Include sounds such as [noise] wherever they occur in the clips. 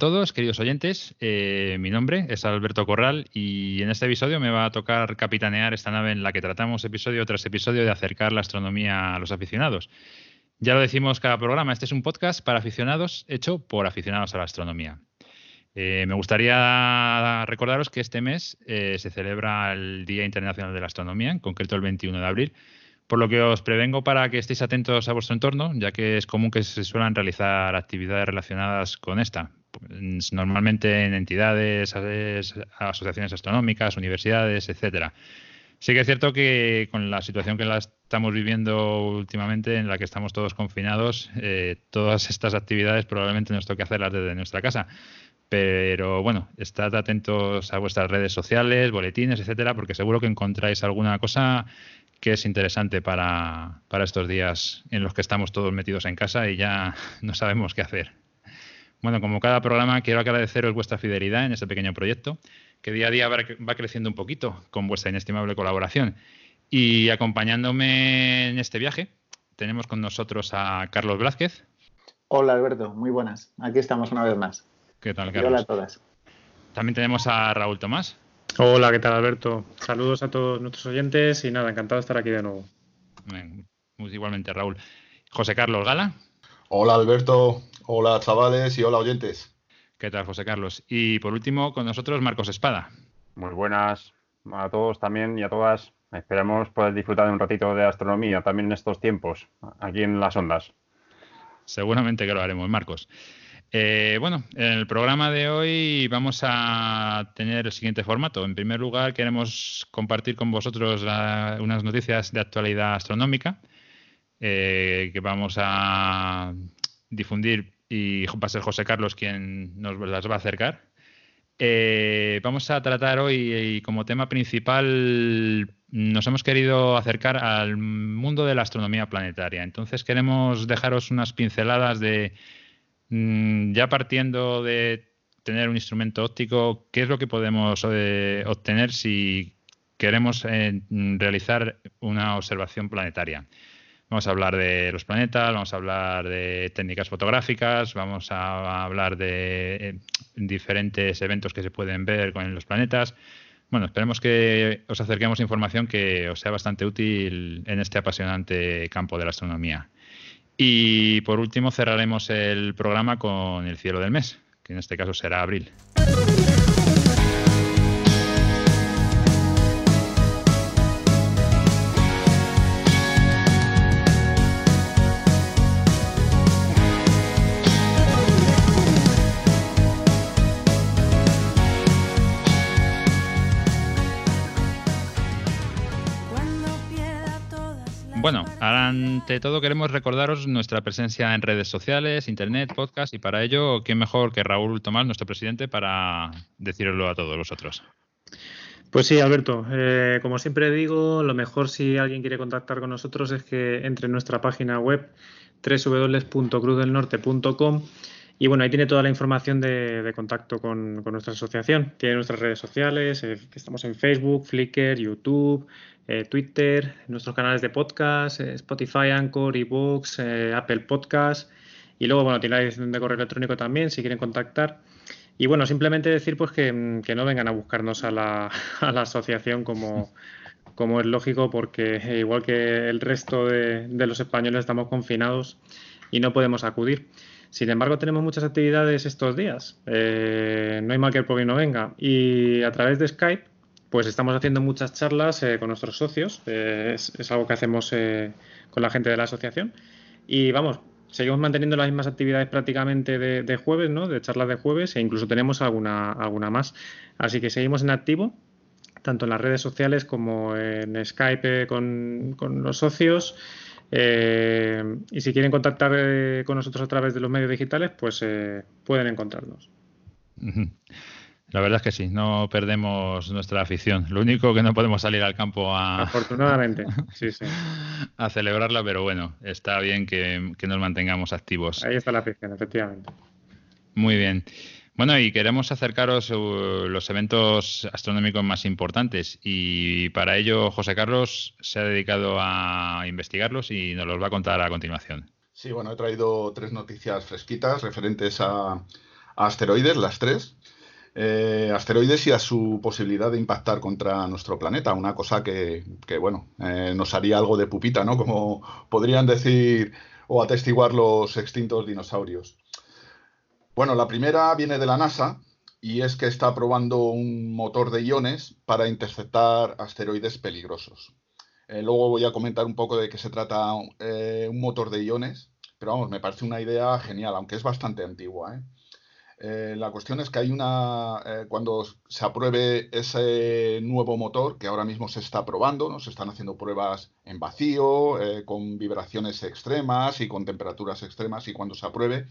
todos, queridos oyentes. Eh, mi nombre es Alberto Corral y en este episodio me va a tocar capitanear esta nave en la que tratamos episodio tras episodio de acercar la astronomía a los aficionados. Ya lo decimos cada programa, este es un podcast para aficionados hecho por aficionados a la astronomía. Eh, me gustaría recordaros que este mes eh, se celebra el Día Internacional de la Astronomía, en concreto el 21 de abril, por lo que os prevengo para que estéis atentos a vuestro entorno, ya que es común que se suelan realizar actividades relacionadas con esta. Pues, normalmente en entidades, asociaciones astronómicas, universidades, etcétera. Sí que es cierto que con la situación que la estamos viviendo últimamente, en la que estamos todos confinados, eh, todas estas actividades probablemente nos toque hacerlas desde nuestra casa. Pero bueno, estad atentos a vuestras redes sociales, boletines, etcétera, porque seguro que encontráis alguna cosa que es interesante para, estos días en los que estamos todos metidos en casa y ya [laughs] no sabemos qué hacer. Bueno, como cada programa, quiero agradeceros vuestra fidelidad en este pequeño proyecto, que día a día va creciendo un poquito con vuestra inestimable colaboración. Y acompañándome en este viaje, tenemos con nosotros a Carlos Blázquez. Hola Alberto, muy buenas. Aquí estamos una vez más. ¿Qué tal, Carlos? hola a todas. También tenemos a Raúl Tomás. Hola, ¿qué tal Alberto? Saludos a todos nuestros oyentes y nada, encantado de estar aquí de nuevo. igualmente, Raúl. José Carlos Gala. Hola Alberto, hola chavales y hola oyentes. ¿Qué tal, José Carlos? Y por último, con nosotros Marcos Espada. Muy buenas a todos también y a todas. Esperamos poder disfrutar de un ratito de astronomía también en estos tiempos, aquí en las ondas. Seguramente que lo haremos, Marcos. Eh, bueno, en el programa de hoy vamos a tener el siguiente formato. En primer lugar, queremos compartir con vosotros unas noticias de actualidad astronómica eh, que vamos a difundir y va a ser José Carlos quien nos las va a acercar. Eh, vamos a tratar hoy como tema principal, nos hemos querido acercar al mundo de la astronomía planetaria. Entonces queremos dejaros unas pinceladas de Mm, ya partiendo de tener un instrumento óptico, ¿qué es lo que podemos eh, obtener si queremos eh, realizar una observación planetaria? Vamos a hablar de los planetas, vamos a hablar de técnicas fotográficas, vamos a hablar de eh, diferentes eventos que se pueden ver con los planetas. Bueno, esperemos que os acerquemos información que os sea bastante útil en este apasionante campo de la astronomía. Y por último cerraremos el programa con el cielo del mes, que en este caso será abril. Bueno, ante todo queremos recordaros nuestra presencia en redes sociales, internet, podcast y para ello, ¿quién mejor que Raúl Tomás, nuestro presidente, para decirlo a todos vosotros? Pues sí, Alberto. Eh, como siempre digo, lo mejor si alguien quiere contactar con nosotros es que entre en nuestra página web www.cruzdelnorte.com y bueno, ahí tiene toda la información de, contacto con, nuestra asociación. Tiene nuestras redes sociales, eh, estamos en Facebook, Flickr, YouTube, eh, Twitter, nuestros canales de podcast, eh, Spotify, Anchor, eBooks, eh, Apple Podcast. Y luego, bueno, tiene la dirección de correo electrónico también si quieren contactar. Y bueno, simplemente decir pues que, mm, no vengan a buscarnos a la, [laughs] asociación como, [laughs] como es lógico, porque igual que el resto de, los españoles estamos confinados y no podemos acudir. Sin embargo, tenemos muchas actividades estos días. no hay mal que el pobre no venga. Y a través de Skype pues estamos haciendo muchas charlas eh, con nuestros socios, eh, es, algo que hacemos eh, con la gente de la asociación. Y vamos, seguimos manteniendo las mismas actividades prácticamente de, jueves, ¿no? De charlas de jueves e incluso tenemos alguna, alguna más. Así que seguimos en activo, tanto en las redes sociales como en Skype con, los socios. y si quieren contactar con nosotros a través de los medios digitales, pues pueden encontrarnos. La verdad es que sí, no perdemos nuestra afición. Lo único que no podemos salir al campo a. Afortunadamente, [laughs] sí, sí. A celebrarla, pero bueno, está bien que, nos mantengamos activos. Ahí está la afición, efectivamente. Muy bien. Bueno, y queremos acercaros uh, los eventos astronómicos más importantes y para ello José Carlos se ha dedicado a investigarlos y nos los va a contar a continuación. Sí, bueno, he traído tres noticias fresquitas referentes a, a asteroides, las tres. Eh, asteroides y a su posibilidad de impactar contra nuestro planeta, una cosa que, bueno, eh, nos haría algo de pupita, ¿no? Como podrían decir o atestiguar los extintos dinosaurios. Bueno, la primera viene de la NASA y es que está probando un motor de iones para interceptar asteroides peligrosos. Eh, luego voy a comentar un poco de qué se trata un motor de iones, pero vamos, me parece una idea genial, aunque es bastante antigua. ¿eh? Eh, la cuestión es que hay una, eh, cuando se apruebe ese nuevo motor, que ahora mismo se está probando, ¿no? se están haciendo pruebas en vacío, eh, con vibraciones extremas y con temperaturas extremas, y cuando se apruebe,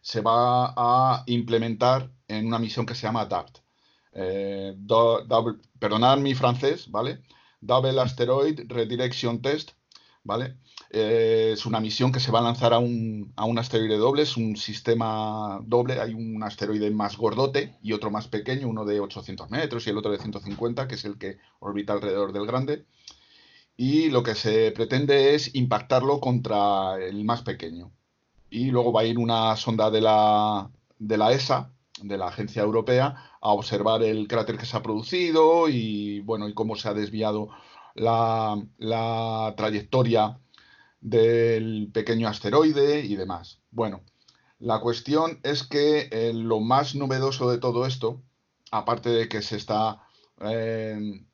se va a implementar en una misión que se llama DART. perdonad mi francés, ¿vale? Double Asteroid Redirection Test, ¿vale? Eh, es una misión que se va a lanzar a un, asteroide doble, es un sistema doble, hay un asteroide más gordote y otro más pequeño, uno de 800 metros y el otro de 150, que es el que orbita alrededor del grande. Y lo que se pretende es impactarlo contra el más pequeño. Y luego va a ir una sonda de la, de la ESA, de la Agencia Europea, a observar el cráter que se ha producido y, bueno, y cómo se ha desviado la, la trayectoria del pequeño asteroide y demás. Bueno, la cuestión es que eh, lo más novedoso de todo esto, aparte de que se está eh,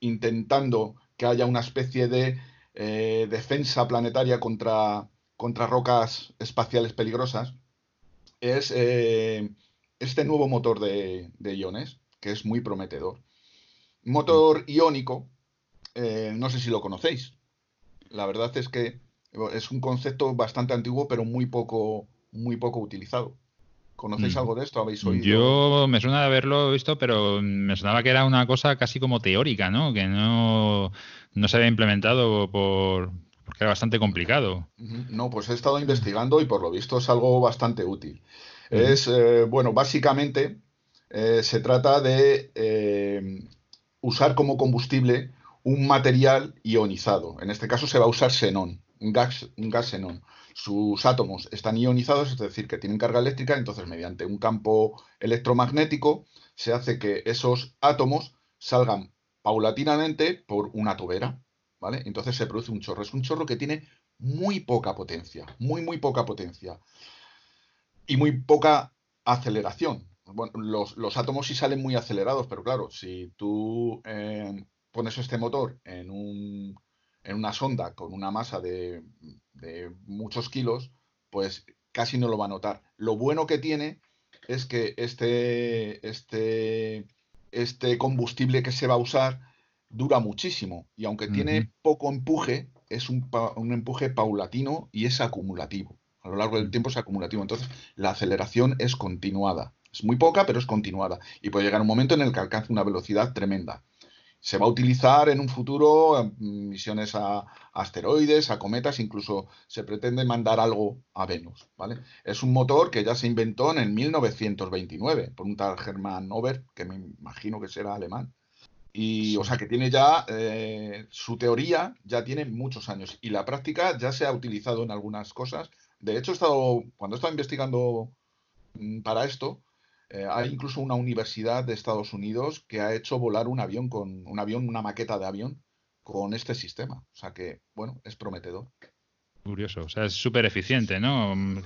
intentando que haya una especie de eh, defensa planetaria contra, contra rocas espaciales peligrosas, es este nuevo motor de, de, iones, que es muy prometedor. Motor iónico, no sé si lo conocéis. La verdad es que es un concepto bastante antiguo, pero muy poco, muy poco utilizado. ¿Conocéis mm. algo de esto? ¿Habéis oído? Yo me suena de haberlo visto, pero me sonaba que era una cosa casi como teórica, ¿no? Que no, no se había implementado por, porque era bastante complicado. No, pues he estado investigando y por lo visto es algo bastante útil. Es, eh, bueno, básicamente eh, se trata de eh, usar como combustible un material ionizado. En este caso se va a usar xenón gas, un gas xenón. Sus átomos están ionizados, es decir, que tienen carga eléctrica, entonces mediante un campo electromagnético se hace que esos átomos salgan paulatinamente por una tubera, ¿vale? Entonces se produce un chorro. Es un chorro que tiene muy poca potencia, muy, muy poca potencia. Y muy poca aceleración. Bueno, los, átomos sí salen muy acelerados, pero claro, si tú eh, pones este motor en un en una sonda con una masa de, muchos kilos, pues casi no lo va a notar. Lo bueno que tiene es que este, este, este combustible que se va a usar dura muchísimo y aunque tiene poco empuje, es un, un, empuje paulatino y es acumulativo. A lo largo del mm. tiempo es acumulativo. Entonces, la aceleración es continuada. Es muy poca, pero es continuada. Y puede llegar un momento en el que alcance una velocidad tremenda se va a utilizar en un futuro en misiones a, asteroides, a cometas, incluso se pretende mandar algo a Venus, ¿vale? Es un motor que ya se inventó en el 1929 por un tal Hermann Ober, que me imagino que será alemán. Y, o sea, que tiene ya, eh, su teoría ya tiene muchos años y la práctica ya se ha utilizado en algunas cosas. De hecho, he estado, cuando he estado investigando mm, para esto, eh, hay incluso una universidad de Estados Unidos que ha hecho volar un avión con un avión, una maqueta de avión con este sistema. O sea que, bueno, es prometedor. Curioso, o sea, es súper eficiente, ¿no? Muy,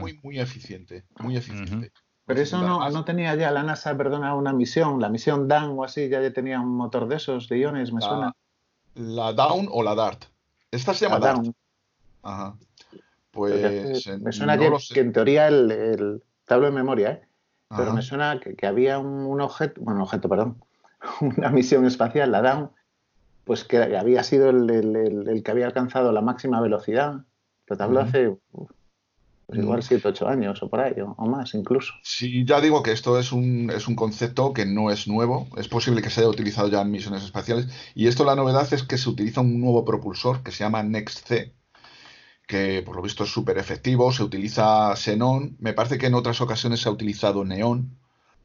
muy, muy eficiente, muy eficiente. Pero eso no, no, tenía ya la NASA, perdona, una misión, la misión DAN o así, ya tenía un motor de esos, de iones, me suena. La Down o la DART. Esta se llama DART. Ajá. Pues. Me suena que, en teoría el, el, tablo de memoria, ¿eh? Pero me suena que, había un, objeto, bueno, objeto, perdón, [laughs] una misión espacial, la DAWN, pues que había sido el, que había alcanzado la máxima velocidad. Pero te hablo hace pues igual 7, 8 años o por ahí, o, más incluso. Sí, ya digo que esto es un, es un concepto que no es nuevo. Es posible que se haya utilizado ya en misiones espaciales. Y esto la novedad es que se utiliza un nuevo propulsor que se llama NextC, que por lo visto es súper efectivo, se utiliza xenón, me parece que en otras ocasiones se ha utilizado neón,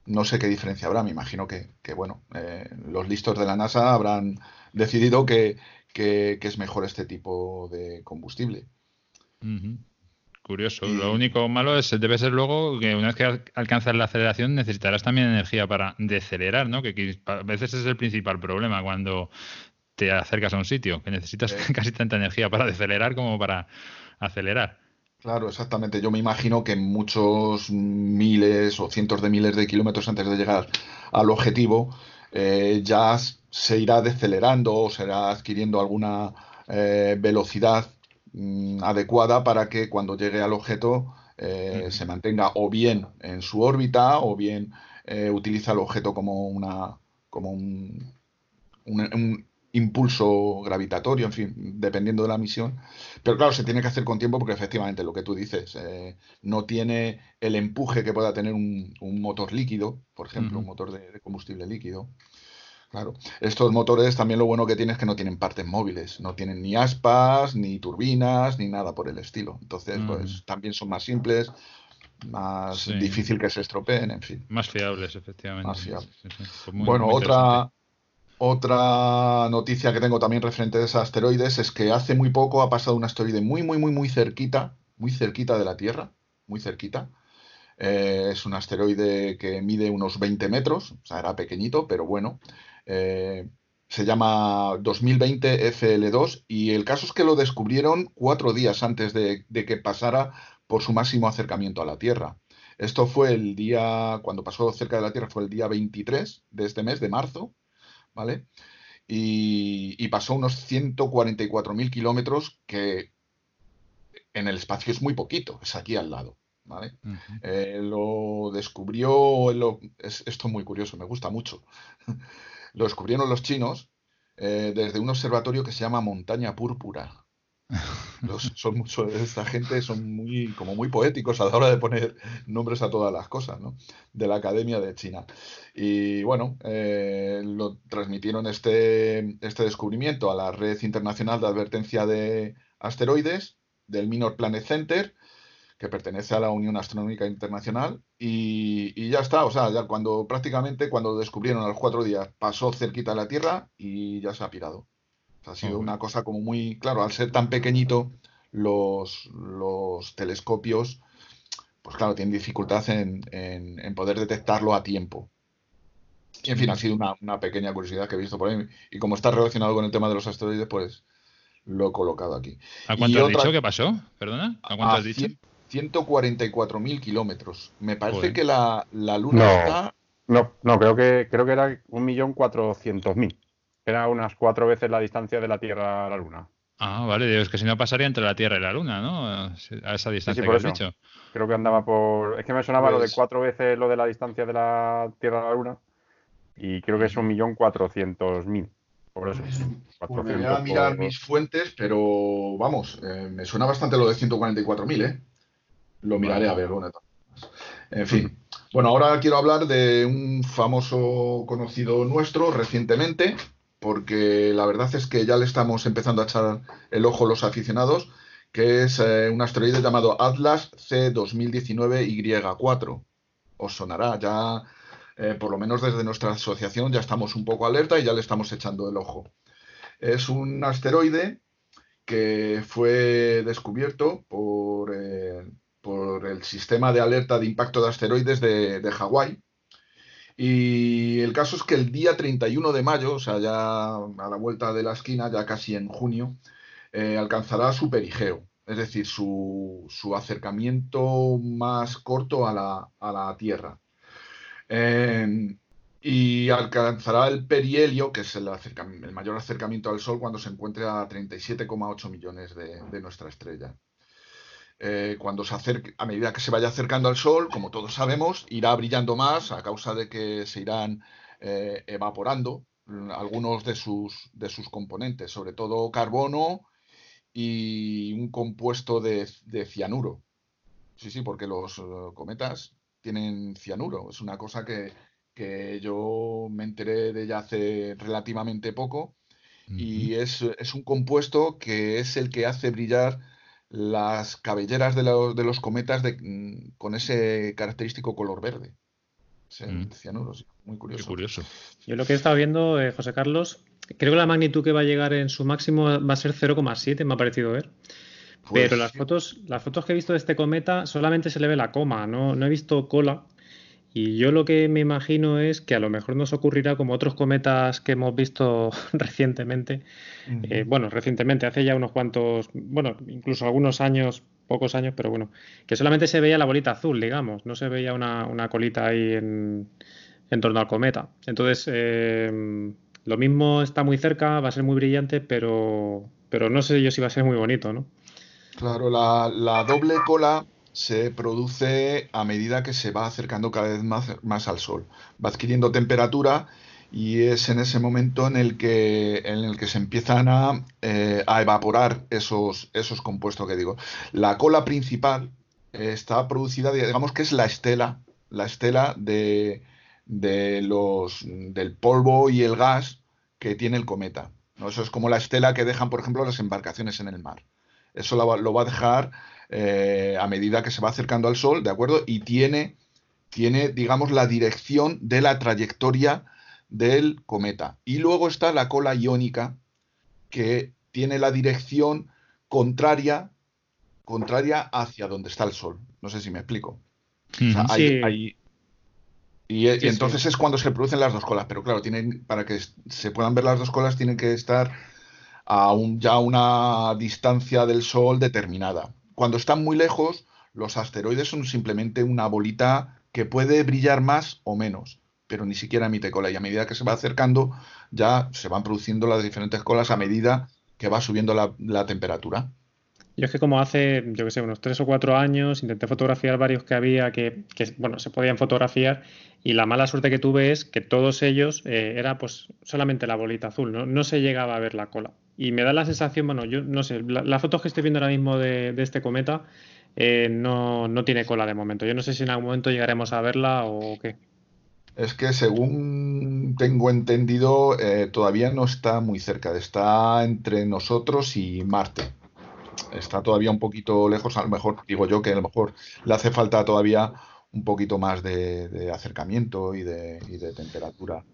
no sé qué diferencia habrá, me imagino que, bueno, eh, los listos de la NASA habrán decidido que, es mejor este tipo de combustible. Curioso. Lo único malo es debe ser luego que una vez que alcanzas la aceleración necesitarás también energía para decelerar, ¿no? Que, a veces es el principal problema cuando te acercas a un sitio, que necesitas [laughs] casi tanta energía para decelerar como para acelerar. Claro, exactamente. Yo me imagino que muchos miles o cientos de miles de kilómetros antes de llegar al objetivo eh, ya se irá decelerando o será adquiriendo alguna eh, velocidad mm, adecuada para que cuando llegue al objeto eh, se mantenga o bien en su órbita o bien utiliza el objeto como una como un, impulso gravitatorio, en fin, dependiendo de la misión. Pero claro, se tiene que hacer con tiempo porque efectivamente lo que tú dices, eh, no tiene el empuje que pueda tener un, motor líquido, por ejemplo, un motor de, combustible líquido. Claro, estos motores también lo bueno que tienen es que no tienen partes móviles, no tienen ni aspas, ni turbinas, ni nada por el estilo. Entonces, pues también son más simples, más difícil que se estropeen, en fin. Más fiables, efectivamente. Más fiables. Pues bueno, otra, otra noticia que tengo también referente a esos asteroides es que hace muy poco ha pasado un asteroide muy, muy, muy, muy cerquita, muy cerquita de la Tierra, muy cerquita. Eh, es un asteroide que mide unos 20 metros, o sea, era pequeñito, pero bueno. Eh, se llama 2020 FL2 y el caso es que lo descubrieron cuatro días antes de, de que pasara por su máximo acercamiento a la Tierra. Esto fue el día, cuando pasó cerca de la Tierra, fue el día 23 de este mes, de marzo, ¿vale? Y, pasó unos 144.000 kilómetros, que en el espacio es muy poquito, es aquí al lado. ¿vale? Eh, lo descubrió, es, esto es muy curioso, me gusta mucho. [laughs] lo descubrieron los chinos eh, desde un observatorio que se llama Montaña Púrpura. Son mucho, esta gente son muy, como muy poéticos a la hora de poner nombres a todas las cosas, ¿no? De la Academia de China. Y bueno, eh, lo transmitieron este, este descubrimiento a la Red Internacional de Advertencia de Asteroides del Minor Planet Center, que pertenece a la Unión Astronómica Internacional, y, ya está, o sea, ya cuando prácticamente cuando lo descubrieron a los cuatro días pasó cerquita de la Tierra y ya se ha pirado ha sido una cosa como muy, claro, al ser tan pequeñito, los, los telescopios, pues claro, tienen dificultad en, en, poder detectarlo a tiempo. Y en fin, ha sido una, pequeña curiosidad que he visto por ahí. Y como está relacionado con el tema de los asteroides, pues lo he colocado aquí. ¿A cuánto has dicho que pasó? Perdona, ¿a cuánto has dicho? 144.000 kilómetros. Me parece que la, Luna está... No, no, creo que, creo que era 1.400.000. Era unas cuatro veces la distancia de la Tierra a la Luna. Ah, vale, es que si no pasaría entre la Tierra y la Luna, ¿no? A esa distancia que has dicho. Creo que andaba por. Es que me sonaba lo de pues cuatro veces lo de la distancia de la Tierra a la Luna. Y creo que es un millón cuatrocientos mil. Por eso. Pues me voy a mirar mis fuentes, pero vamos, eh, me suena bastante lo de 144.000, ¿eh? Lo miraré a ver, bueno, En fin. Bueno, ahora quiero hablar de un famoso conocido nuestro recientemente, porque la verdad es que ya le estamos empezando a echar el ojo los aficionados, que es eh, un asteroide llamado Atlas C2019Y4. Os sonará, ya eh, por lo menos desde nuestra asociación ya estamos un poco alerta y ya le estamos echando el ojo. Es un asteroide que fue descubierto por, eh, por el sistema de alerta de impacto de asteroides de, de Hawái y el caso es que el día 31 de mayo, o sea, ya a la vuelta de la esquina, ya casi en junio, eh, alcanzará su perigeo, es decir, su, acercamiento más corto a la, Tierra. Em, y alcanzará el perihelio, que es el, el, mayor acercamiento al Sol, cuando se encuentre a 37,8 millones de nuestra estrella. Eh, cuando se acerque, a medida que se vaya acercando al Sol, como todos sabemos, irá brillando más a causa de que se irán eh, evaporando mm, algunos de sus, de sus componentes, sobre todo carbono y un compuesto de, cianuro. Sí, sí, porque los eh, cometas tienen cianuro. Es una cosa que, yo me enteré de ya hace relativamente poco. Y es, es, un compuesto que es el que hace brillar las cabelleras de los, de los cometas mm, con ese característico color verde. Mm. muy curioso. curioso. Yo lo que he estado viendo, eh, José Carlos, creo que la magnitud que va a llegar en su máximo va a ser 0,7, me ha parecido ver. Pero pues las fotos, las fotos que he visto de este cometa solamente se le ve la coma, no, no he visto cola. Y yo lo que me imagino es que a lo mejor nos ocurrirá como otros cometas que hemos visto [laughs] recientemente. Eh, bueno, recientemente, hace ya unos cuantos, bueno, incluso algunos años, pocos años, pero bueno, que solamente se veía la bolita azul, digamos, no se veía una, colita ahí en, torno al cometa. Entonces, eh, lo mismo está muy cerca, va a ser muy brillante, pero, pero no sé yo si va a ser muy bonito, ¿no? Claro, la, la doble cola se produce a medida que se va acercando cada vez más, al Sol. Va adquiriendo temperatura y es en ese momento en el que, en el que se empiezan a, eh, evaporar esos, esos compuestos que digo. La cola principal está producida, digamos que es la estela, la estela de, los, del polvo y el gas que tiene el cometa. ¿no? Eso es como la estela que dejan, por ejemplo, las embarcaciones en el mar. Eso lo va a dejar eh, a medida que se va acercando al Sol, ¿de acuerdo? Y tiene, tiene, digamos, la dirección de la trayectoria del cometa. Y luego está la cola iónica, que tiene la dirección contraria, contraria hacia donde está el Sol. No sé si me explico. y, entonces es cuando se producen las dos colas. Pero claro, tienen, para que se puedan ver las dos colas, tienen que estar a un, ya una distancia del Sol determinada cuando están muy lejos, los asteroides son simplemente una bolita que puede brillar más o menos, pero ni siquiera emite cola. Y a medida que se va acercando, ya se van produciendo las diferentes colas a medida que va subiendo la, temperatura. Yo es que como hace, yo que sé, unos tres o cuatro años intenté fotografiar varios que había que, bueno, se podían fotografiar y la mala suerte que tuve es que todos ellos eh, era pues solamente la bolita azul, ¿no? no se llegaba a ver la cola. Y me da la sensación, bueno, yo no sé, las fotos que estoy viendo ahora mismo de, este cometa eh, no, tiene cola de momento. Yo no sé si en algún momento llegaremos a verla o qué. Es que según tengo entendido, eh, todavía no está muy cerca, está entre nosotros y Marte. Está todavía un poquito lejos, a lo mejor digo yo que a lo mejor le hace falta todavía un poquito más de, acercamiento y de, y de temperatura.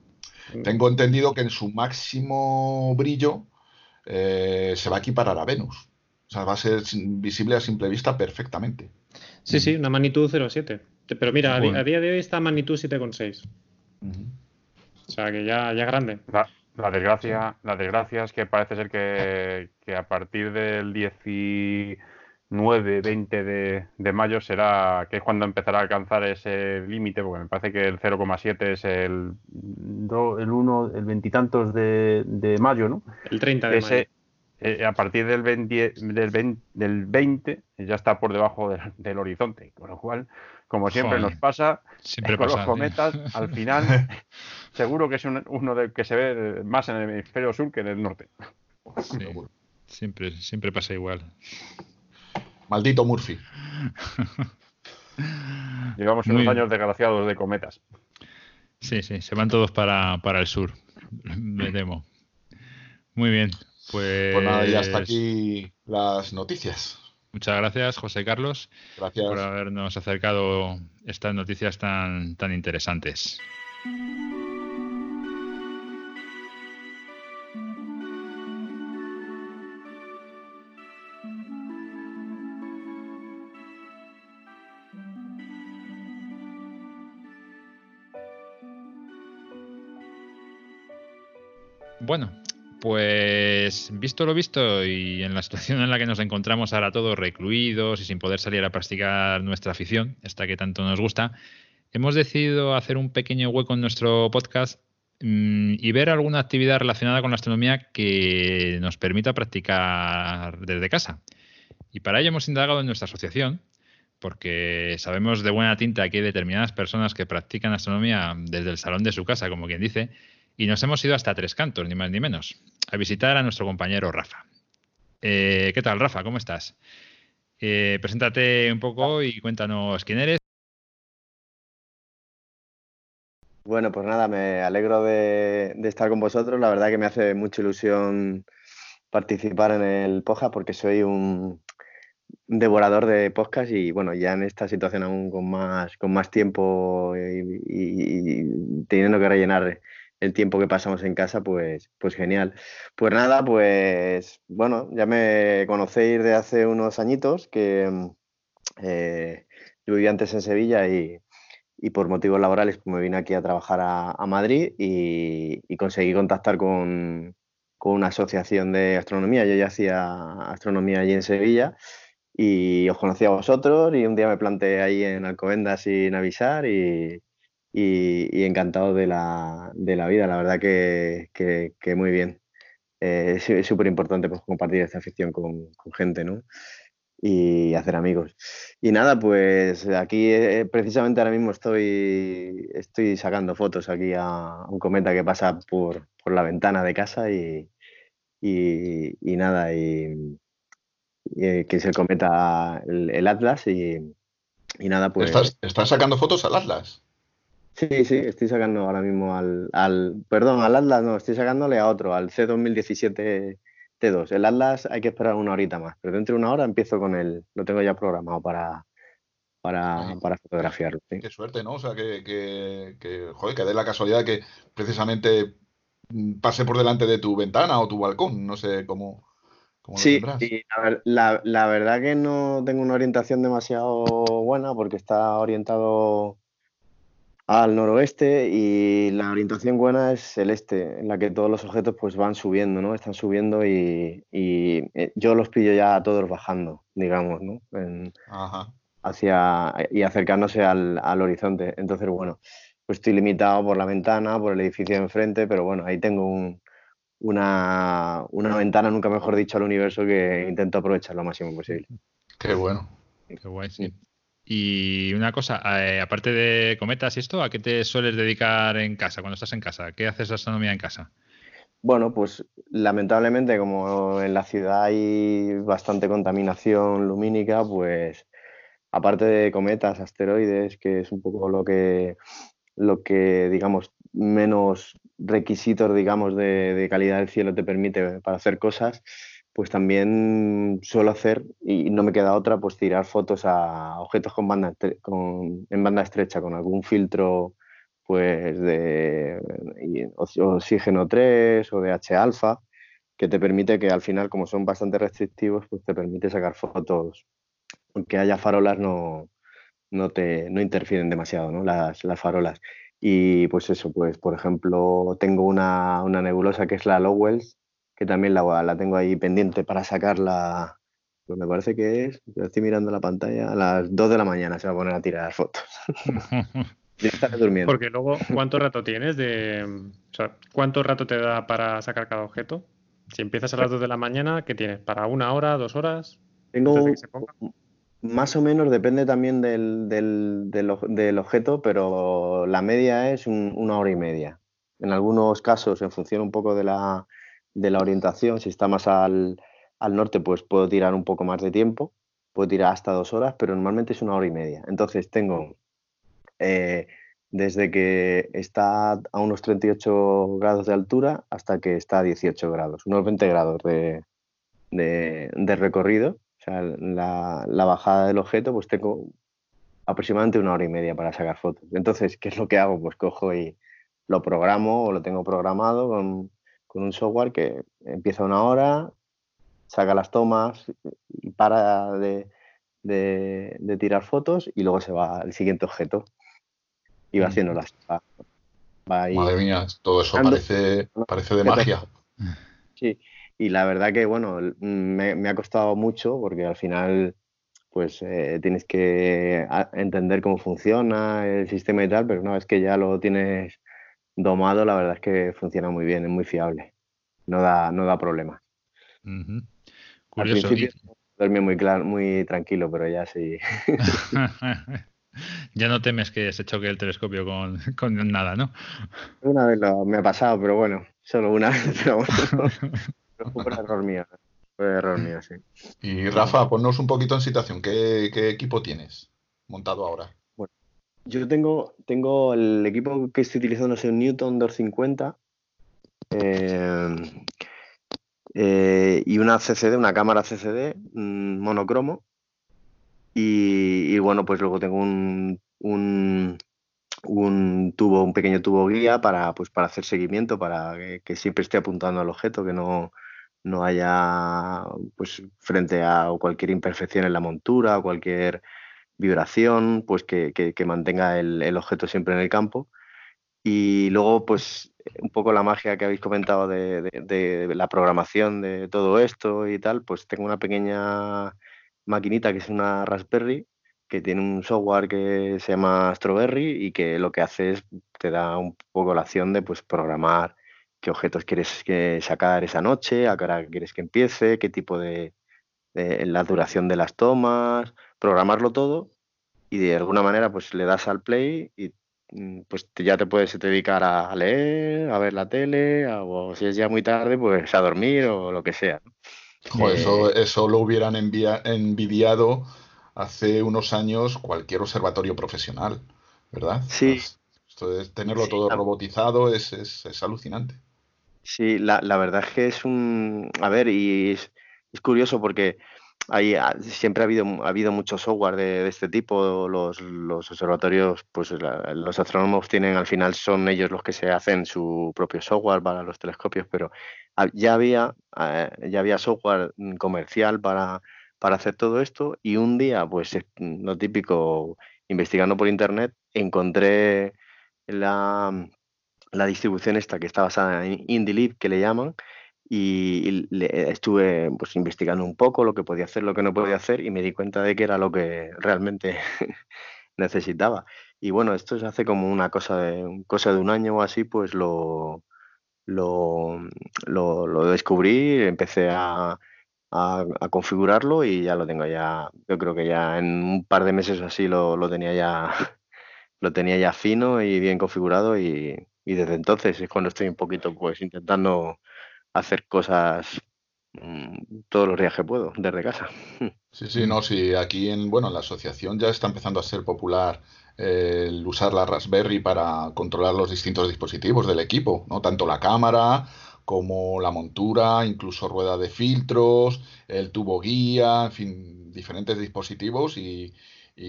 Mm. Tengo entendido que en su máximo brillo eh, se va a equiparar a Venus. O sea, va a ser visible a simple vista perfectamente. Sí, sí, una magnitud 0,7. Pero mira, a, día de hoy está magnitud 7,6. O sea, que ya, ya es grande. La, desgracia, la desgracia es que parece ser que, que a partir del 10 9, 20 de, de, mayo será que es cuando empezará a alcanzar ese límite, porque me parece que el 0,7 es el, el 1, el veintitantos de, de mayo, ¿no? El 30 de mayo. Eh, a partir del 20, del, del 20 ya está por debajo del, horizonte, con lo cual, como siempre nos pasa, siempre con los cometas, al final [laughs] seguro que es uno de, que se ve más en el hemisferio sur que en el norte. siempre, siempre pasa igual. Maldito Murphy. [laughs] Llevamos unos años desgraciados de cometas. Sí, sí, se van todos para, el sur, me temo. Muy bien, pues... Pues nada, ya hasta aquí las noticias. Muchas gracias, José Carlos, gracias. por habernos acercado estas noticias tan, tan interesantes. Bueno, pues visto lo visto y en la situación en la que nos encontramos ahora todos recluidos y sin poder salir a practicar nuestra afición, esta que tanto nos gusta, hemos decidido hacer un pequeño hueco en nuestro podcast mm, y ver alguna actividad relacionada con la astronomía que nos permita practicar desde casa. Y para ello hemos indagado en nuestra asociación, porque sabemos de buena tinta que hay determinadas personas que practican astronomía desde el salón de su casa, como quien dice, y nos hemos ido hasta Tres Cantos, ni más ni menos, a visitar a nuestro compañero Rafa. Eh, ¿Qué tal, Rafa? ¿Cómo estás? Eh, preséntate un poco y cuéntanos quién eres. Bueno, pues nada, me alegro de, estar con vosotros. La verdad que me hace mucha ilusión participar en el podcast porque soy un devorador de podcast y bueno, ya en esta situación aún con más, con más tiempo y teniendo que rellenar el tiempo que pasamos en casa, pues, pues genial. Pues nada, pues bueno, ya me conocéis de hace unos añitos que eh, yo vivía antes en Sevilla y, por motivos laborales pues me vine aquí a trabajar a, Madrid y, conseguí contactar con, una asociación de astronomía. Yo ya hacía astronomía allí en Sevilla y os conocí a vosotros y un día me planté ahí en Alcobendas sin avisar y, y, encantado de la, de la, vida, la verdad que, que, muy bien. Eh, es súper importante pues, compartir esta afición con, con, gente, ¿no? Y hacer amigos. Y nada, pues aquí eh, precisamente ahora mismo estoy, estoy sacando fotos aquí a un cometa que pasa por, por la ventana de casa y, y, nada, y, eh, que es el cometa, el, Atlas y, y, nada, pues... ¿Estás, ¿Estás sacando fotos al Atlas? Sí, sí, estoy sacando ahora mismo al, al, perdón, al Atlas no, estoy sacándole a otro, al C2017 T2. El Atlas hay que esperar una horita más, pero dentro de una hora empiezo con él, lo tengo ya programado para, para, para fotografiarlo. Qué suerte, ¿no? O sea, que, que, que, joder, que dé la casualidad que precisamente pase por delante de tu ventana o tu balcón, no sé cómo. sí, y la, la, verdad que no tengo una orientación demasiado buena porque está orientado al noroeste y la orientación buena es el este, en la que todos los objetos pues van subiendo, ¿no? Están subiendo y, eh, yo los pillo ya a todos bajando, digamos, ¿no? Hacia, y acercándose al, horizonte. Entonces, bueno, pues estoy limitado por la ventana, por el edificio de enfrente, pero bueno, ahí tengo una, una ventana, nunca mejor dicho, al universo que intento aprovechar lo máximo posible. Qué bueno. Qué guay, sí. Y una cosa, eh, aparte de cometas y esto, ¿a qué te sueles dedicar en casa, cuando estás en casa? ¿Qué haces astronomía en casa? Bueno, pues lamentablemente como en la ciudad hay bastante contaminación lumínica, pues aparte de cometas, asteroides, que es un poco lo que, lo que digamos, menos requisitos, digamos, de, de calidad del cielo te permite para hacer cosas, pues también suelo hacer, y no me queda otra, pues tirar fotos a objetos con banda, con, en banda estrecha, con algún filtro pues de oxígeno 3 o de H-alfa, que te permite que al final, como son bastante restrictivos, pues te permite sacar fotos, aunque haya farolas, no, no te no interfieren demasiado ¿no? las, las farolas. Y pues eso, pues por ejemplo, tengo una, una nebulosa que es la Lowells, que también la, la tengo ahí pendiente para sacarla, pues me parece que es, estoy mirando la pantalla, a las 2 de la mañana se va a poner a tirar fotos. [laughs] Yo estaré durmiendo. Porque luego, ¿cuánto rato tienes de, o sea, cuánto rato te da para sacar cada objeto? Si empiezas a las 2 de la mañana, ¿qué tienes? ¿Para una hora, dos horas? Tengo más o menos, depende también del, del, del, objeto, pero la media es una hora y media. En algunos casos, en función un poco de la, de la orientación. Si está más al, norte, pues puedo tirar un poco más de tiempo, puedo tirar hasta dos horas, pero normalmente es una hora y media. Entonces tengo eh, desde que está a unos 38 grados de altura hasta que está a 18 grados, unos 20 grados de, de, recorrido. O sea, la, la, bajada del objeto, pues tengo aproximadamente una hora y media para sacar fotos. Entonces, ¿qué es lo que hago? Pues cojo y lo programo o lo tengo programado con, con un software que empieza una hora, saca las tomas y para de, tirar fotos y luego se va al siguiente objeto. Y va haciendo las Madre mía, todo eso parece, parece de magia. Sí, y la verdad que bueno, me, ha costado mucho porque al final pues eh, tienes que entender cómo funciona el sistema y tal, pero una vez que ya lo tienes domado, la verdad es que funciona muy bien, es muy fiable. No da, no da problemas. Al principio dormía muy claro, muy tranquilo, pero ya sí. [laughs] ya no temes que se choque el telescopio con, con nada, ¿no? Una vez me ha pasado, pero bueno, solo una [laughs] vez, pero bueno. fue error mío. Fue error mío, sí. Y Rafa, ponnos un poquito en situación. ¿Qué, qué equipo tienes montado ahora? Yo tengo, tengo el equipo que estoy utilizando es un Newton 250 eh, eh, y una CCD, una cámara CCD mm, monocromo. Y, bueno, pues luego tengo un, un, un tubo, un pequeño tubo guía para, pues, para hacer seguimiento, para que, siempre esté apuntando al objeto, que no, no haya pues frente a cualquier imperfección en la montura o cualquier vibración, pues que, que, mantenga el, objeto siempre en el campo. Y luego, pues, un poco la magia que habéis comentado de, la programación de todo esto y tal, pues tengo una pequeña maquinita que es una Raspberry que tiene un software que se llama Astroberry y que lo que hace es te da un poco la acción de pues programar qué objetos quieres que sacar esa noche, a qué hora quieres que empiece, qué tipo de, la duración de las tomas, programarlo todo y de alguna manera pues le das al play y mm, pues ya te puedes dedicar a leer, a ver la tele, o si es ya muy tarde, pues a dormir o lo que sea. eso, eh, eso lo hubieran envidiado hace unos años cualquier observatorio profesional, ¿verdad? Sí. esto es, tenerlo todo robotizado es, es, alucinante. Sí, la, la, verdad es que es un... A ver, y es, es curioso porque hay, ah, siempre ha habido, ha habido mucho software de, este tipo. Los, los observatorios, pues los astrónomos tienen, al final son ellos los que se hacen su propio software para los telescopios, pero ya había, eh, ya había software comercial para para hacer todo esto y un día, pues lo típico, investigando por internet, encontré la, la distribución esta que está basada en IndieLib, que le llaman, y, estuve pues investigando un poco lo que podía hacer, lo que no podía hacer y me di cuenta de que era lo que realmente [laughs] necesitaba. Y bueno, esto se hace como una cosa de, cosa de un año o así, pues lo, lo, lo, lo descubrí, empecé a, a, configurarlo y ya lo tengo ya, yo creo que ya en un par de meses así lo, lo tenía ya [laughs] lo tenía ya fino y bien configurado y, y, desde entonces es cuando estoy un poquito pues intentando hacer cosas mm, todos los días que puedo desde casa. [laughs] Sí, sí, no, sí, aquí en, bueno, en la asociación ya está empezando a ser popular el usar la Raspberry para controlar los distintos dispositivos del equipo, ¿no? Tanto la cámara como la montura, incluso rueda de filtros, el tubo guía, en fin, diferentes dispositivos y,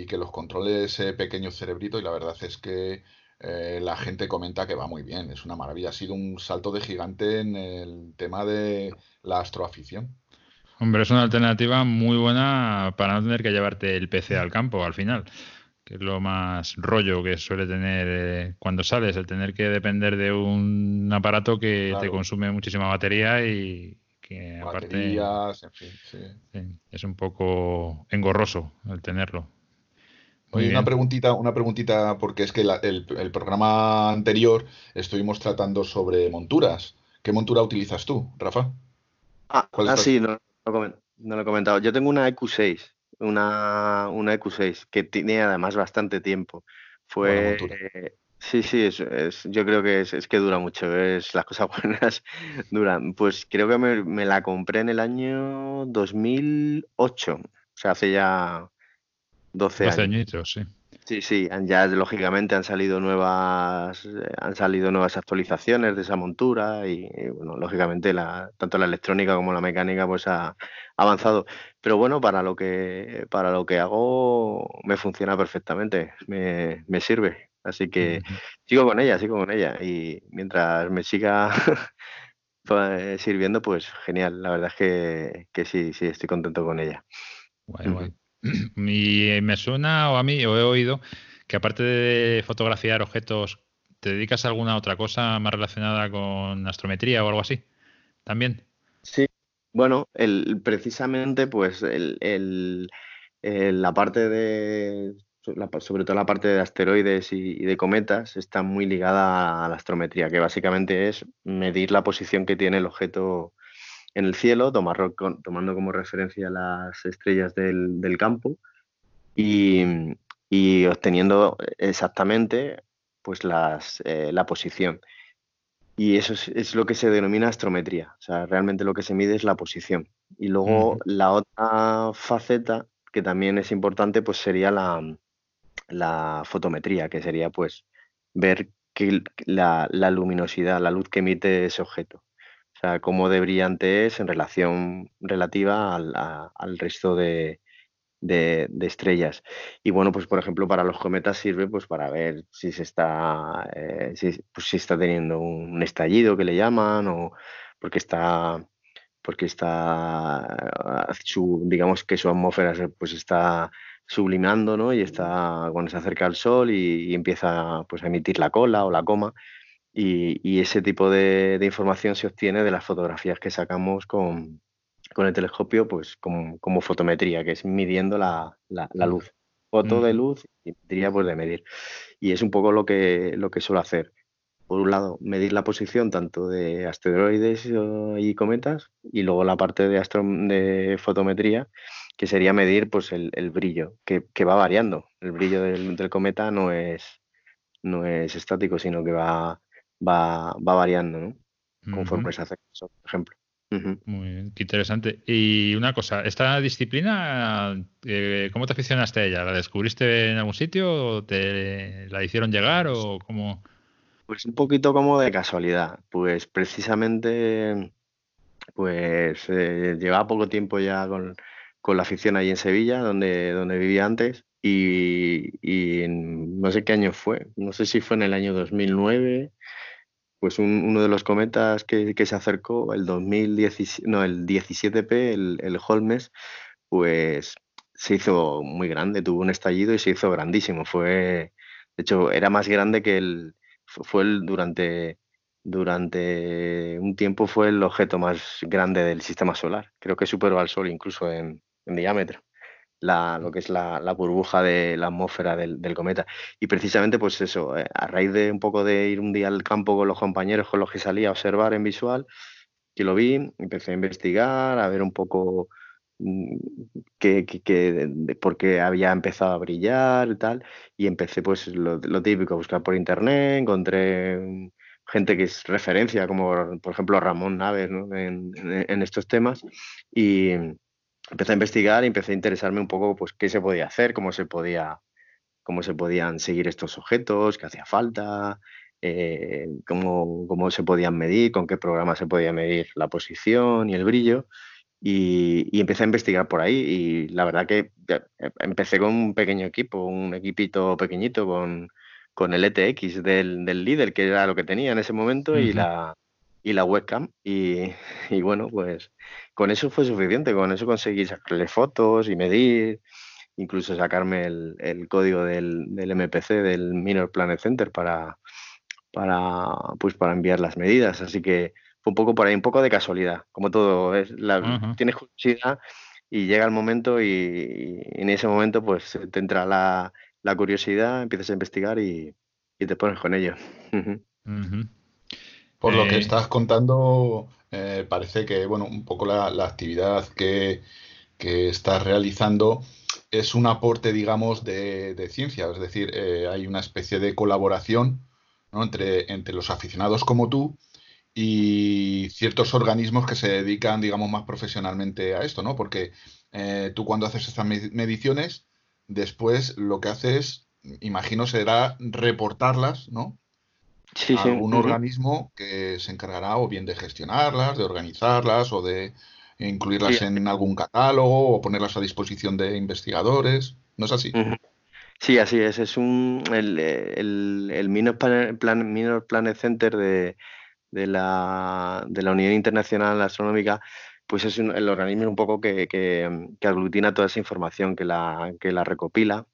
que los controle ese pequeño cerebrito y la verdad es que eh, la gente comenta que va muy bien, es una maravilla, ha sido un salto de gigante en el tema de la astroafición. Hombre, es una alternativa muy buena para no tener que llevarte el PC al campo al final que es lo más rollo que suele tener eh, cuando sales, el tener que depender de un aparato que te consume muchísima batería y que aparte es un poco engorroso el tenerlo. Oye, una preguntita, una preguntita, porque es que el, programa anterior estuvimos tratando sobre monturas. ¿Qué montura utilizas tú, Rafa? Ah, ah sí, no, no, lo he comentado. Yo tengo una EQ6 una, una EQ6 que tiene además bastante tiempo. Fue. Sí, sí, es, yo creo que es, que dura mucho, es, las cosas [laughs] buenas duran. Pues creo que me, la compré en el año 2008, o sea, hace ya 12, 12 añitos, sí. Sí, sí, ya lógicamente han salido nuevas han salido nuevas actualizaciones de esa montura y, bueno, lógicamente la, tanto la electrónica como la mecánica pues ha avanzado. Pero bueno, para lo que para lo que hago me funciona perfectamente, me, me sirve. Así que sigo con ella, sigo con ella y mientras me siga [laughs] pues, sirviendo, pues genial. La verdad es que, que sí, sí, estoy contento con ella. Guay, guay. [clears throat] Y me suena, o a mí, o he oído, que aparte de fotografiar objetos, ¿te dedicas a alguna otra cosa más relacionada con astrometría o algo así? ¿También? Sí, bueno, el, precisamente, pues, el, la parte de, sobre todo la parte de asteroides y, de cometas, está muy ligada a la astrometría, que básicamente es medir la posición que tiene el objeto en el cielo, tomando como referencia las estrellas del, campo y, obteniendo exactamente pues las, eh, la posición. Y eso es, lo que se denomina astrometría. O sea, realmente lo que se mide es la posición. Y luego la otra faceta que también es importante, pues sería la, la fotometría, que sería pues ver que la, la, luminosidad, la luz que emite ese objeto sea, cómo de brillante es en relación relativa al, resto de, de, estrellas. Y bueno, pues por ejemplo para los cometas sirve pues para ver si se está, eh, si, pues, si está teniendo un estallido que le llaman o porque está porque está su, digamos que su atmósfera pues está sublimando ¿no? y está cuando se acerca al sol y, empieza pues a emitir la cola o la coma y, ese tipo de, información se obtiene de las fotografías que sacamos con, con el telescopio, pues como, como, fotometría, que es midiendo la, la, luz. Foto de luz y pues de medir. Y es un poco lo que, lo que suelo hacer. Por un lado, medir la posición tanto de asteroides y cometas, y luego la parte de, de fotometría, que sería medir pues el, el brillo, que, que, va variando. El brillo del, del, cometa no es, no es estático, sino que va, va, va variando, ¿no? Conforme se hace por ejemplo. Muy bien, qué interesante. Y una cosa, ¿esta disciplina, eh, cómo te aficionaste a ella? ¿La descubriste en algún sitio o te la hicieron llegar o cómo? Pues un poquito como de casualidad. Pues precisamente, pues eh, llevaba poco tiempo ya con, la afición ahí en Sevilla, donde, donde vivía antes, y, y no sé qué año fue, no sé si fue en el año 2009 pues uno de los cometas que, se acercó, el 2017, no, el 17P, el, el Holmes, pues se hizo muy grande, tuvo un estallido y se hizo grandísimo. Fue, de hecho, era más grande que el, fue el durante, durante un tiempo fue el objeto más grande del sistema solar. Creo que superó al Sol incluso en diámetro la, lo que es la, burbuja de la atmósfera del, cometa. Y precisamente, pues eso, eh, a raíz de un poco de ir un día al campo con los compañeros con los que salía a observar en visual, que lo vi, empecé a investigar, a ver un poco mm, que, por qué había empezado a brillar y tal, y empecé pues lo, típico, a buscar por internet, encontré gente que es referencia, como por ejemplo Ramón Naves en, estos temas, y, empecé a investigar y empecé a interesarme un poco pues qué se podía hacer, cómo se podía cómo se podían seguir estos objetos, qué hacía falta, eh, cómo, cómo, se podían medir, con qué programa se podía medir la posición y el brillo. Y, empecé a investigar por ahí y la verdad que empecé con un pequeño equipo, un equipito pequeñito con, con el ETX del, del líder, que era lo que tenía en ese momento, y la, y la webcam. [laughs] Y, bueno, pues con eso fue suficiente, con eso conseguí sacarle fotos y medir, incluso sacarme el, código del, del, MPC, del Minor Planet Center, para, para, pues para enviar las medidas. Así que fue un poco por ahí, un poco de casualidad, como todo, es la, tienes curiosidad y llega el momento y, en ese momento pues te entra la, la curiosidad, empiezas a investigar y, y te pones con ello. [laughs] Por lo que eh, estás contando, eh, parece que, bueno, un poco la, actividad que, estás realizando es un aporte, digamos, de, ciencia. Es decir, eh, hay una especie de colaboración entre, entre los aficionados como tú y ciertos organismos que se dedican, digamos, más profesionalmente a esto, ¿no? Porque tú cuando haces estas mediciones, después lo que haces, imagino, será reportarlas, ¿no? Sí, algún organismo que se encargará o bien de gestionarlas, de organizarlas o de incluirlas en algún catálogo o ponerlas a disposición de investigadores. ¿No es así? Sí, así es. Es un el, el, Minor, Planet Center de, de, la, de la Unión Internacional Astronómica pues es el organismo un poco que, que, que, aglutina toda esa información, que la, que la recopila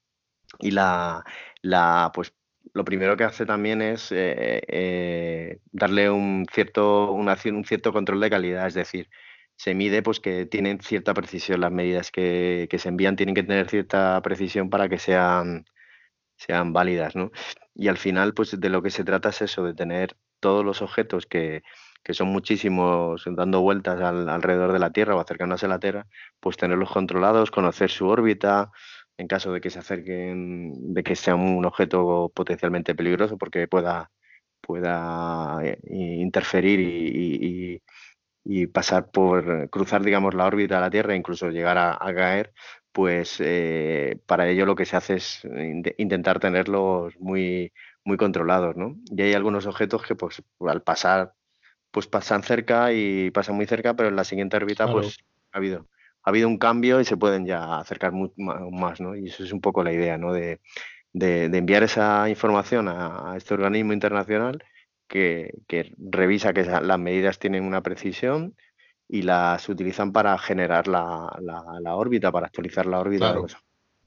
y la, la pues lo primero que hace también es eh, eh, darle un cierto, un cierto control de calidad, es decir, se mide pues que tienen cierta precisión, las medidas que, se envían tienen que tener cierta precisión para que sean, sean válidas, ¿no? Y al final, pues de lo que se trata es eso, de tener todos los objetos que, que son muchísimos dando vueltas alrededor de la Tierra o acercándose a la Tierra, pues tenerlos controlados, conocer su órbita, en caso de que se acerquen, de que sea un objeto potencialmente peligroso porque pueda, pueda eh, interferir y, pasar por, cruzar, digamos, la órbita de la Tierra e incluso llegar a, caer, pues eh, para ello lo que se hace es intentar tenerlos muy, muy controlados, ¿no? Y hay algunos objetos que, pues, al pasar, pues pasan cerca y pasan muy cerca, pero en la siguiente órbita, pues ha habido ha habido un cambio y se pueden ya acercar más, ¿no? Y eso es un poco la idea, ¿no? De, enviar esa información a, este organismo internacional que, revisa que las medidas tienen una precisión y las utilizan para generar la, órbita, para actualizar la órbita de los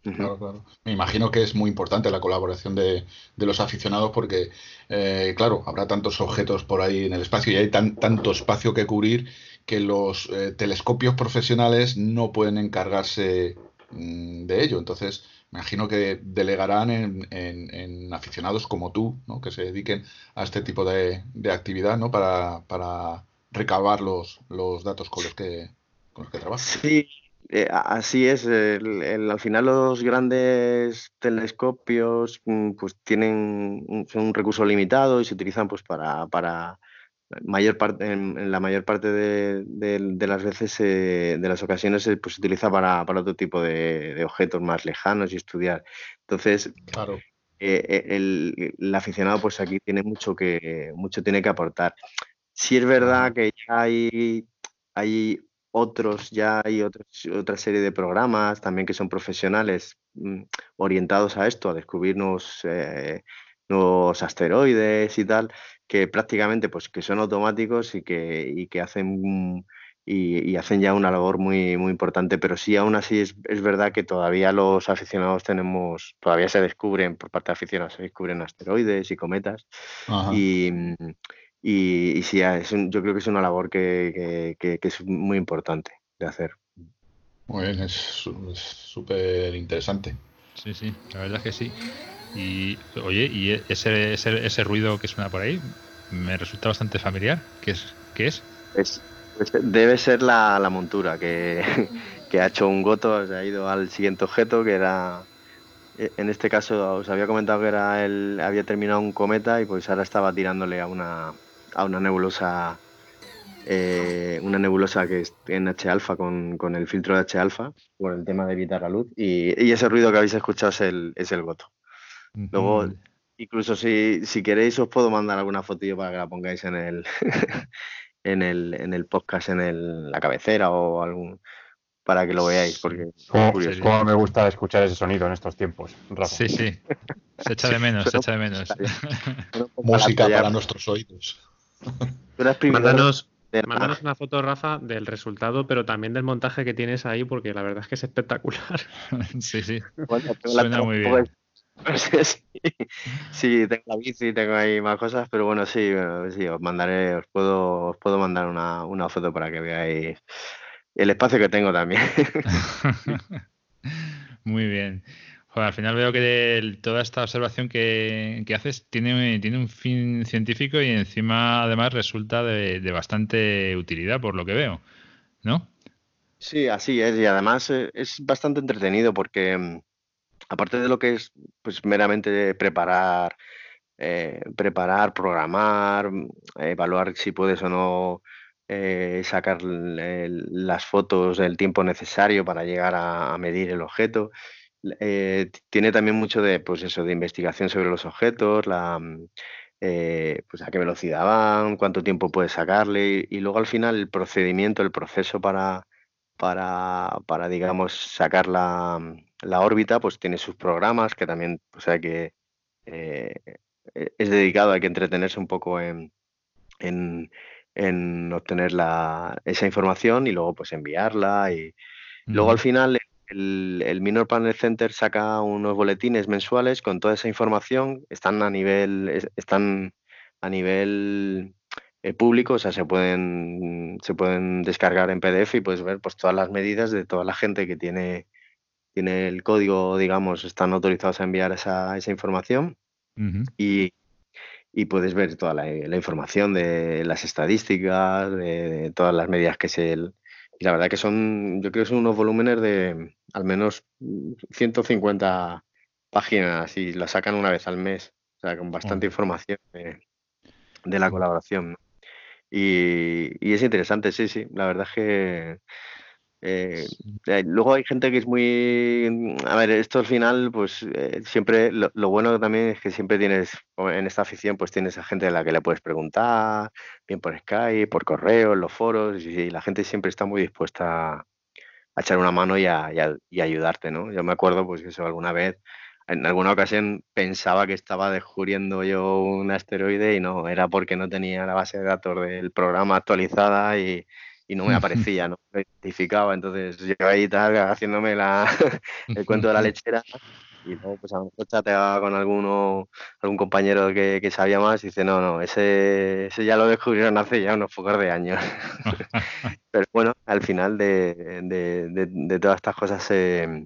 Claro, claro. Me imagino que es muy importante la colaboración de, los aficionados porque, eh, claro, habrá tantos objetos por ahí en el espacio y hay tan, tanto espacio que cubrir que los eh, telescopios profesionales no pueden encargarse mm, de ello. Entonces, me imagino que delegarán en, aficionados como tú, ¿no? que se dediquen a este tipo de, actividad ¿no? para, para recabar los, los datos con los que, con los que trabajan. Sí, eh, así es, al final los grandes telescopios mm, pues tienen un, son un recurso limitado y se utilizan pues para mayor parte, en, la mayor parte de, las veces, eh, de las ocasiones, pues, se utiliza para, otro tipo de, objetos más lejanos y estudiar. Entonces, claro. Eh, el, aficionado pues aquí tiene mucho que, mucho tiene que aportar. Si es verdad que ya hay, hay otros, ya hay otra serie de programas también que son profesionales mm, orientados a esto, a descubrir eh, nuevos, asteroides y tal, que prácticamente pues que son automáticos y que, y que hacen y, hacen ya una labor muy, muy importante, pero sí, aún así es, es, verdad que todavía los aficionados tenemos, todavía se descubren, por parte de aficionados, se descubren asteroides y cometas. Y, y, sí, yo creo que es una labor que, es muy importante de hacer. Muy bien, es súper interesante. Sí, sí, la verdad es que sí. Y oye, y ese, ese, ese, ruido que suena por ahí me resulta bastante familiar. ¿Qué es? ¿Qué es? es debe ser la, montura [laughs] que, ha hecho un goto, se ha ido al siguiente objeto que era e, en este caso os había comentado que era el había terminado un cometa y pues ahora estaba tirándole a una a una nebulosa eh, una nebulosa que es en H alfa con, el filtro de H alfa por el tema de evitar la luz y, ese ruido que habéis escuchado es el, es el goto. Luego, incluso si, si, queréis os puedo mandar alguna fotillo para que la pongáis en el [laughs] en el, en el podcast, en el, la cabecera o algún para que lo veáis, porque ¿Cómo, me gusta escuchar ese sonido en estos tiempos, Sí, sí. Se echa de menos, se echa de menos. [laughs] Música para nuestros oídos. Mándanos, una foto, Rafa, del resultado, pero también del montaje que tienes ahí, porque la verdad es que es espectacular. [laughs] sí, sí. Suena muy bien. [laughs] sí, tengo la bici, tengo ahí más cosas, pero bueno, sí, sí os mandaré, os puedo, os puedo mandar una, una foto para que veáis el espacio que tengo también. [laughs] muy bien al final veo que toda esta observación que, haces tiene, tiene, un fin científico y encima además resulta de, bastante utilidad por lo que veo, ¿no? Sí, así es y además eh, es bastante entretenido porque mm, aparte de lo que es pues meramente preparar, eh, preparar, programar, mm, evaluar si puedes o no eh, sacar las fotos del tiempo necesario para llegar a medir el objeto eh, tiene también mucho de, pues eso, de investigación sobre los objetos, mm, eh, pues a qué velocidad van, cuánto tiempo puedes sacarle y, luego al final el procedimiento, el proceso para, para, para digamos, sacar la, mm, la, órbita, pues tiene sus programas que también, pues hay que, eh, es dedicado, hay que entretenerse un poco en, en, en obtener la, esa información y luego pues enviarla y luego al final el, Minor Panel Center saca unos boletines mensuales con toda esa información. Están a nivel, están a nivel eh, público, o sea, se pueden, se pueden descargar en PDF y puedes ver pues, todas las medidas de toda la gente que tiene, tiene el código, digamos, están autorizados a enviar esa, esa información. y, y, puedes ver toda la, información de las estadísticas, de, todas las medidas que se, y la verdad que son, yo creo que son unos volúmenes de al menos 150 páginas y la sacan una vez al mes. O sea, con bastante información de, la colaboración. Y, y, es interesante, sí, sí. La verdad es que eh, eh, luego hay gente que es muy... Mm, a ver, esto al final, pues eh, siempre, lo, bueno también es que siempre tienes, en esta afición, pues tienes a gente a la que le puedes preguntar, bien por Skype, por correo, en los foros, y, la gente siempre está muy dispuesta echar una mano y a, y ayudarte, ¿no? Yo me acuerdo, pues que eso alguna vez, en alguna ocasión pensaba que estaba descubriendo yo un asteroide y no, era porque no tenía la base de datos del programa actualizada y, y no me aparecía, no me identificaba. Entonces yo ahí tal, haciéndome la, [laughs] el cuento de la lechera y luego pues a lo mejor chateaba con alguno, algún compañero que, que, sabía más y dice, no, no, ese, ese ya lo descubrieron hace ya unos pocos de años. [laughs] Pero bueno, al final de, de, de, todas estas cosas se,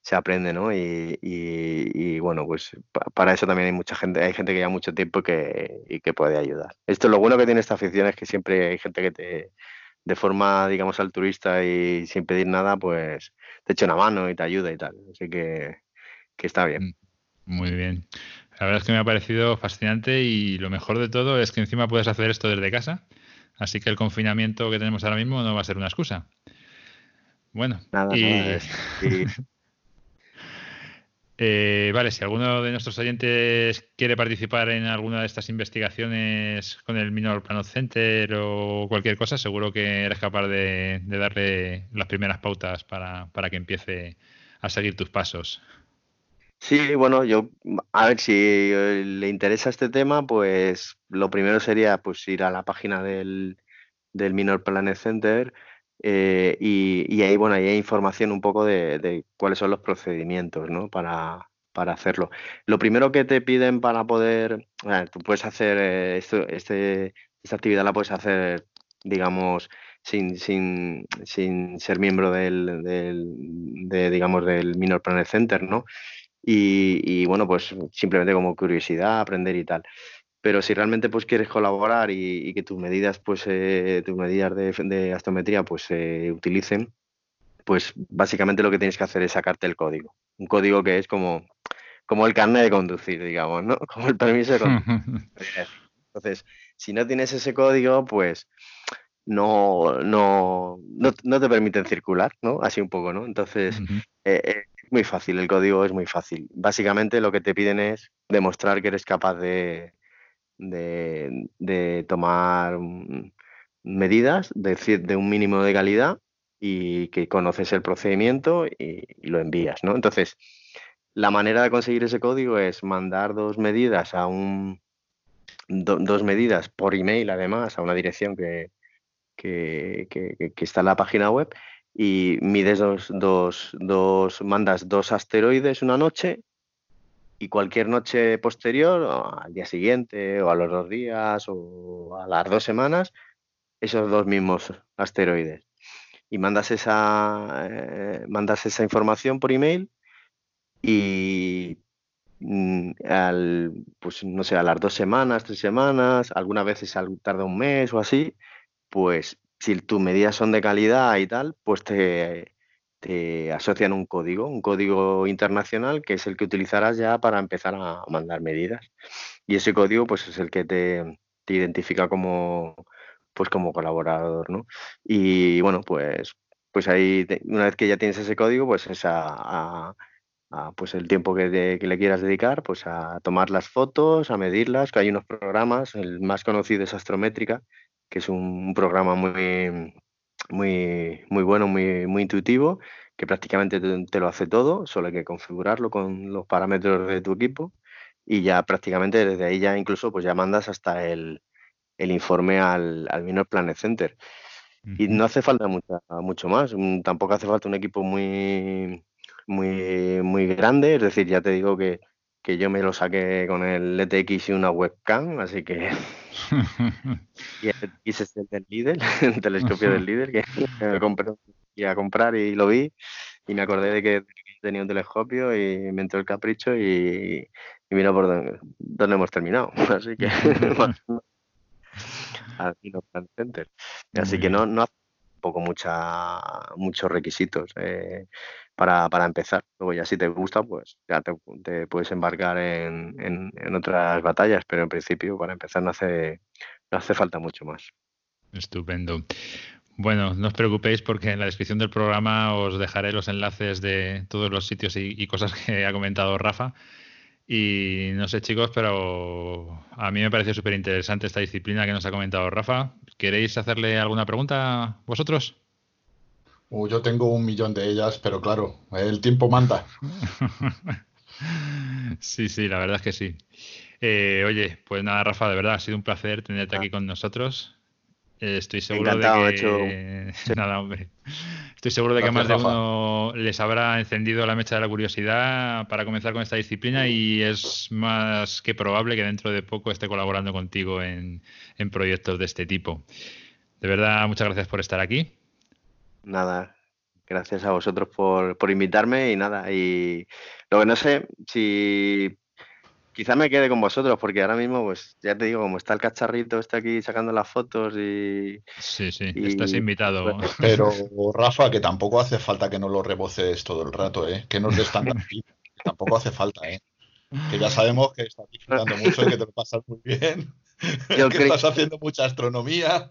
se aprende, ¿no? Y, y, bueno, pues para eso también hay mucha gente, hay gente que lleva mucho tiempo que, y que puede ayudar. Esto lo bueno que tiene esta afición es que siempre hay gente que te, de forma, digamos, altruista y sin pedir nada, pues te echa una mano y te ayuda y tal. Así que que está bien. Mm, muy bien. La verdad es que me ha parecido fascinante y lo mejor de todo es que encima puedes hacer esto desde casa. Así que el confinamiento que tenemos ahora mismo no va a ser una excusa. Bueno, nada, y... [laughs] Eh, vale, si alguno de nuestros oyentes quiere participar en alguna de estas investigaciones con el Minor Planet Center o cualquier cosa, seguro que eres capaz de, darle las primeras pautas para, para que empiece a seguir tus pasos. Sí, bueno, yo, a ver, si eh, le interesa este tema, pues lo primero sería pues ir a la página del, del Minor Planet Center eh, y, ahí, bueno, ahí hay información un poco de, cuáles son los procedimientos, ¿no? Para, para hacerlo. Lo primero que te piden para poder, tú puedes hacer eh, esto, este, esta actividad la puedes hacer, digamos, sin, sin, sin ser miembro del, del de, digamos, del Minor Planet Center, ¿no? y, bueno, pues simplemente como curiosidad, aprender y tal. Pero si realmente pues quieres colaborar y, que tus medidas, pues eh, tus medidas de, de astrometría pues se utilicen, pues básicamente lo que tienes que hacer es sacarte el código. Un código que es como, como el carnet de conducir, digamos, ¿no? [laughs] Como el permiso de conducir. [laughs] Entonces, si no tienes ese código, pues no, no, no, te permiten circular, ¿no? Así un poco, ¿no? Entonces, muy fácil, el código es muy fácil. Básicamente lo que te piden es demostrar que eres capaz de, de, tomar mm, medidas, de, de un mínimo de calidad y que conoces el procedimiento y, lo envías, ¿no? Entonces, la manera de conseguir ese código es mandar dos medidas a un dos medidas por email además a una dirección que, que, que, está en la página web y mides dos, dos, dos, mandas dos asteroides una noche y cualquier noche posterior, al día siguiente, o a los dos días, o a las dos semanas, esos dos mismos asteroides. Y mandas esa, eh, mandas esa información por email y mm, al, pues no sé, a las dos semanas, tres semanas, algunas veces tarda un mes o así, pues si tus medidas son de calidad y tal, pues te, te asocian un código, un código internacional que es el que utilizarás ya para empezar a mandar medidas. Y ese código pues es el que te, te identifica como pues como colaborador, ¿no? Y bueno, pues pues ahí una vez que ya tienes ese código, pues es a, pues el tiempo que, le quieras dedicar, pues a tomar las fotos, a medirlas, que hay unos programas, el más conocido es Astrométrica, que es un programa muy, muy, muy bueno, muy, muy intuitivo, que prácticamente te, lo hace todo, solo hay que configurarlo con los parámetros de tu equipo y ya prácticamente desde ahí ya incluso pues ya mandas hasta el, informe al, al Minor Planet Center. Y no hace falta mucha, mucho más, mm, tampoco hace falta un equipo muy, muy, muy grande, es decir, ya te digo que que yo me lo saqué con el LTX y una webcam, así que... [laughs] y el LTX es el del líder, [laughs] el telescopio del líder, que [laughs] me compré y a comprar y lo vi y me acordé de que tenía un telescopio y me entró el capricho y, mira por dónde, hemos terminado. Así que... Center. Así que no, no hace poco mucha, muchos requisitos. Eh, para, para empezar. Luego ya si te gusta, pues ya te, puedes embarcar en, en, otras batallas, pero en principio para empezar no hace, no hace falta mucho más. Estupendo. Bueno, no os preocupéis porque en la descripción del programa os dejaré los enlaces de todos los sitios y, cosas que ha comentado Rafa. Y no sé, chicos, pero a mí me parece súper interesante esta disciplina que nos ha comentado Rafa. ¿Queréis hacerle alguna pregunta vosotros? Uh, yo tengo un millón de ellas, pero claro, el tiempo manda. [laughs] sí, sí, la verdad es que sí. Eh, oye, pues nada, Rafa, de verdad ha sido un placer tenerte aquí con nosotros. Eh, estoy seguro de que. [laughs] Nada, hombre. Estoy seguro de que más de uno les habrá encendido la mecha de la curiosidad para comenzar con esta disciplina y es más que probable que dentro de poco esté colaborando contigo en, proyectos de este tipo. De verdad, muchas gracias por estar aquí. Nada, gracias a vosotros por, por invitarme y nada. Y lo que no sé, si Quizá me quede con vosotros, porque ahora mismo, pues ya te digo, como está el cacharrito, está aquí sacando las fotos y. Sí, sí, estás invitado. [laughs] Pero, Rafa, que tampoco hace falta que no lo reboces todo el rato, ¿eh? Que nos des tanta Tampoco hace falta, ¿eh? Que ya sabemos que estás disfrutando mucho y que te lo pasas muy bien. [laughs] que estás haciendo mucha astronomía.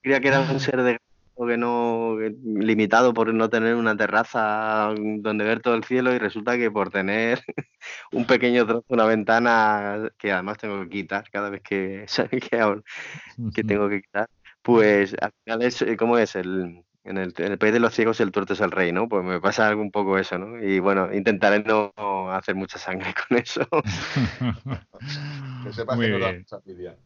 Creía que era un ser de que no limitado por no tener una terraza donde ver todo el cielo y resulta que por tener [laughs] un pequeño trozo, una ventana que además tengo que quitar cada vez que, [laughs] que, que tengo que quitar, pues al final es como es el en el, en el, país de los ciegos el tuerto es el rey, ¿no? Pues me pasa algo un poco eso, ¿no? Y bueno, intentaré no hacer mucha sangre [laughs] con eso. que sepas que no da mucha envidia.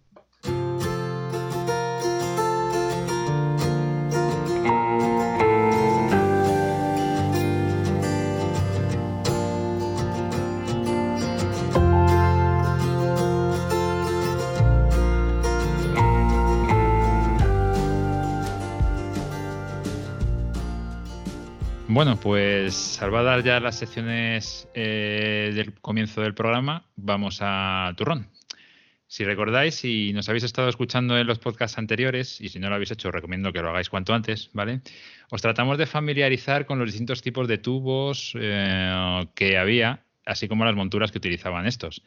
Bueno, pues al dar ya las secciones eh, del comienzo del programa, vamos a turrón. Si recordáis y nos habéis estado escuchando en los podcasts anteriores, y si no lo habéis hecho, recomiendo que lo hagáis cuanto antes, ¿vale? Os tratamos de familiarizar con los distintos tipos de tubos eh, que había, así como las monturas que utilizaban estos.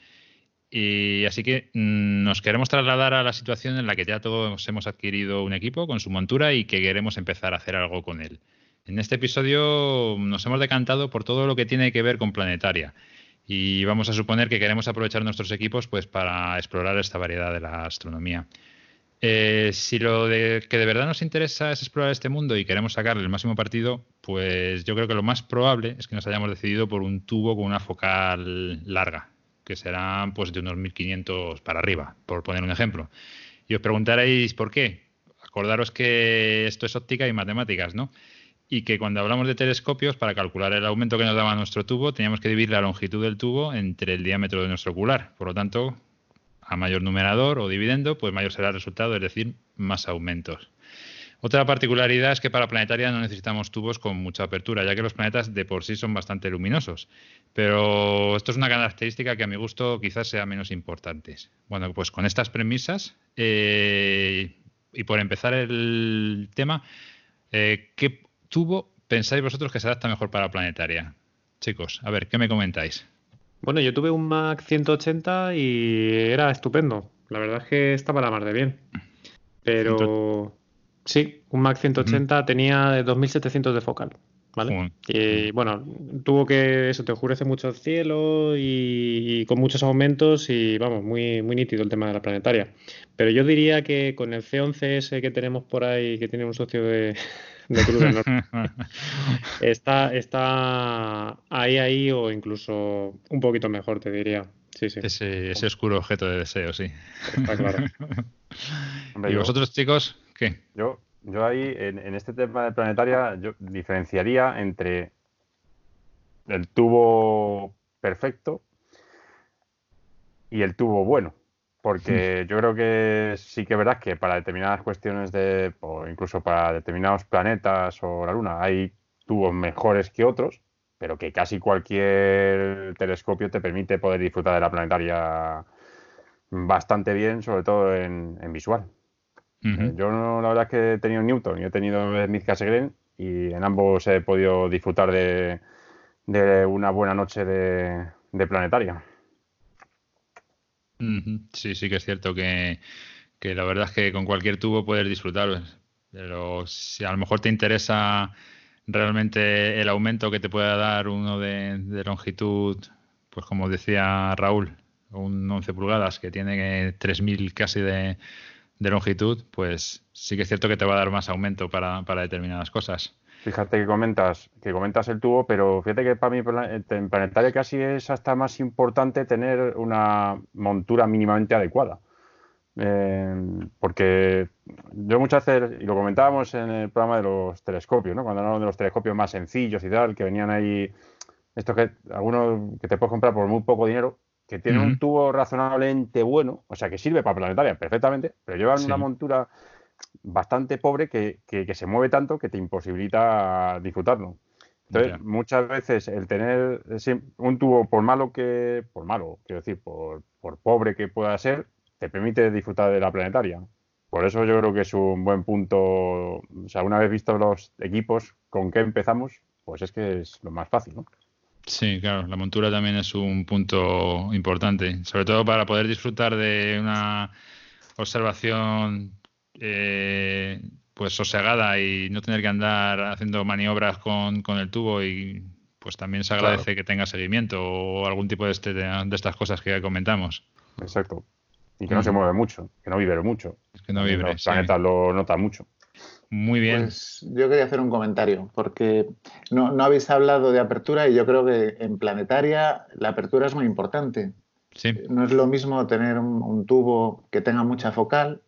Y así que mm, nos queremos trasladar a la situación en la que ya todos hemos adquirido un equipo con su montura y que queremos empezar a hacer algo con él. En este episodio nos hemos decantado por todo lo que tiene que ver con planetaria y vamos a suponer que queremos aprovechar nuestros equipos pues para explorar esta variedad de la astronomía. Eh, si lo que de verdad nos interesa es explorar este mundo y queremos sacarle el máximo partido, pues yo creo que lo más probable es que nos hayamos decidido por un tubo con una focal larga, que serán pues de unos 1500 para arriba, por poner un ejemplo. Y os preguntaréis por qué. Acordaros que esto es óptica y matemáticas, ¿no? Y que cuando hablamos de telescopios, para calcular el aumento que nos daba nuestro tubo, teníamos que dividir la longitud del tubo entre el diámetro de nuestro ocular. Por lo tanto, a mayor numerador o dividendo, pues mayor será el resultado, es decir, más aumentos. Otra particularidad es que para planetaria no necesitamos tubos con mucha apertura, ya que los planetas de por sí son bastante luminosos. Pero esto es una característica que a mi gusto quizás sea menos importante. Bueno, pues con estas premisas eh, y por empezar el tema, eh, ¿qué tubo pensáis vosotros que se adapta mejor para planetaria? Chicos, a ver, ¿qué me comentáis? Bueno, yo tuve un Mac 180 y era estupendo. La verdad es que estaba la mar de bien. Pero sí, un Mac 180 tenía de 2700 de focal. ¿Vale? Y bueno, tuvo que, eso, te oscurece mucho el cielo y, con muchos aumentos y vamos, muy, muy nítido el tema de la planetaria. Pero yo diría que con el C11S que tenemos por ahí, que tiene un socio de, [laughs] está, está ahí, ahí o incluso un poquito mejor, te diría. Sí, sí. Ese, ese oscuro objeto de deseo, sí. Está claro. [laughs] ¿Y vosotros, chicos, qué? Yo, yo ahí, en, este tema de planetaria, yo diferenciaría entre el tubo perfecto y el tubo bueno. Porque yo creo que sí que es verdad que para determinadas cuestiones de, o incluso para determinados planetas o la Luna, hay tubos mejores que otros, pero que casi cualquier telescopio te permite poder disfrutar de la planetaria bastante bien, sobre todo en, visual. Yo no, la verdad es que he tenido Newton y he tenido Smith Cassegrain y en ambos he podido disfrutar de, una buena noche de planetaria. Sí, sí que es cierto que, la verdad es que con cualquier tubo puedes disfrutar, pero si a lo mejor te interesa realmente el aumento que te pueda dar uno de, longitud, pues como decía Raúl, un 11 pulgadas que tiene 3000 casi de, longitud, pues sí que es cierto que te va a dar más aumento para, para determinadas cosas. Fíjate que comentas, que comentas el tubo, pero fíjate que para mí en planetaria casi es hasta más importante tener una montura mínimamente adecuada. Eh, porque yo muchas veces, y lo comentábamos en el programa de los telescopios, ¿no? cuando hablábamos de los telescopios más sencillos y tal, que venían ahí, estos que algunos que te puedes comprar por muy poco dinero, que tienen un tubo razonablemente bueno, o sea, que sirve para planetaria perfectamente, pero llevan una montura bastante pobre que, que, se mueve tanto que te imposibilita disfrutarlo. Entonces, muchas veces el tener un tubo, por malo que, por malo, quiero decir, por, por pobre que pueda ser, te permite disfrutar de la planetaria. Por eso yo creo que es un buen punto. O sea, una vez visto los equipos con qué empezamos, pues es que es lo más fácil, ¿no? Sí, claro, la montura también es un punto importante, sobre todo para poder disfrutar de una observación eh, pues sosegada y no tener que andar haciendo maniobras con, con el tubo y pues también se agradece que tenga seguimiento o algún tipo de, este, de estas cosas que comentamos. Exacto. Y que no se mm. mueve mucho, que no vibre mucho. que no vibre. Los planetas lo nota mucho. Muy bien. Pues yo quería hacer un comentario, porque no, no, habéis hablado de apertura y yo creo que en planetaria la apertura es muy importante. Sí. No es lo mismo tener un, tubo que tenga mucha focal,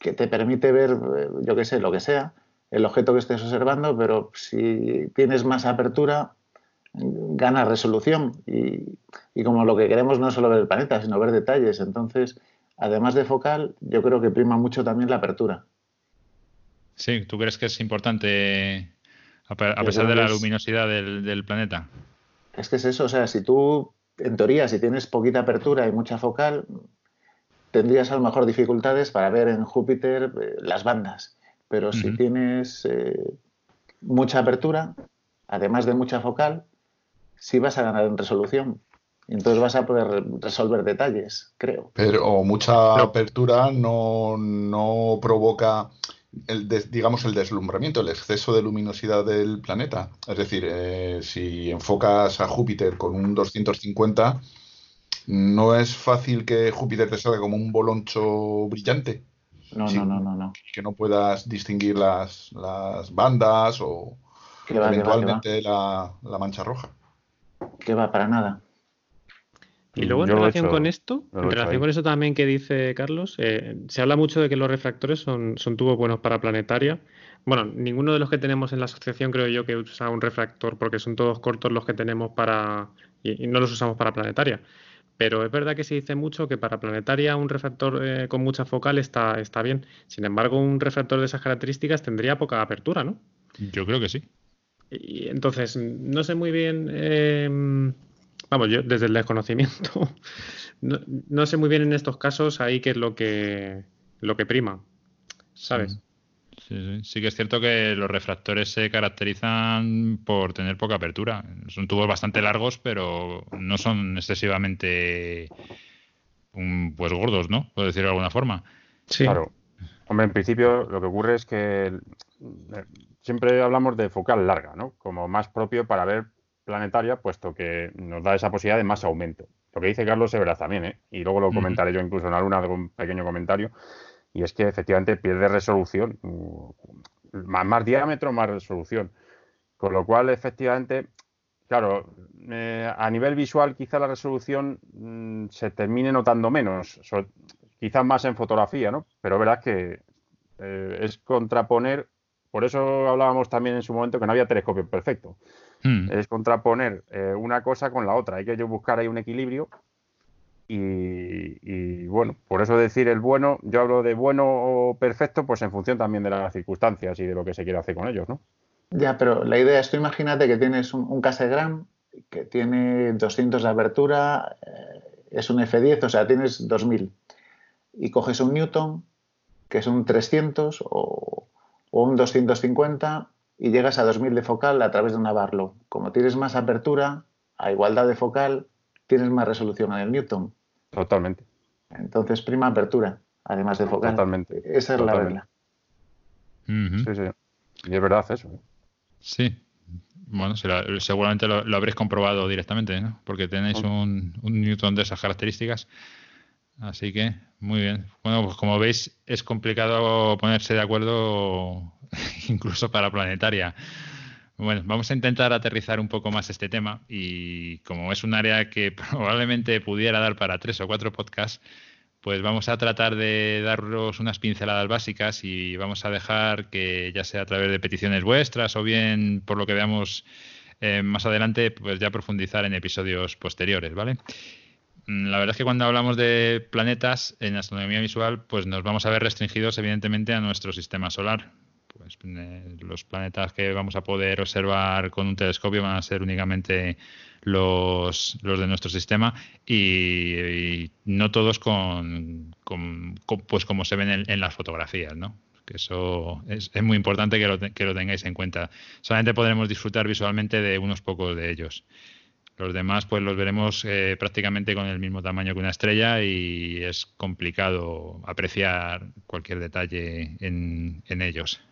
que te permite ver, eh, yo qué sé, lo que sea, el objeto que estés observando, pero si tienes más apertura, gana resolución. Y, y como lo que queremos no es solo ver el planeta, sino ver detalles. Entonces, además de focal, yo creo que prima mucho también la apertura. Sí, ¿tú crees que es importante a, pesar de la luminosidad del, planeta? Es que es eso, o sea, si tú, en teoría, si tienes poquita apertura y mucha focal, tendrías a lo mejor dificultades para ver en Júpiter eh, las bandas. Pero si tienes eh, mucha apertura, además de mucha focal, sí vas a ganar en resolución. Y entonces vas a poder resolver detalles, creo. Pero mucha apertura no, no provoca el digamos el deslumbramiento, el exceso de luminosidad del planeta. Es decir, eh, si enfocas a Júpiter con un 250, no es fácil que Júpiter te salga como un boloncho brillante. No, no, no, no, no. Que no puedas distinguir las, bandas o eventualmente La, la mancha roja. Que va para nada. Y luego en relación con esto, en relación con eso también que dice Carlos, eh, se habla mucho de que los refractores son, son tubos buenos para planetaria. Bueno, ninguno de los que tenemos en la asociación creo yo que usa un refractor porque son todos cortos los que tenemos para y, no los usamos para planetaria. Pero es verdad que se dice mucho que para planetaria un refractor eh, con mucha focal está, está bien. Sin embargo, un refractor de esas características tendría poca apertura, ¿no? Yo creo que sí. Y entonces, no sé muy bien eh, vamos, yo desde el desconocimiento, [laughs] no, sé muy bien en estos casos ahí qué es lo que, lo que prima, ¿sabes? Sí, sí, que es cierto que los refractores se caracterizan por tener poca apertura. Son tubos bastante largos, pero no son excesivamente pues gordos, ¿no? Puedo decirlo de alguna forma. Sí. Claro. Hombre, en principio lo que ocurre es que eh, siempre hablamos de focal larga, ¿no? Como más propio para ver planetaria, puesto que nos da esa posibilidad de más aumento. Lo que dice Carlos es verdad también, ¿eh? y luego lo comentaré yo incluso en alguna un pequeño comentario, y es que efectivamente pierde resolución, más, diámetro, más resolución. Con lo cual, efectivamente, claro, eh, a nivel visual quizá la resolución mm, se termine notando menos, quizás más en fotografía, ¿no? Pero verdad que eh, es contraponer, por eso hablábamos también en su momento que no había telescopio perfecto. Hmm. Es contraponer eh, una cosa con la otra. Hay que buscar ahí un equilibrio. Y, bueno, por eso decir el bueno, yo hablo de bueno o perfecto, pues en función también de las circunstancias y de lo que se quiere hacer con ellos, ¿no? Ya, pero la idea es, tú imagínate que tienes un, un Cassegramm que tiene 200 de abertura, eh, es un F10, o sea, tienes 2000. Y coges un Newton, que es un 300 o, o un 250 y llegas a 2000 de focal a través de una Barlow. Como tienes más apertura, a igualdad de focal, tienes más resolución en el Newton. Totalmente. Entonces, prima apertura, además de focal. Totalmente. Esa es la regla. Sí, sí. Y es verdad eso. ¿eh? Sí. Bueno, seguramente lo, habréis comprobado directamente, ¿no? Porque tenéis un, un Newton de esas características. Así que, muy bien. Bueno, pues como veis, es complicado ponerse de acuerdo [laughs] incluso para planetaria. Bueno, vamos a intentar aterrizar un poco más este tema y como es un área que [laughs] probablemente pudiera dar para tres o cuatro podcasts, pues vamos a tratar de daros unas pinceladas básicas y vamos a dejar que ya sea a través de peticiones vuestras o bien por lo que veamos eh, más adelante, pues ya profundizar en episodios posteriores, ¿vale? Mm, la verdad es que cuando hablamos de planetas en astronomía visual, pues nos vamos a ver restringidos evidentemente a nuestro sistema solar. Pues eh, los planetas que vamos a poder observar con un telescopio van a ser únicamente los, los de nuestro sistema y, no todos con, pues como se ven en, las fotografías, ¿no? Que eso es, muy importante que lo, que lo tengáis en cuenta. Solamente podremos disfrutar visualmente de unos pocos de ellos. Los demás, pues los veremos eh, prácticamente con el mismo tamaño que una estrella y es complicado apreciar cualquier detalle en, en ellos.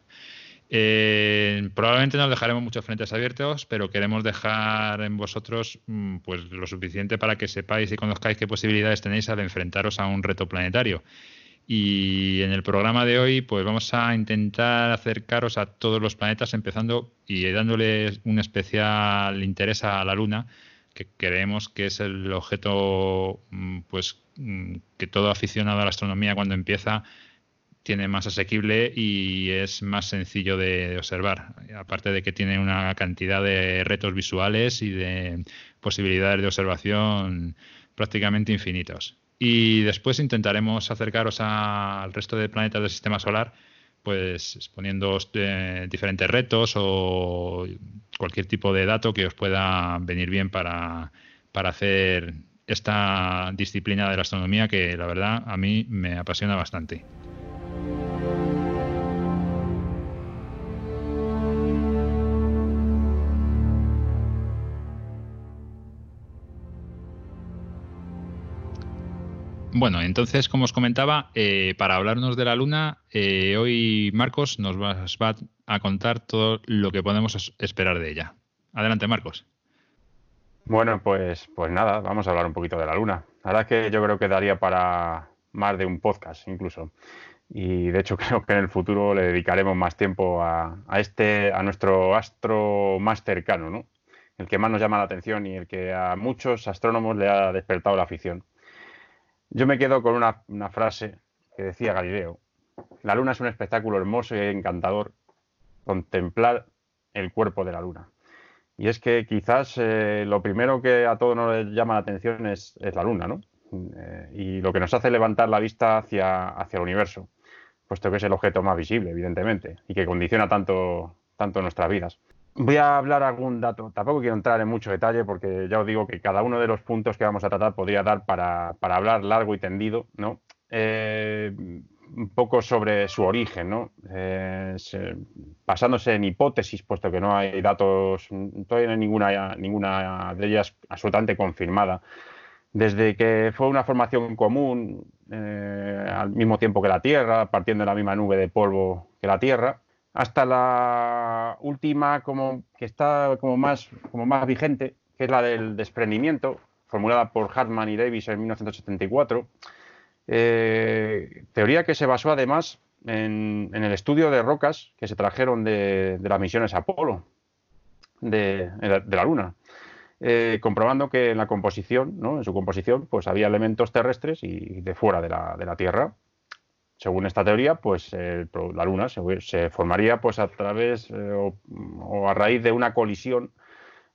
Eh, probablemente nos dejaremos muchos frentes abiertos, pero queremos dejar en vosotros mm, pues lo suficiente para que sepáis y conozcáis qué posibilidades tenéis al enfrentaros a un reto planetario. Y en el programa de hoy, pues vamos a intentar acercaros a todos los planetas, empezando y dándoles un especial interés a la Luna, que creemos que es el objeto, mm, pues mm, que todo aficionado a la astronomía cuando empieza tiene más asequible y es más sencillo de, observar. Aparte de que tiene una cantidad de retos visuales y de posibilidades de observación prácticamente infinitos. Y después intentaremos acercaros al resto de planetas del sistema solar, pues exponiendo eh, diferentes retos o cualquier tipo de dato que os pueda venir bien para, para hacer esta disciplina de la astronomía que la verdad a mí me apasiona bastante. Bueno, entonces, como os comentaba, eh, para hablarnos de la Luna, eh, hoy Marcos nos va, a contar todo lo que podemos esperar de ella. Adelante, Marcos. Bueno, pues, pues nada, vamos a hablar un poquito de la Luna. La verdad es que yo creo que daría para más de un podcast incluso. Y de hecho [laughs] creo que en el futuro le dedicaremos más tiempo a, a este, a nuestro astro más cercano, ¿no? El que más nos llama la atención y el que a muchos astrónomos le ha despertado la afición. Yo me quedo con una, frase que decía Galileo. La luna es un espectáculo hermoso y encantador. Contemplar el cuerpo de la luna. Y es que quizás eh, lo primero que a todos nos llama la atención es, la luna, ¿no? Eh, y lo que nos hace levantar la vista hacia, hacia el universo, puesto que es el objeto más visible, evidentemente, y que condiciona tanto, tanto nuestras vidas. Voy a hablar algún dato. Tampoco quiero entrar en mucho detalle porque ya os digo que cada uno de los puntos que vamos a tratar podría dar para, hablar largo y tendido, ¿no? Eh, un poco sobre su origen, ¿no? Eh, basándose en hipótesis, puesto que no hay datos, todavía no hay ninguna, ninguna de ellas absolutamente confirmada. Desde que fue una formación común eh, al mismo tiempo que la Tierra, partiendo de la misma nube de polvo que la Tierra, hasta la última que está como más, como más vigente, que es la del desprendimiento, formulada por Hartman y Davis en 1974. Eh, teoría que se basó además en, el estudio de rocas que se trajeron de, las misiones Apolo de, la Luna, eh, comprobando que en la composición, ¿no? en su composición, pues había elementos terrestres y de fuera de la Tierra. Según esta teoría, pues la Luna se, formaría pues a través eh, o, a raíz de una colisión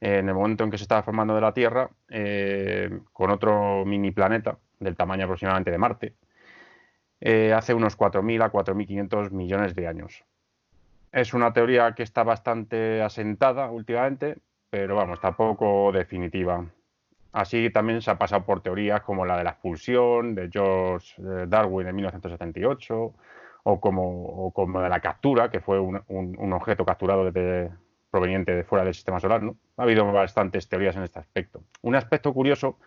en el momento en que se estaba formando de la Tierra eh, con otro mini planeta del tamaño aproximadamente de Marte eh, hace unos 4.000 a 4.500 millones de años. Es una teoría que está bastante asentada últimamente, pero vamos, tampoco definitiva. Así también se ha pasado por teorías como la de la expulsión de George eh, Darwin en 1978 o como, como de la captura, que fue un, objeto capturado proveniente de fuera del sistema solar. ¿no? Ha habido bastantes teorías en este aspecto. Un aspecto curioso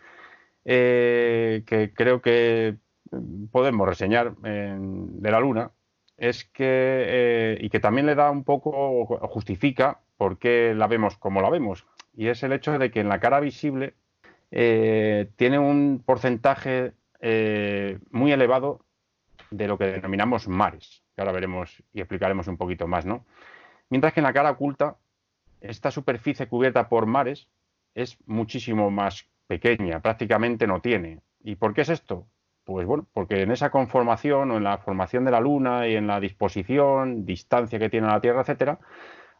eh, que creo que podemos reseñar de la Luna es que, eh, y que también le da un poco, justifica por qué la vemos como la vemos, y es el hecho de que en la cara visible eh, tiene un porcentaje eh, muy elevado de lo que denominamos mares, que ahora veremos y explicaremos un poquito más, ¿no? Mientras que en la cara oculta, esta superficie cubierta por mares es muchísimo más pequeña, prácticamente no tiene. ¿Y por qué es esto? Pues bueno, porque en esa conformación o en la formación de la Luna y en la disposición, distancia que tiene la Tierra, etcétera,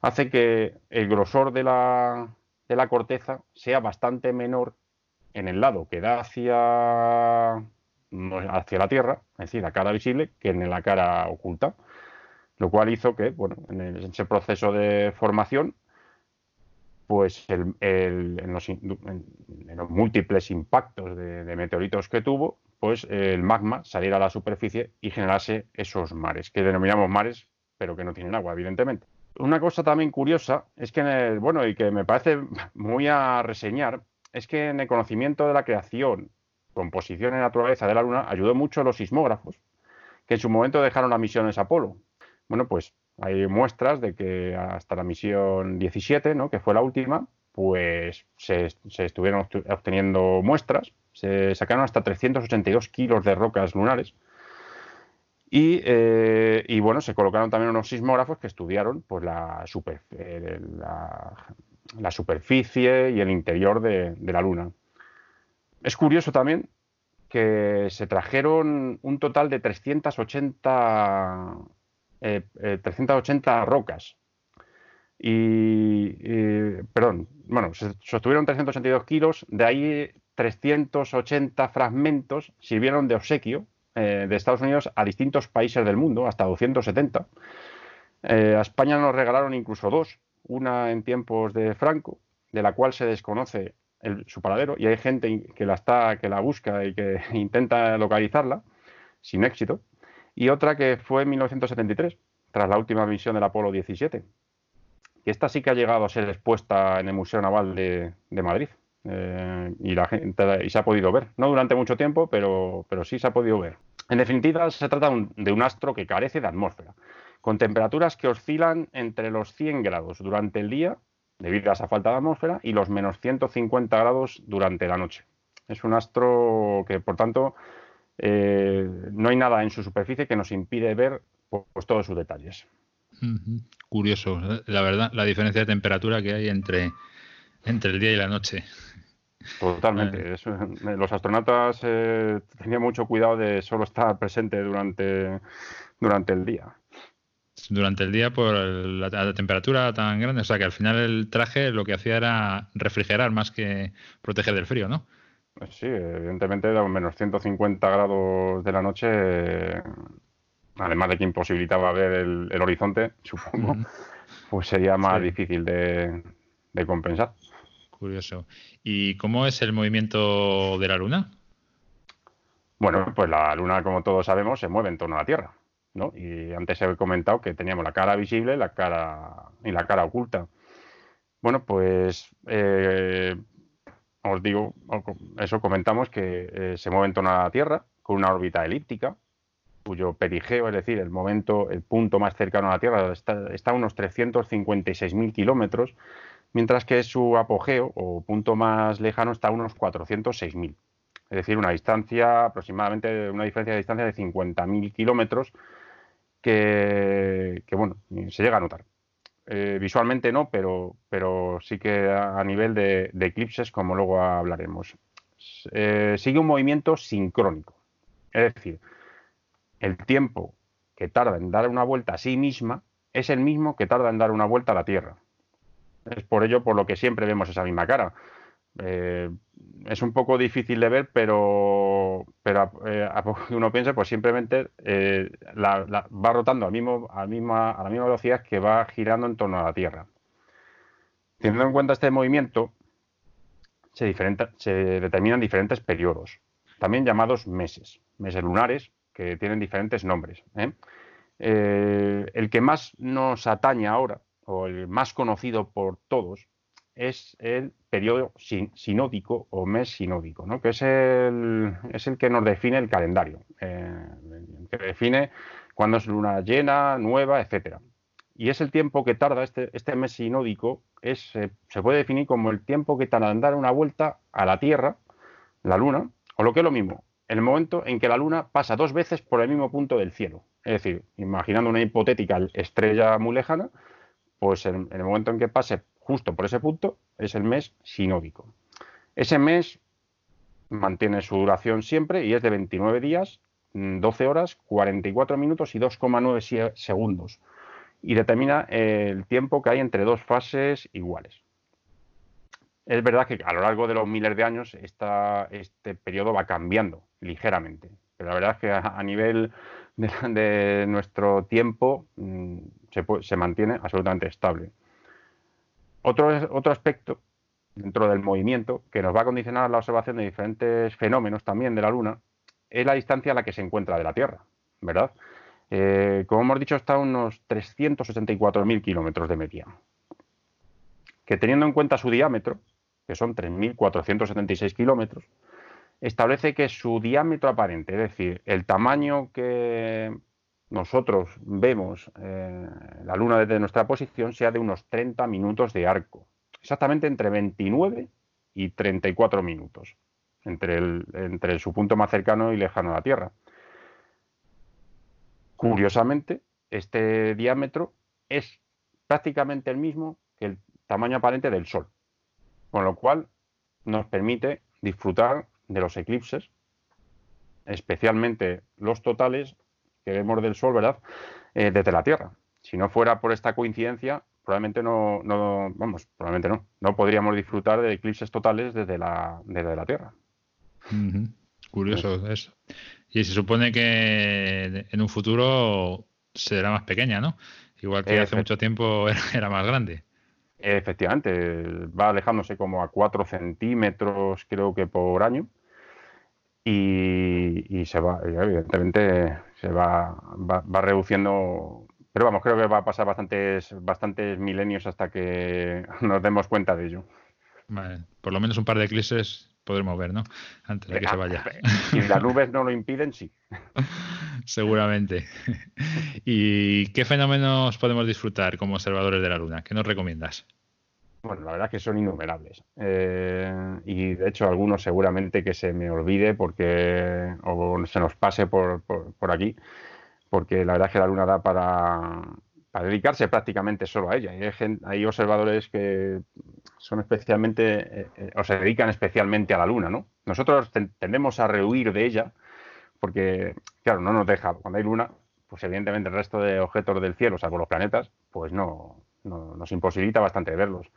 hace que el grosor de la, de la corteza sea bastante menor en el lado que da hacia, hacia la Tierra, es decir, la cara visible, que en la cara oculta. Lo cual hizo que, bueno, en ese proceso de formación, pues en, los, múltiples impactos de, meteoritos que tuvo, pues el magma saliera a la superficie y generase esos mares, que denominamos mares, pero que no tienen agua, evidentemente. Una cosa también curiosa es que, bueno, y que me parece muy a reseñar, es que en el conocimiento de la creación, composición y naturaleza de la Luna ayudó mucho a los sismógrafos, que en su momento dejaron las misiones Apolo. Bueno, pues hay muestras de que hasta la misión 17, ¿no? que fue la última, pues se, estuvieron obteniendo muestras, se sacaron hasta 382 kilos de rocas lunares. Y, eh, y, bueno, se colocaron también unos sismógrafos que estudiaron pues, la, eh, superficie y el interior de, la Luna. Es curioso también que se trajeron un total de 380, 380 eh, rocas. Y, perdón, bueno, se sostuvieron 382 kilos, de ahí 380 fragmentos sirvieron de obsequio eh, de Estados Unidos a distintos países del mundo, hasta 270. a España nos regalaron incluso dos, una en tiempos de Franco, de la cual se desconoce su paradero y hay gente que la está que la busca y que [laughs] intenta localizarla sin éxito y otra que fue en 1973 tras la última misión del Apolo 17 que esta sí que ha llegado a ser expuesta en el Museo Naval de, Madrid eh, y la gente y se ha podido ver no durante mucho tiempo pero pero sí se ha podido ver en definitiva se trata de un astro que carece de atmósfera con temperaturas que oscilan entre los 100 grados durante el día, debido a esa falta de atmósfera, y los menos 150 grados durante la noche. Es un astro que, por tanto, eh, no hay nada en su superficie que nos impide ver pues, todos sus detalles. Curioso, la verdad, la diferencia de temperatura que hay entre, entre el día y la noche. Totalmente. Eh. los astronautas eh, tenían mucho cuidado de solo estar presente durante, durante el día durante el día por la, temperatura tan grande. O sea que al final el traje lo que hacía era refrigerar más que proteger del frío, ¿no? Pues sí, evidentemente a menos 150 grados de la noche, además de que imposibilitaba ver el, horizonte, [laughs] supongo, pues sería más difícil de, de compensar. Curioso. ¿Y cómo es el movimiento de la Luna? Bueno, pues la Luna, como todos sabemos, se mueve en torno a la Tierra. Y antes he comentado que teníamos la cara visible la cara, y la cara oculta. Bueno, pues eh, os digo, eso comentamos que eh, se mueve en torno a la Tierra con una órbita elíptica, cuyo perigeo, es decir, el momento, el punto más cercano a la Tierra, está, está a unos 356.000 kilómetros, mientras que su apogeo o punto más lejano está a unos 406.000. Es decir, una distancia aproximadamente, una diferencia de distancia de 50.000 kilómetros que, bueno, se llega a notar. Eh, visualmente no, pero, pero sí que a, nivel de, eclipses, como luego hablaremos. Eh, sigue un movimiento sincrónico. Es decir, el tiempo que tarda en dar una vuelta a sí misma es el mismo que tarda en dar una vuelta a la Tierra. Es por ello por lo que siempre vemos esa misma cara. Eh, es un poco difícil de ver, pero, pero eh, a poco que uno piense, pues simplemente eh, va rotando al misma, a la misma velocidad que va girando en torno a la Tierra. Teniendo en cuenta este movimiento, se, se determinan diferentes periodos, también llamados meses, meses lunares, que tienen diferentes nombres. el que más nos atañe ahora, o el más conocido por todos, es el periodo sinódico o mes sinódico, ¿no? que es el, que nos define el calendario, eh, que define cuándo es luna llena, nueva, etcétera. Y es el tiempo que tarda este, este mes sinódico, es, se puede definir como el tiempo que tarda en dar una vuelta a la Tierra, la Luna, o lo que es lo mismo, el momento en que la Luna pasa dos veces por el mismo punto del cielo. Es decir, imaginando una hipotética estrella muy lejana, pues en, el momento en que pase justo por ese punto es el mes sinódico. Ese mes mantiene su duración siempre y es de 29 días, 12 horas, 44 minutos y 2,9 segundos. Y determina el tiempo que hay entre dos fases iguales. Es verdad que a lo largo de los miles de años este periodo va cambiando ligeramente, pero la verdad es que a, nivel de, nuestro tiempo mm, se, mantiene absolutamente estable. Otro, aspecto dentro del movimiento que nos va a condicionar la observación de diferentes fenómenos también de la Luna es la distancia a la que se encuentra de la Tierra, ¿verdad? Eh, como hemos dicho, está a unos 384.000 kilómetros de media. Que teniendo en cuenta su diámetro, que son 3.476 kilómetros, establece que su diámetro aparente, es decir, el tamaño que nosotros vemos eh, la Luna desde nuestra posición, sea de unos 30 minutos de arco, exactamente entre 29 y 34 minutos, entre, entre su punto más cercano y lejano a la Tierra. Curiosamente, este diámetro es prácticamente el mismo que el tamaño aparente del Sol con lo cual nos permite disfrutar de los eclipses, especialmente los totales que vemos del Sol, ¿verdad? Eh, desde la Tierra. Si no fuera por esta coincidencia, probablemente no, vamos, probablemente no, no podríamos disfrutar de eclipses totales desde la, desde la Tierra. Curioso eso. Y se supone que en un futuro será más pequeña, ¿no? Igual que hace mucho tiempo [laughs] era más grande. Efectivamente, va alejándose como a 4 centímetros, creo que por año. Y, se va, evidentemente, se va, va, reduciendo. Pero vamos, creo que va a pasar bastantes, bastantes milenios hasta que [laughs] nos demos cuenta de ello. por lo menos un par de eclipses podremos ver, ¿no? Antes de que se vaya. Si las nubes no lo impiden, sí. [laughs] Seguramente. [laughs] ¿Y qué fenómenos podemos disfrutar como observadores de la Luna? ¿Qué nos recomiendas? Bueno, la verdad que son innumerables. Eh, y de hecho, algunos seguramente que se me olvide porque o se nos pase por, por, aquí, porque la verdad es que la Luna da para, para dedicarse prácticamente solo a ella. Hay, hay observadores que son especialmente, eh, eh, o se dedican especialmente a la Luna, ¿no? Nosotros tendemos a rehuir de ella porque, claro, no nos deja, cuando hay Luna, pues evidentemente el resto de objetos del cielo, salvo los planetas, pues no, nos imposibilita bastante verlos.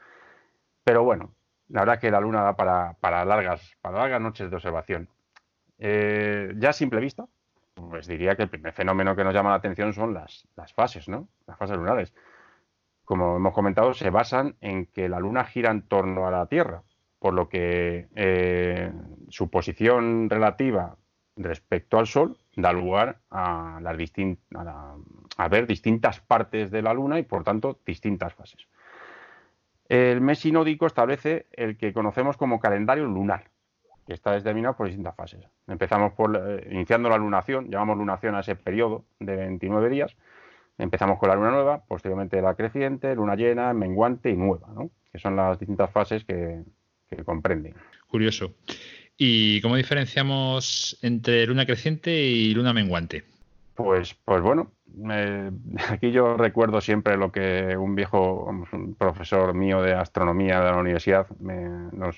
Pero bueno, la verdad que la Luna da para, para largas, para largas noches de observación. Eh, ya a simple vista, pues diría que el primer fenómeno que nos llama la atención son las, las fases, ¿no? Las fases lunares. Como hemos comentado, se basan en que la Luna gira en torno a la Tierra, por lo que eh, su posición relativa respecto al Sol da lugar a, las ver distintas partes de la Luna y, por tanto, distintas fases. El mes sinódico establece el que conocemos como calendario lunar, que está determinado por distintas fases. Empezamos por eh, iniciando la lunación, llamamos lunación a ese periodo de 29 días. Empezamos con la luna nueva, posteriormente la creciente, luna llena, menguante y nueva, ¿no? que son las distintas fases que, que comprenden. Curioso. ¿Y cómo diferenciamos entre luna creciente y luna menguante? Pues, pues bueno, [laughs] aquí yo recuerdo siempre lo que un viejo un profesor mío de astronomía de la universidad nos,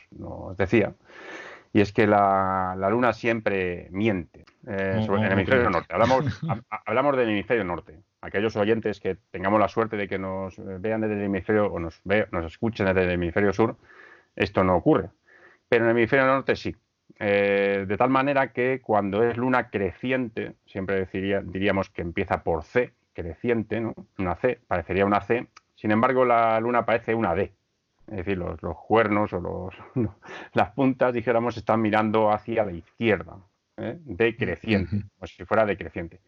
decía, y es que la, luna siempre miente eh, en el hemisferio norte. Hablamos, [laughs] hablamos del hemisferio norte. Aquellos oyentes que tengamos la suerte de que nos vean desde el hemisferio o nos, nos escuchen desde el hemisferio sur, esto no ocurre. Pero en el hemisferio norte sí. Eh, de tal manera que cuando es luna creciente, siempre diríamos que empieza por C, creciente, ¿no? Una C, parecería una C. Sin embargo, la luna parece una D. Es decir, los, cuernos o los, [laughs] las puntas, dijéramos, están mirando hacia la izquierda, ¿eh? decreciente, como si fuera decreciente.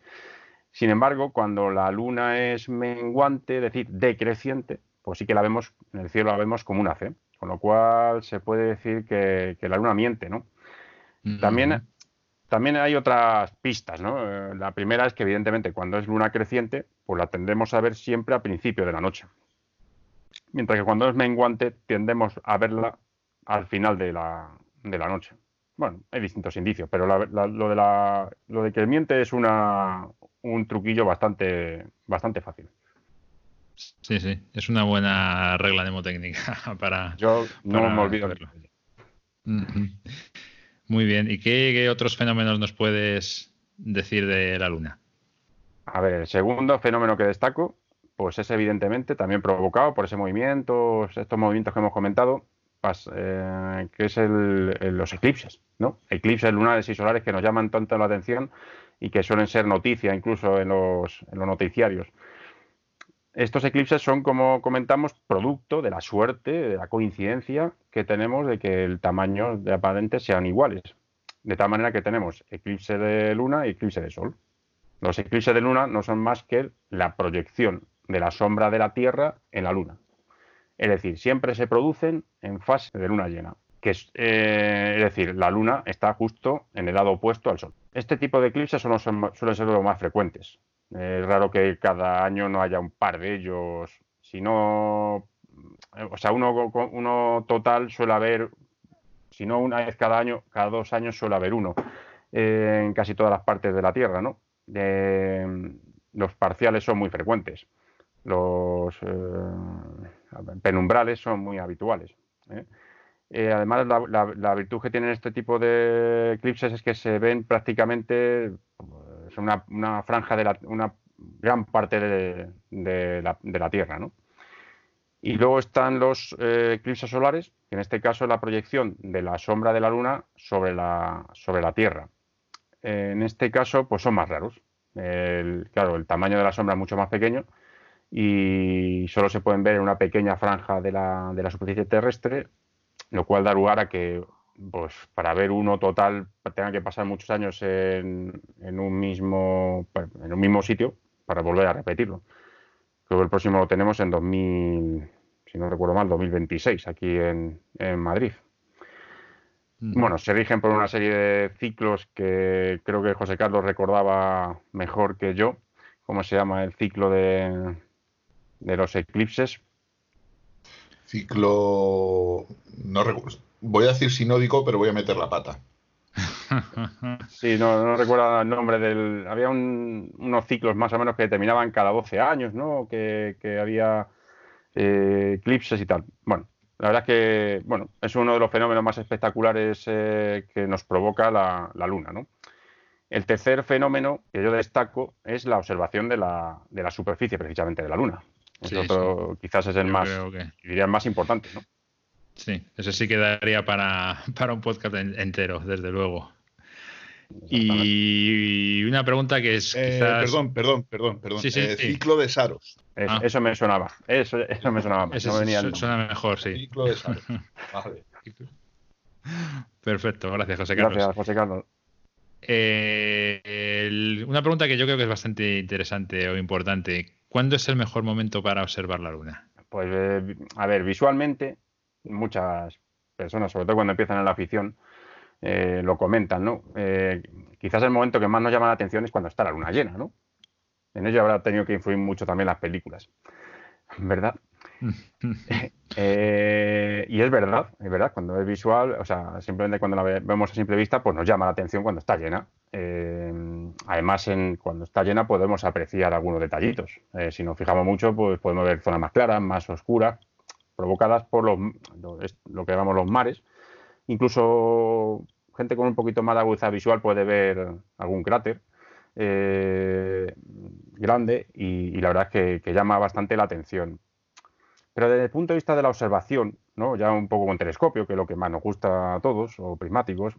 Sin embargo, cuando la luna es menguante, es decir, decreciente, pues sí que la vemos, en el cielo la vemos como una C. Con lo cual se puede decir que, que la luna miente, ¿no? También, también hay otras pistas, ¿no? Eh, la primera es que evidentemente cuando es luna creciente, pues la tendremos a ver siempre a principio de la noche. Mientras que cuando es menguante tendemos a verla al final de la, de la noche. bueno, hay distintos indicios, pero lo, de la, lo de que miente es una, un truquillo bastante, bastante fácil. Sí, sí, es una buena regla mnemotécnica [laughs] para. Yo no me olvido verlo. Muy bien. ¿Y qué, otros fenómenos nos puedes decir de la Luna? A ver, el segundo fenómeno que destaco, pues es evidentemente también provocado por ese movimiento, estos movimientos que hemos comentado, eh, que es los eclipses, ¿no? Eclipses lunares y solares que nos llaman tanto la atención y que suelen ser noticia incluso en los noticiarios. Estos eclipses son, como comentamos, producto de la suerte, de la coincidencia que tenemos de que el tamaño de aparentes sean iguales. De tal manera que tenemos eclipse de luna y eclipse de sol. Los eclipses de luna no son más que la proyección de la sombra de la Tierra en la luna. Es decir, siempre se producen en fase de luna llena. Que es, eh, decir, la luna está justo en el lado opuesto al sol. Este tipo de eclipses son, suelen ser los más frecuentes. Es raro que cada año no haya un par de ellos. Si no, o sea, uno, total suele haber, si no una vez cada año, cada dos años suele haber uno eh, en casi todas las partes de la Tierra, ¿no? los parciales son muy frecuentes. Los eh, penumbrales son muy habituales. ¿eh? Eh, además, la, virtud que tienen este tipo de eclipses es que se ven prácticamente una, franja de la, una gran parte de, la, Tierra, ¿no? Y luego están los eclipses solares, que en este caso es la proyección de la sombra de la Luna sobre la, sobre la Tierra. en este caso, pues son más raros. claro, el tamaño de la sombra es mucho más pequeño y solo se pueden ver en una pequeña franja de la, de la superficie terrestre, lo cual da lugar a que pues para ver uno total tenga que pasar muchos años en, en, un mismo en un mismo sitio para volver a repetirlo. Creo que el próximo lo tenemos en 2000, si no recuerdo mal, 2026 aquí en, en Madrid. Mm. Bueno, se rigen por una serie de ciclos que creo que José Carlos recordaba mejor que yo. ¿Cómo se llama el ciclo de, de los eclipses. Ciclo. No voy a decir sinódico, pero voy a meter la pata. [laughs] Sí, no, recuerdo el nombre del. Había unos ciclos más o menos que terminaban cada 12 años, ¿no? Que, había eh, eclipses y tal. Bueno, la verdad es que bueno, es uno de los fenómenos más espectaculares eh, que nos provoca la, la, Luna, ¿no? El tercer fenómeno que yo destaco es la observación de la, de la superficie precisamente de la Luna quizás es el más, diría más importante, ¿no? Sí, ese sí quedaría para, para un podcast entero, desde luego. Y una pregunta que es eh, perdón, perdón, perdón, perdón. Eh, ciclo de Saros. Ah. Eso me sonaba. Eso, eso me sonaba. no suena mejor, sí. Ciclo de Saros. [laughs] vale. Perfecto, gracias, José Carlos. Gracias, José Carlos. Eh, una pregunta que yo creo que es bastante interesante o importante. ¿Cuándo es el mejor momento para observar la luna? Pues, eh, a ver, visualmente, muchas personas, sobre todo cuando empiezan en la afición, eh, lo comentan, ¿no? Eh, quizás el momento que más nos llama la atención es cuando está la luna llena, ¿no? En ello habrá tenido que influir mucho también las películas, ¿verdad? [laughs] y es verdad, es verdad, cuando es visual, o sea, simplemente cuando la vemos a simple vista, pues nos llama la atención cuando está llena. Eh, además, en, cuando está llena podemos apreciar algunos detallitos. Eh, si nos fijamos mucho, pues podemos ver zonas más claras, más oscuras, provocadas por los, lo, que llamamos los mares. Incluso gente con un poquito más de agudeza visual puede ver algún cráter eh, grande y, la verdad es que, llama bastante la atención. Pero desde el punto de vista de la observación, ¿no? ya un poco con telescopio, que es lo que más nos gusta a todos, o prismáticos,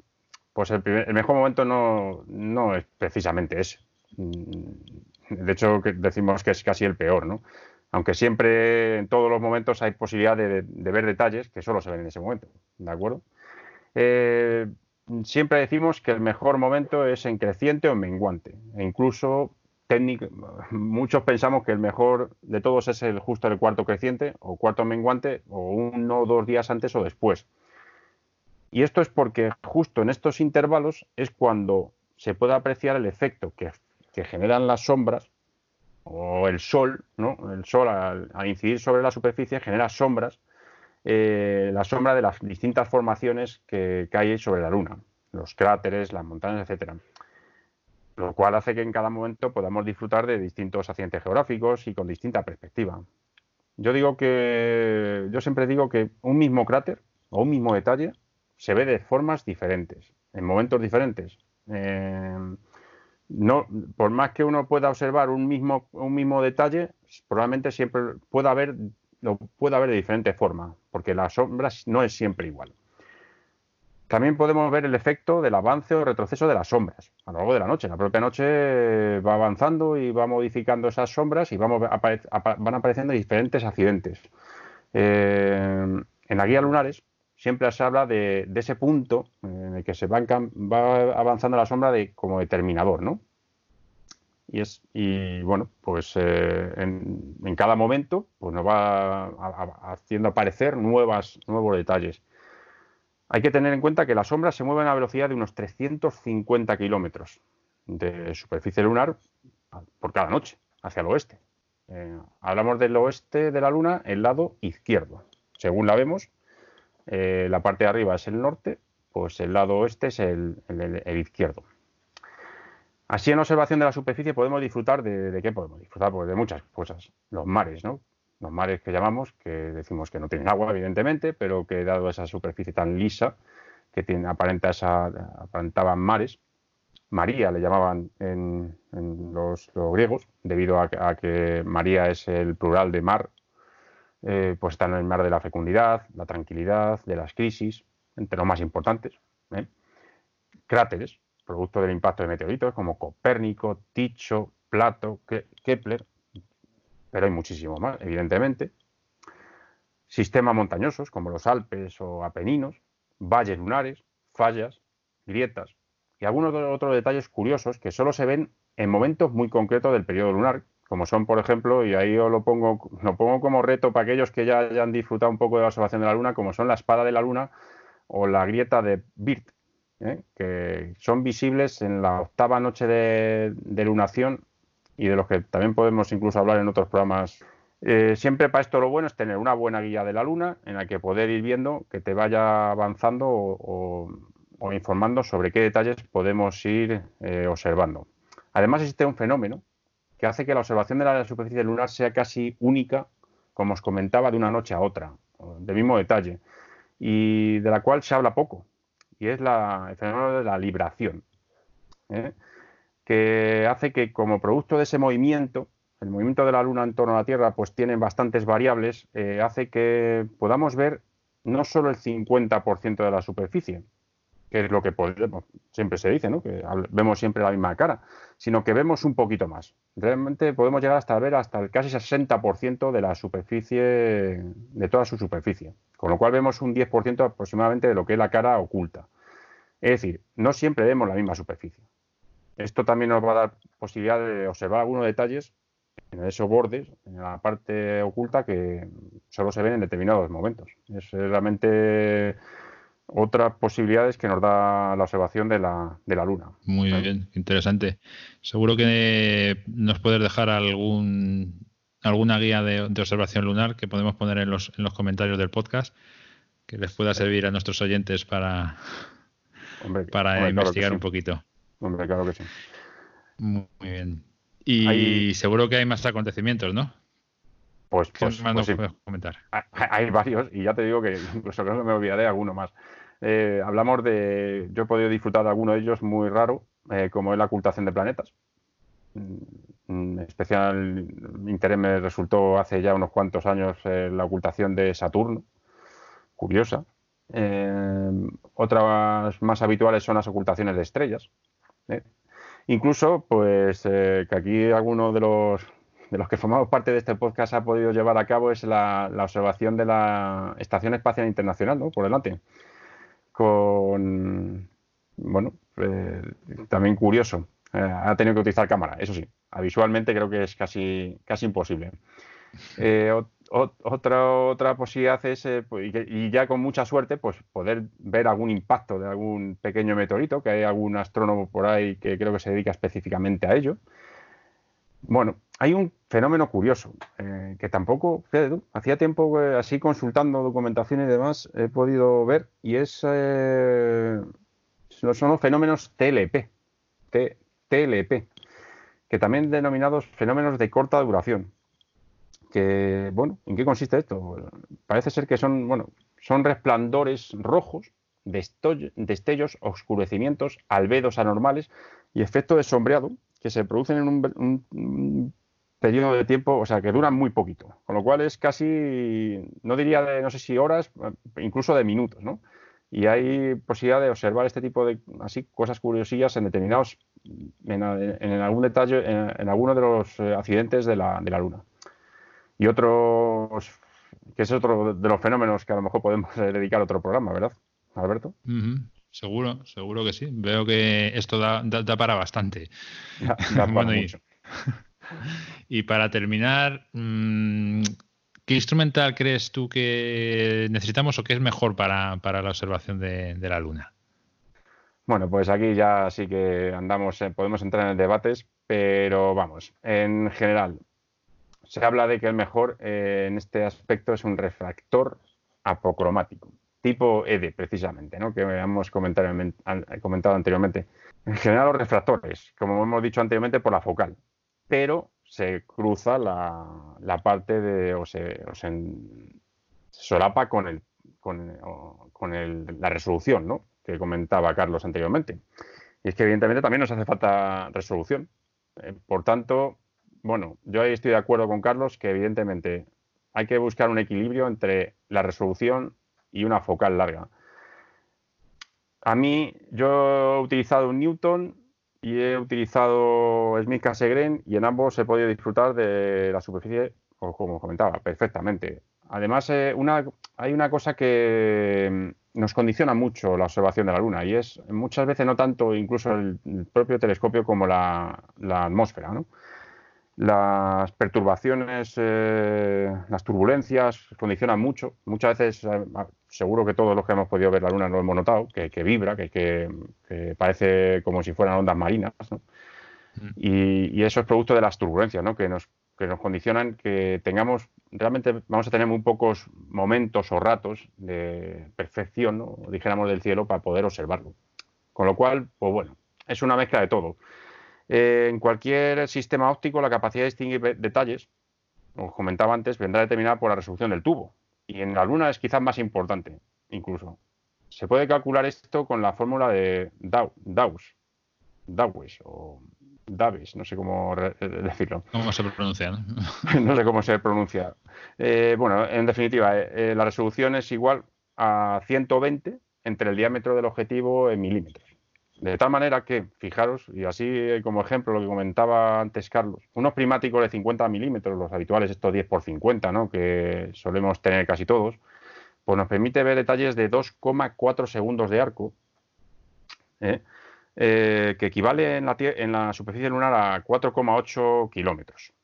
pues el, mejor momento no, es precisamente ese. Mm, de hecho, decimos que es casi el peor, ¿no? Aunque siempre, en todos los momentos, hay posibilidad de, ver detalles que solo se ven en ese momento, ¿de acuerdo? Eh, siempre decimos que el mejor momento es en creciente o en menguante. E incluso técnico, muchos pensamos que el mejor de todos es el justo el cuarto creciente o cuarto menguante o uno o dos días antes o después. Y esto es porque justo en estos intervalos es cuando se puede apreciar el efecto que, generan las sombras o el sol, ¿no? El sol al, incidir sobre la superficie genera sombras, eh, la sombra de las distintas formaciones que, hay sobre la luna. los cráteres, las montañas, etcétera. Lo cual hace que en cada momento podamos disfrutar de distintos accidentes geográficos y con distinta perspectiva. Yo digo que, yo siempre digo que un mismo cráter o un mismo detalle se ve de formas diferentes, en momentos diferentes. Eh, no, por más que uno pueda observar un mismo, un mismo detalle, probablemente siempre pueda haber, lo pueda ver de diferente forma, porque la sombra no es siempre igual. También podemos ver el efecto del avance o retroceso de las sombras a lo largo de la noche. La propia noche va avanzando y va modificando esas sombras y van apareciendo diferentes accidentes. Eh, en la guía lunares siempre se habla de, ese punto en el que se va, avanzando la sombra de, como determinador, ¿no? Y, es, y bueno, pues eh, en, cada momento pues nos va haciendo aparecer nuevas, nuevos detalles. Hay que tener en cuenta que la sombra se mueve a una velocidad de unos 350 kilómetros de superficie lunar por cada noche, hacia el oeste. Eh, hablamos del oeste de la Luna, el lado izquierdo. Según la vemos, eh, la parte de arriba es el norte, pues el lado oeste es el, izquierdo. Así en observación de la superficie podemos disfrutar de, qué podemos disfrutar, pues de muchas cosas. Los mares, ¿no? Los mares que llamamos, que decimos que no tienen agua, evidentemente, pero que dado esa superficie tan lisa, que tiene, aparenta esa, aparentaban mares, María le llamaban en, los, griegos, debido a, que María es el plural de mar eh, pues están en el mar de la fecundidad, la tranquilidad, de las crisis, entre los más importantes. ¿eh? Cráteres, producto del impacto de meteoritos, como Copérnico, Ticho, Plato, Kepler, pero hay muchísimo más, evidentemente. Sistemas montañosos, como los Alpes o Apeninos, valles lunares, fallas, grietas, y algunos otros detalles curiosos que solo se ven en momentos muy concretos del periodo lunar, como son, por ejemplo, y ahí os lo pongo, lo pongo como reto para aquellos que ya hayan disfrutado un poco de la observación de la Luna, como son la espada de la Luna o la grieta de Birt, ¿eh? que son visibles en la octava noche de, lunación y de los que también podemos incluso hablar en otros programas. Eh, siempre para esto lo bueno es tener una buena guía de la Luna en la que poder ir viendo que te vaya avanzando o, informando sobre qué detalles podemos ir eh, observando. Además existe un fenómeno que hace que la observación de la superficie lunar sea casi única, como os comentaba, de una noche a otra, de mismo detalle, y de la cual se habla poco, y es la, el fenómeno de la libración, ¿eh? que hace que como producto de ese movimiento, el movimiento de la Luna en torno a la Tierra, pues tiene bastantes variables, eh, hace que podamos ver no solo el 50% de la superficie, que es lo que podemos, siempre se dice, ¿no? que vemos siempre la misma cara, sino que vemos un poquito más. Realmente podemos llegar hasta ver hasta el casi 60% de la superficie, de toda su superficie, con lo cual vemos un 10% aproximadamente de lo que es la cara oculta. Es decir, no siempre vemos la misma superficie. Esto también nos va a dar posibilidad de observar algunos detalles en esos bordes, en la parte oculta, que solo se ven en determinados momentos. Es realmente otras posibilidades que nos da la observación de la, de la Luna. Muy bien, interesante. Seguro que nos puedes dejar algún alguna guía de, observación lunar que podemos poner en los, en los comentarios del podcast que les pueda servir a nuestros oyentes para, para investigar un poquito. Hombre, claro que sí. Muy, bien. Y seguro que hay más acontecimientos, ¿no? Pues, pues, pues comentar? Hay, varios y ya te digo que [laughs] incluso creo que me olvidaré alguno más. Eh, hablamos de, yo he podido disfrutar de alguno de ellos muy raro, eh, como es la ocultación de planetas. Mm, especial interés me resultó hace ya unos cuantos años eh, la ocultación de Saturno, curiosa. otras más habituales son las ocultaciones de estrellas. Incluso, pues, que aquí alguno de los de los que formamos parte de este podcast ha podido llevar a cabo es la, observación de la Estación Espacial Internacional, ¿no? Por delante. Con, bueno, eh, también curioso. Eh, ha tenido que utilizar cámara, eso sí. Visualmente creo que es casi, casi imposible. Eh, otra, otra posibilidad es, pues, y ya con mucha suerte, pues poder ver algún impacto de algún pequeño meteorito, que hay algún astrónomo por ahí que creo que se dedica específicamente a ello. Bueno, hay un fenómeno curioso eh, que tampoco, hacía tiempo así consultando documentación y demás he podido ver y es, eh, son los fenómenos TLP, TLP, que también denominados fenómenos de corta duración. Que, bueno, ¿en qué consiste esto? Parece ser que son, bueno, son resplandores rojos, destellos, oscurecimientos, albedos anormales y efectos de sombreado que se producen en un, periodo de tiempo, o sea, que duran muy poquito, con lo cual es casi, no diría de, no sé si horas, incluso de minutos, ¿no? Y hay posibilidad de observar este tipo de, así, cosas curiosillas en determinados, en, algún detalle, en, alguno de los eh, accidentes de la, de la Luna. Y otros, que es otro de los fenómenos que a lo mejor podemos dedicar otro programa, ¿verdad, Alberto? Seguro, seguro que sí. Veo que esto da, para bastante. [laughs] [laughs] Y, para terminar, mm, ¿qué instrumental crees tú que necesitamos o qué es mejor para, la observación de, la Luna? Bueno, pues aquí ya sí que andamos, podemos entrar en debates, pero vamos, en general, se habla de que el mejor eh, en este aspecto es un refractor apocromático tipo ED, precisamente, ¿no? que hemos comentado, anteriormente. En general, los refractores, como hemos dicho anteriormente, por la focal, pero se cruza la, parte de, o se, solapa con, el, con, el, la resolución ¿no? que comentaba Carlos anteriormente. Y es que evidentemente también nos hace falta resolución. Eh, por tanto, bueno, yo ahí estoy de acuerdo con Carlos que evidentemente hay que buscar un equilibrio entre la resolución y una focal larga. A mí, yo he utilizado un Newton y he utilizado Smith Cassegrain y en ambos he podido disfrutar de la superficie, como comentaba, perfectamente. Además, eh, hay una cosa que nos condiciona mucho la observación de la Luna y es muchas veces no tanto incluso el, propio telescopio como la, la atmósfera. ¿no? Las perturbaciones, eh, las turbulencias condicionan mucho. Muchas veces, eh, seguro que todos los que hemos podido ver la Luna lo hemos notado, que, vibra, que, parece como si fueran ondas marinas. Mm. Y, eso es producto de las turbulencias, ¿no? que, nos, que nos condicionan que tengamos, realmente vamos a tener muy pocos momentos o ratos de perfección, ¿no? dijéramos, del cielo para poder observarlo. Con lo cual, pues bueno, es una mezcla de todo. Eh, en cualquier sistema óptico, la capacidad de distinguir detalles, como comentaba antes, vendrá determinada por la resolución del tubo. Y en la Luna es quizás más importante, incluso. Se puede calcular esto con la fórmula de Dawes, Dawes o Davis, no sé cómo decirlo. ¿Cómo se pronuncia? [laughs] No, sé cómo se pronuncia. Eh, bueno, en definitiva, eh, la resolución es igual a 120 entre el diámetro del objetivo en milímetros. De tal manera que, fijaros, y así como ejemplo lo que comentaba antes Carlos, unos primáticos de 50 milímetros, los habituales estos 10 por 50, ¿no? que solemos tener casi todos, pues nos permite ver detalles de 2,4 segundos de arco, ¿eh? Eh, que equivale en la, en la, superficie lunar a 4,8 kilómetros.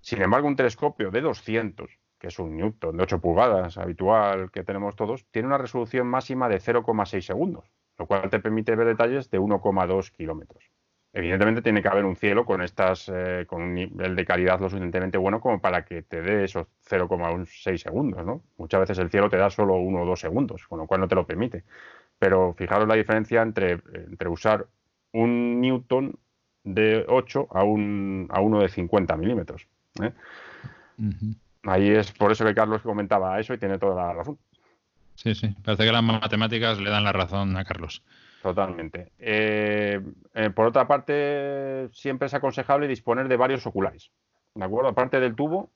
Sin embargo, un telescopio de 200, que es un Newton de 8 pulgadas habitual que tenemos todos, tiene una resolución máxima de 0,6 segundos lo cual te permite ver detalles de 1,2 kilómetros. Evidentemente tiene que haber un cielo con estas eh, con un nivel de calidad lo suficientemente bueno como para que te dé esos 0,6 segundos, ¿no? Muchas veces el cielo te da solo 1 o 2 segundos, con lo cual no te lo permite. Pero fijaros la diferencia entre, entre usar un Newton de 8 a, un, a uno de 50 milímetros. ¿eh? Ahí es por eso que Carlos comentaba eso y tiene toda la razón. Sí, sí. Parece que las matemáticas le dan la razón a Carlos. Totalmente. Eh, eh, por otra parte, siempre es aconsejable disponer de varios oculares. ¿De acuerdo? Aparte del tubo,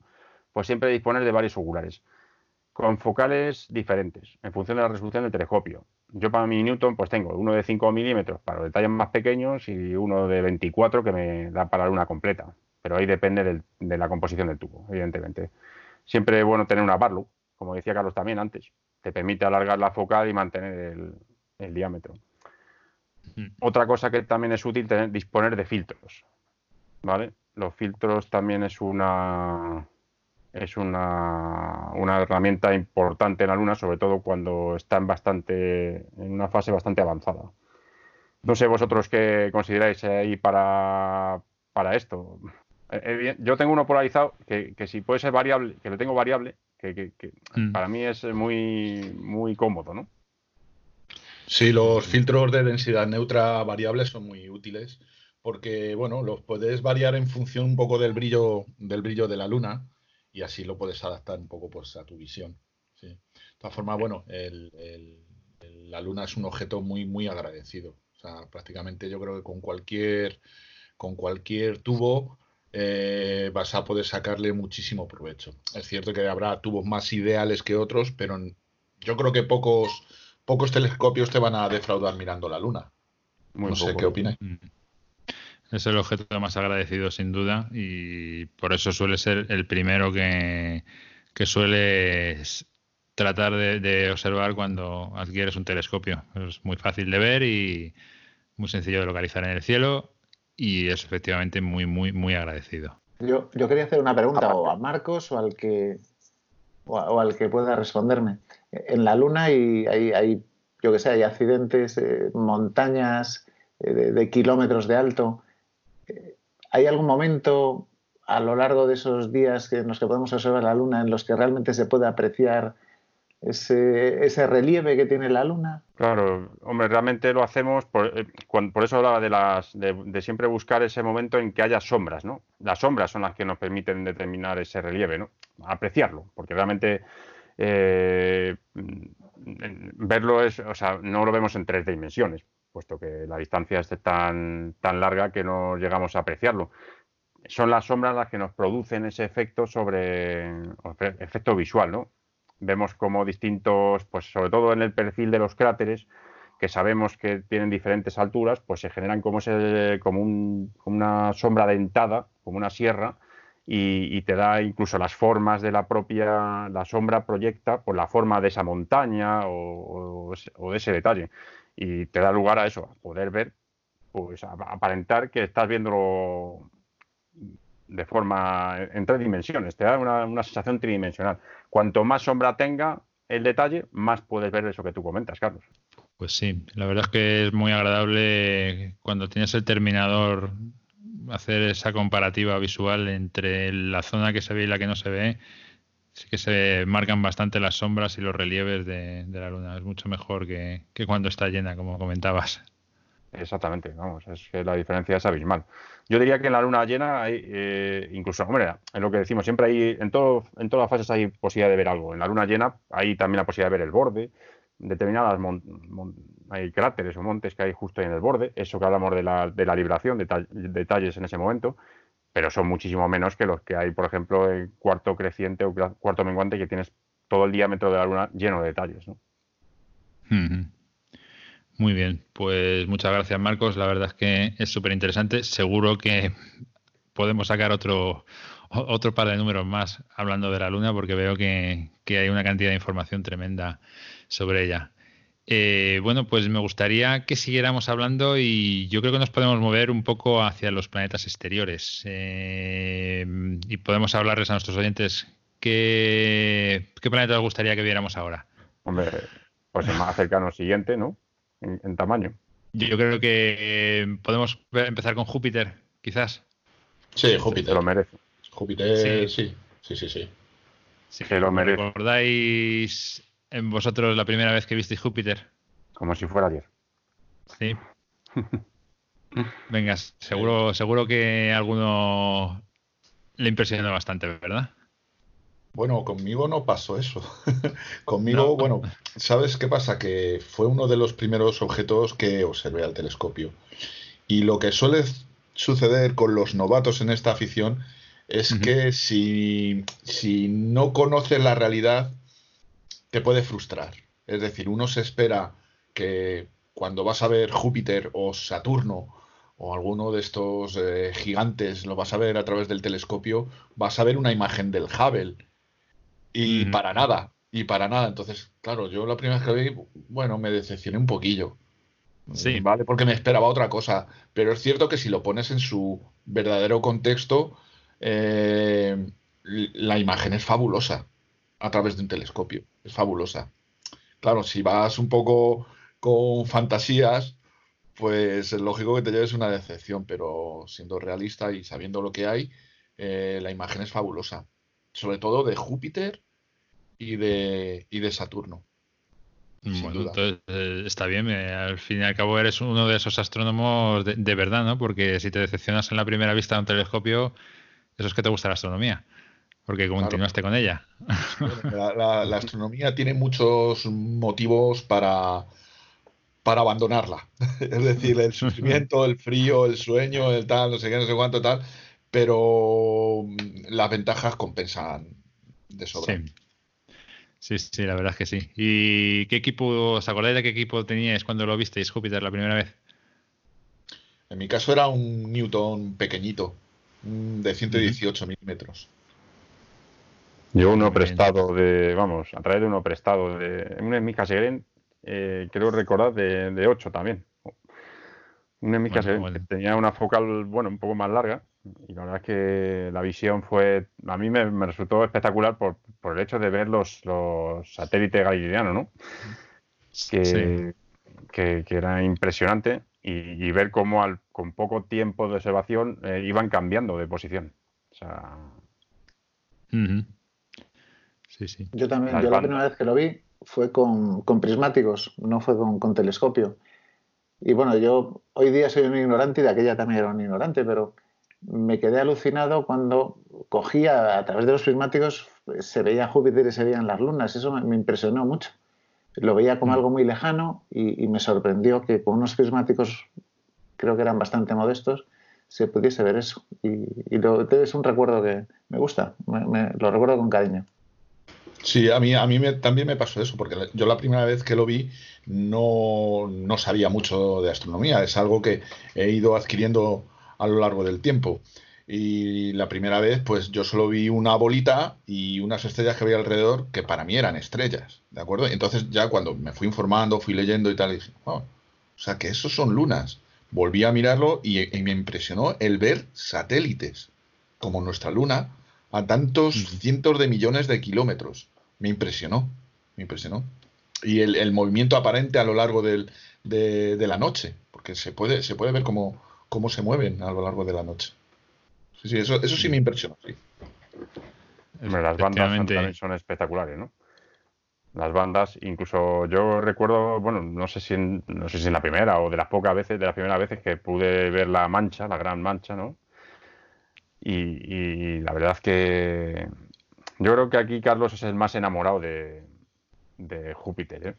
pues siempre disponer de varios oculares. Con focales diferentes, en función de la resolución del telescopio. Yo para mi Newton, pues tengo uno de 5 milímetros para los detalles más pequeños y uno de 24 que me da para una completa. Pero ahí depende de la composición del tubo, evidentemente. Siempre es bueno tener una Barlow, como decía Carlos también antes, te permite alargar la focal y mantener el, diámetro. Mm. Otra cosa que también es útil tener, disponer de filtros. ¿Vale? Los filtros también es una es una, una, herramienta importante en la Luna, sobre todo cuando está en bastante en una fase bastante avanzada. No sé vosotros qué consideráis ahí para, para esto. Eh, eh, yo tengo uno polarizado que, que si puede ser variable, que lo tengo variable, que, mm. para mí es muy, muy cómodo, ¿no? Sí, los filtros de densidad neutra variables son muy útiles porque, bueno, los puedes variar en función un poco del brillo, del brillo de la luna y así lo puedes adaptar un poco pues, a tu visión. De todas formas, bueno, la luna es un objeto muy, muy agradecido. O sea, prácticamente yo creo que con cualquier, con cualquier tubo eh, vas a poder sacarle muchísimo provecho. Es cierto que habrá tubos más ideales que otros, pero yo creo que pocos pocos telescopios te van a defraudar mirando la Luna. no sé qué opináis. Mm. Es el objeto más agradecido sin duda y por eso suele ser el primero que, que sueles tratar de, observar cuando adquieres un telescopio. Es muy fácil de ver y muy sencillo de localizar en el cielo y es efectivamente muy, muy, muy agradecido. Yo, yo quería hacer una pregunta o a Marcos o al que o, al que pueda responderme. En la Luna y hay, yo que sé, hay accidentes, eh, montañas eh, de, kilómetros de alto. Eh, ¿Hay algún momento a lo largo de esos días en los que podemos observar la Luna en los que realmente se puede apreciar ese, relieve que tiene la luna. Claro, hombre, realmente lo hacemos, por, por eso hablaba de, las, de, siempre buscar ese momento en que haya sombras, ¿no? Las sombras son las que nos permiten determinar ese relieve, ¿no? apreciarlo, porque realmente eh, verlo es, o sea, no lo vemos en tres dimensiones, puesto que la distancia es tan, tan larga que no llegamos a apreciarlo. Son las sombras las que nos producen ese efecto sobre efecto visual, ¿no? Vemos como distintos, pues sobre todo en el perfil de los cráteres, que sabemos que tienen diferentes alturas, pues se generan como, ese, como, un, como una sombra dentada, como una sierra, y, te da incluso las formas de la propia, la sombra proyecta por la forma de esa montaña o, de ese detalle. Y te da lugar a eso, a poder ver, pues aparentar que estás viéndolo de forma en tres dimensiones, te da una, una sensación tridimensional. Cuanto más sombra tenga el detalle, más puedes ver eso que tú comentas, Carlos. Pues sí, la verdad es que es muy agradable cuando tienes el terminador hacer esa comparativa visual entre la zona que se ve y la que no se ve, sí que se marcan bastante las sombras y los relieves de, la luna. Es mucho mejor que, cuando está llena, como comentabas. Exactamente, vamos, es que la diferencia es abismal. Yo diría que en la luna llena hay, eh, incluso, hombre, en lo que decimos, siempre hay, en, todo, en todas las fases hay posibilidad de ver algo. En la luna llena hay también la posibilidad de ver el borde, determinadas hay cráteres o montes que hay justo en el borde, eso que hablamos de la, de la libración, detalles en ese momento, pero son muchísimo menos que los que hay, por ejemplo, en cuarto creciente o cuarto menguante, que tienes todo el diámetro de la luna lleno de detalles. Muy bien, pues muchas gracias Marcos, la verdad es que es súper interesante, seguro que podemos sacar otro, otro par de números más hablando de la luna porque veo que, que hay una cantidad de información tremenda sobre ella. Eh, bueno, pues me gustaría que siguiéramos hablando y yo creo que nos podemos mover un poco hacia los planetas exteriores eh, y podemos hablarles a nuestros oyentes qué, qué planeta os gustaría que viéramos ahora. Hombre, pues el más cercano siguiente, ¿no? En, tamaño. Yo creo que podemos empezar con Júpiter, quizás. Sí, Júpiter. lo merece. Júpiter, sí, sí, sí, sí. sí. lo merece. ¿Recordáis en vosotros la primera vez que visteis Júpiter? Como si fuera ayer. Sí. [laughs] Venga, seguro, seguro que alguno le impresionó bastante, ¿verdad? Bueno, conmigo no pasó eso. [laughs] conmigo, bueno, ¿sabes qué pasa? Que fue uno de los primeros objetos que observé al telescopio. Y lo que suele suceder con los novatos en esta afición es que si, si no conoces la realidad, te puede frustrar. Es decir, uno se espera que cuando vas a ver Júpiter o Saturno o alguno de estos eh, gigantes, lo vas a ver a través del telescopio, vas a ver una imagen del Hubble. Y para nada, y para nada. Entonces, claro, yo la primera vez que vi, bueno, me decepcioné un poquillo. Sí. ¿Vale? Porque me esperaba otra cosa. Pero es cierto que si lo pones en su verdadero contexto, eh, la imagen es fabulosa a través de un telescopio. Es fabulosa. Claro, si vas un poco con fantasías, pues es lógico que te lleves una decepción, pero siendo realista y sabiendo lo que hay, eh, la imagen es fabulosa. Sobre todo de Júpiter y de, y de Saturno. Bueno, entonces eh, está bien. Eh, al fin y al cabo eres uno de esos astrónomos de, verdad, ¿no? Porque si te decepcionas en la primera vista de un telescopio, eso es que te gusta la astronomía. Porque continuaste con ella. [laughs] La, astronomía tiene muchos motivos para, para abandonarla. [laughs] es decir, el [laughs] sufrimiento, el frío, el sueño, el tal, no sé qué, no sé cuánto, tal. Pero mm, las ventajas compensan de sobra. Sí. Sí, sí, la verdad es que sí. ¿Y qué equipo, os acordáis de qué equipo teníais cuando lo visteis Júpiter la primera vez? En mi caso era un Newton pequeñito, de 118 milímetros. Yo uno prestado de, vamos, a través de uno prestado de un Mica Segren, eh, creo recordar de, de 8 también. Un Mica que tenía una focal, bueno, un poco más larga y la verdad es que la visión fue, a mí me, resultó espectacular por, por, el hecho de ver los, los satélites galileanos, ¿no? Que, que, era impresionante y, ver cómo al, con poco tiempo de observación eh, iban cambiando de posición. O sea... Sí, sí. Yo también, yo la primera vez que lo vi fue con, con prismáticos, no fue con, con telescopio. Y bueno, yo hoy día soy un ignorante y de aquella también era un ignorante, pero me quedé alucinado cuando cogía a través de los prismáticos, se veía Júpiter y se veían las lunas. Eso me, impresionó mucho. Lo veía como mm. algo muy lejano y, me sorprendió que con unos prismáticos, creo que eran bastante modestos, se pudiese ver eso. Y, es un recuerdo que me gusta, lo recuerdo con cariño. Sí, a mí, a mí también me pasó eso, porque yo la primera vez que lo vi no, no sabía mucho de astronomía. Es algo que he ido adquiriendo a lo largo del tiempo. Y la primera vez, pues yo solo vi una bolita y unas estrellas que había alrededor que para mí eran estrellas, ¿de acuerdo? Entonces ya cuando me fui informando, fui leyendo y tal, dije, oh, o sea que esos son lunas. Volví a mirarlo y, me impresionó el ver satélites, como nuestra luna, a tantos cientos de millones de kilómetros. Me impresionó, me impresionó. Y el, movimiento aparente a lo largo del, de, de, la noche, porque se puede, se puede ver como cómo se mueven a lo largo de la noche. Sí, sí, eso, eso sí me impresiona, sí. las bandas también son espectaculares, ¿no? Las bandas, incluso yo recuerdo, bueno, no sé si en, no sé si en la primera o de las pocas veces, de las primeras veces que pude ver la mancha, la gran mancha, ¿no? Y, la verdad es que yo creo que aquí Carlos es el más enamorado de, de Júpiter, ¿eh?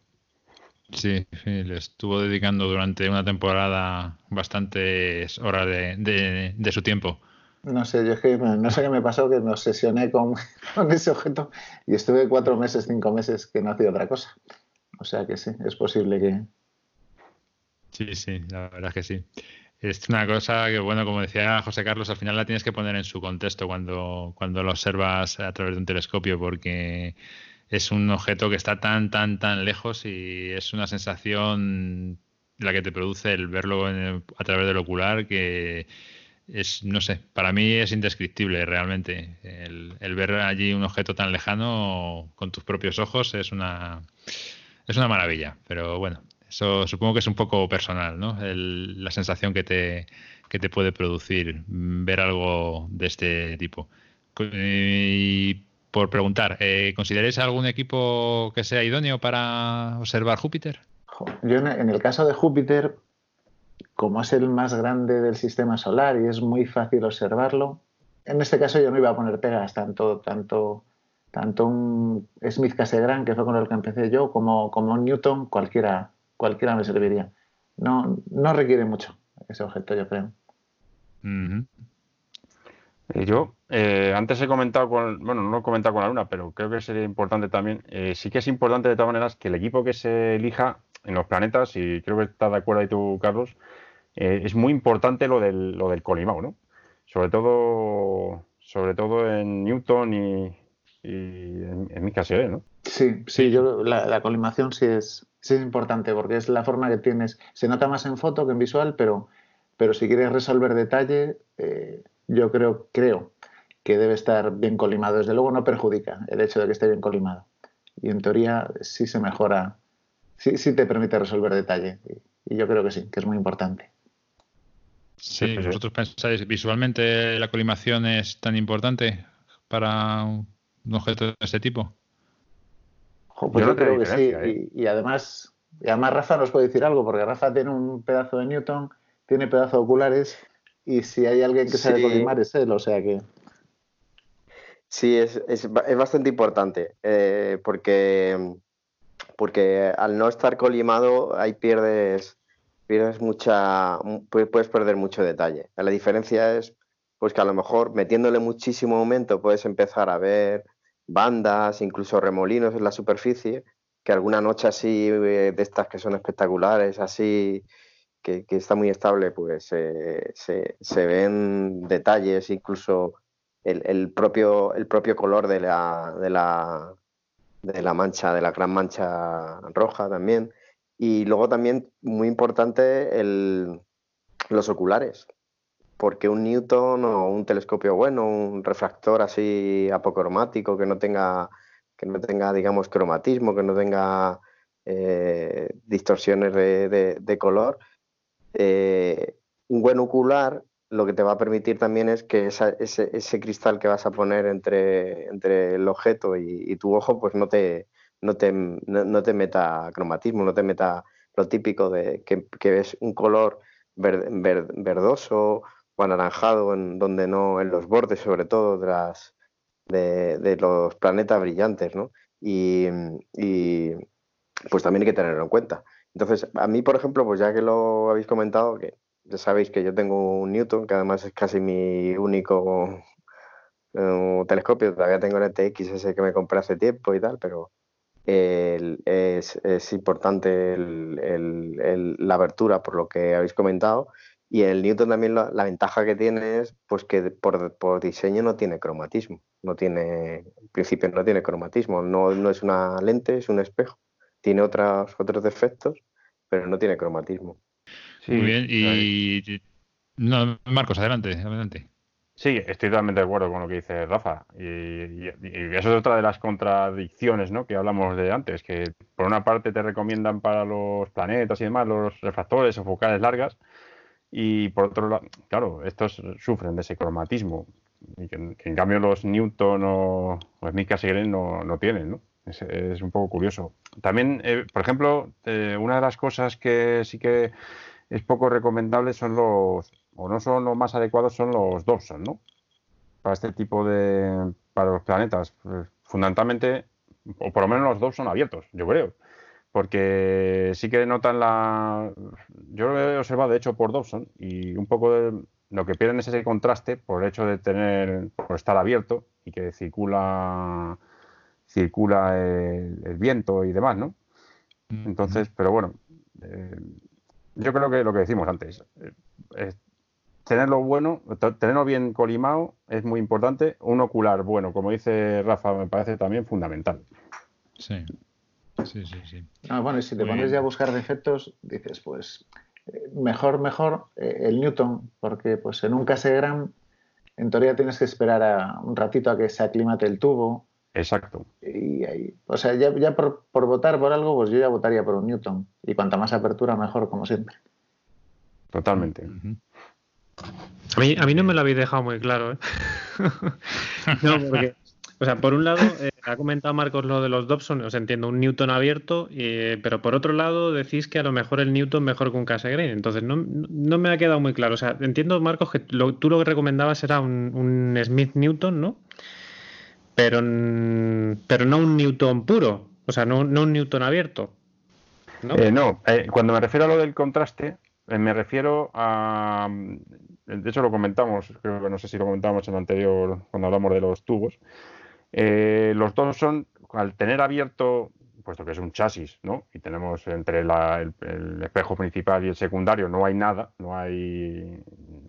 Sí, le estuvo dedicando durante una temporada bastantes horas de, su tiempo. No sé, yo es que no sé qué me pasó, que me obsesioné [laughs] con, ese objeto y estuve cuatro meses, cinco meses que no hacía otra cosa. O sea que sí, es posible que. Sí, sí, la verdad es que sí. Es una cosa que, bueno, como decía José Carlos, al final la tienes que poner en su contexto cuando, cuando lo observas a través de un telescopio, porque es un objeto que está tan, tan, tan lejos y es una sensación la que te produce el verlo a través del ocular que es, no sé, para mí es indescriptible realmente. El, ver allí un objeto tan lejano con tus propios ojos es una, es una maravilla, pero bueno, eso supongo que es un poco personal, ¿no? la sensación que te, que te puede producir ver algo de este tipo. Y por preguntar, eh, ¿consideráis algún equipo que sea idóneo para observar Júpiter? Yo en el caso de Júpiter, como es el más grande del sistema solar y es muy fácil observarlo, en este caso yo no iba a poner pegas tanto, tanto, tanto un Smith Cassegrain, que fue con el que empecé yo, como, como un Newton, cualquiera, cualquiera me serviría. No, no requiere mucho ese objeto, yo creo. Eh, yo eh, antes he comentado con, bueno, no he comentado con la Luna, pero creo que sería importante también. Eh, sí que es importante de todas maneras que el equipo que se elija en los planetas, y creo que estás de acuerdo ahí tú, Carlos, es muy importante lo del, lo del colimao, ¿no? Sobre todo, sobre todo en Newton y, en, mi caso, ¿no? Sí, sí, yo la, colimación sí es, sí es importante porque es la forma que tienes. Se nota más en foto que en visual, pero, pero si quieres resolver detalle, yo creo, creo que debe estar bien colimado. Desde luego no perjudica el hecho de que esté bien colimado. Y en teoría sí se mejora, sí, sí te permite resolver detalle. Y, yo creo que sí, que es muy importante. Sí, ¿vosotros pensáis visualmente la colimación es tan importante para un objeto de este tipo? pues yo, creo que sí. ¿eh? Y, además, y además Rafa nos puede decir algo, porque Rafa tiene un pedazo de Newton, tiene pedazo de oculares, y si hay alguien que sabe colimar es él, o sea que... Sí, es, es, es bastante importante, eh, porque, porque al no estar colimado ahí pierdes, pierdes mucha, puedes perder mucho detalle. La diferencia es pues que a lo mejor metiéndole muchísimo aumento puedes empezar a ver bandas, incluso remolinos en la superficie, que alguna noche así eh, de estas que son espectaculares, así que, está muy estable, pues se, ven detalles, incluso el, propio, el propio color de la, de, la, de la mancha, de la gran mancha roja también. Y luego también, muy importante, el, los oculares porque un Newton o un telescopio bueno, un refractor así apocromático que no tenga, que no tenga digamos, cromatismo, que no tenga eh, distorsiones de, color, eh, un buen ocular lo que te va a permitir también es que ese, cristal que vas a poner entre, entre el objeto y, tu ojo, pues no te, no te, no, te meta cromatismo, no te meta lo típico de que, ves un color verdoso anaranjado, en donde no, en los bordes sobre todo de, las, de, los planetas brillantes, ¿no? Y, pues también hay que tenerlo en cuenta. Entonces, a mí, por ejemplo, pues ya que lo habéis comentado, que ya sabéis que yo tengo un Newton, que además es casi mi único eh, telescopio, todavía tengo el ETX ese que me compré hace tiempo y tal, pero es, importante la abertura, por lo que habéis comentado, y el Newton también la, ventaja que tiene es pues que por, diseño no tiene cromatismo, no tiene, en principio no tiene cromatismo, no es una lente, es un espejo. Tiene otros, otros defectos, pero no tiene cromatismo. Muy bien, y no, Marcos, adelante, adelante. Sí, estoy totalmente de acuerdo con lo que dice Rafa. Y, eso es otra de las contradicciones ¿no? que hablamos de antes, que por una parte te recomiendan para los planetas y demás los refractores o focales largas, y por otro lado, claro, estos sufren de ese cromatismo, y que, en cambio los Newton o, o Smith no, no tienen, ¿no? Es, un poco curioso. También, eh, por ejemplo, eh, una de las cosas que sí que es poco recomendable son los, o no son los más adecuados, son los Dobson, ¿no? Para este tipo de, para los planetas. Pues, fundamentalmente, o por lo menos los Dobson abiertos, yo creo porque sí que notan la... Yo lo he observado, de hecho, por Dobson, y un poco de... lo que pierden es ese contraste por el hecho de tener, por estar abierto y que circula circula el, viento y demás, ¿no? Entonces, pero bueno, eh, yo creo que lo que decimos antes, eh, tenerlo bueno, tenerlo bien colimado es muy importante. Un ocular bueno, como dice Rafa, me parece también fundamental. Sí. Sí, sí, sí. Ah, bueno, y si te pones ya a buscar defectos, dices, pues eh, mejor, mejor eh, el Newton, porque pues en un casegram, en teoría tienes que esperar a, un ratito a que se aclimate el tubo. Exacto. Y ahí, o sea, ya, por, votar por algo, pues yo ya votaría por un Newton. Y cuanta más apertura, mejor, como siempre. Totalmente. A mí, a mí no me lo habéis dejado muy claro, ¿eh? [laughs] no, porque o sea, por un lado, eh, ha comentado Marcos lo de los Dobson, os entiendo, un Newton abierto, pero por otro lado decís que a lo mejor el Newton mejor que un Cassegrain. Entonces, no, me ha quedado muy claro. O sea, entiendo, Marcos, que tú lo que recomendabas era un, Smith Newton, ¿no? Pero, pero no un Newton puro, o sea, no, un Newton abierto. No, eh, no eh, cuando me refiero a lo del contraste, me refiero a. De hecho, lo comentamos, no sé si lo comentamos en el anterior, cuando hablamos de los tubos. Eh, los dos son, al tener abierto, puesto que es un chasis, ¿no? Y tenemos entre el, espejo principal y el secundario no hay nada, no hay...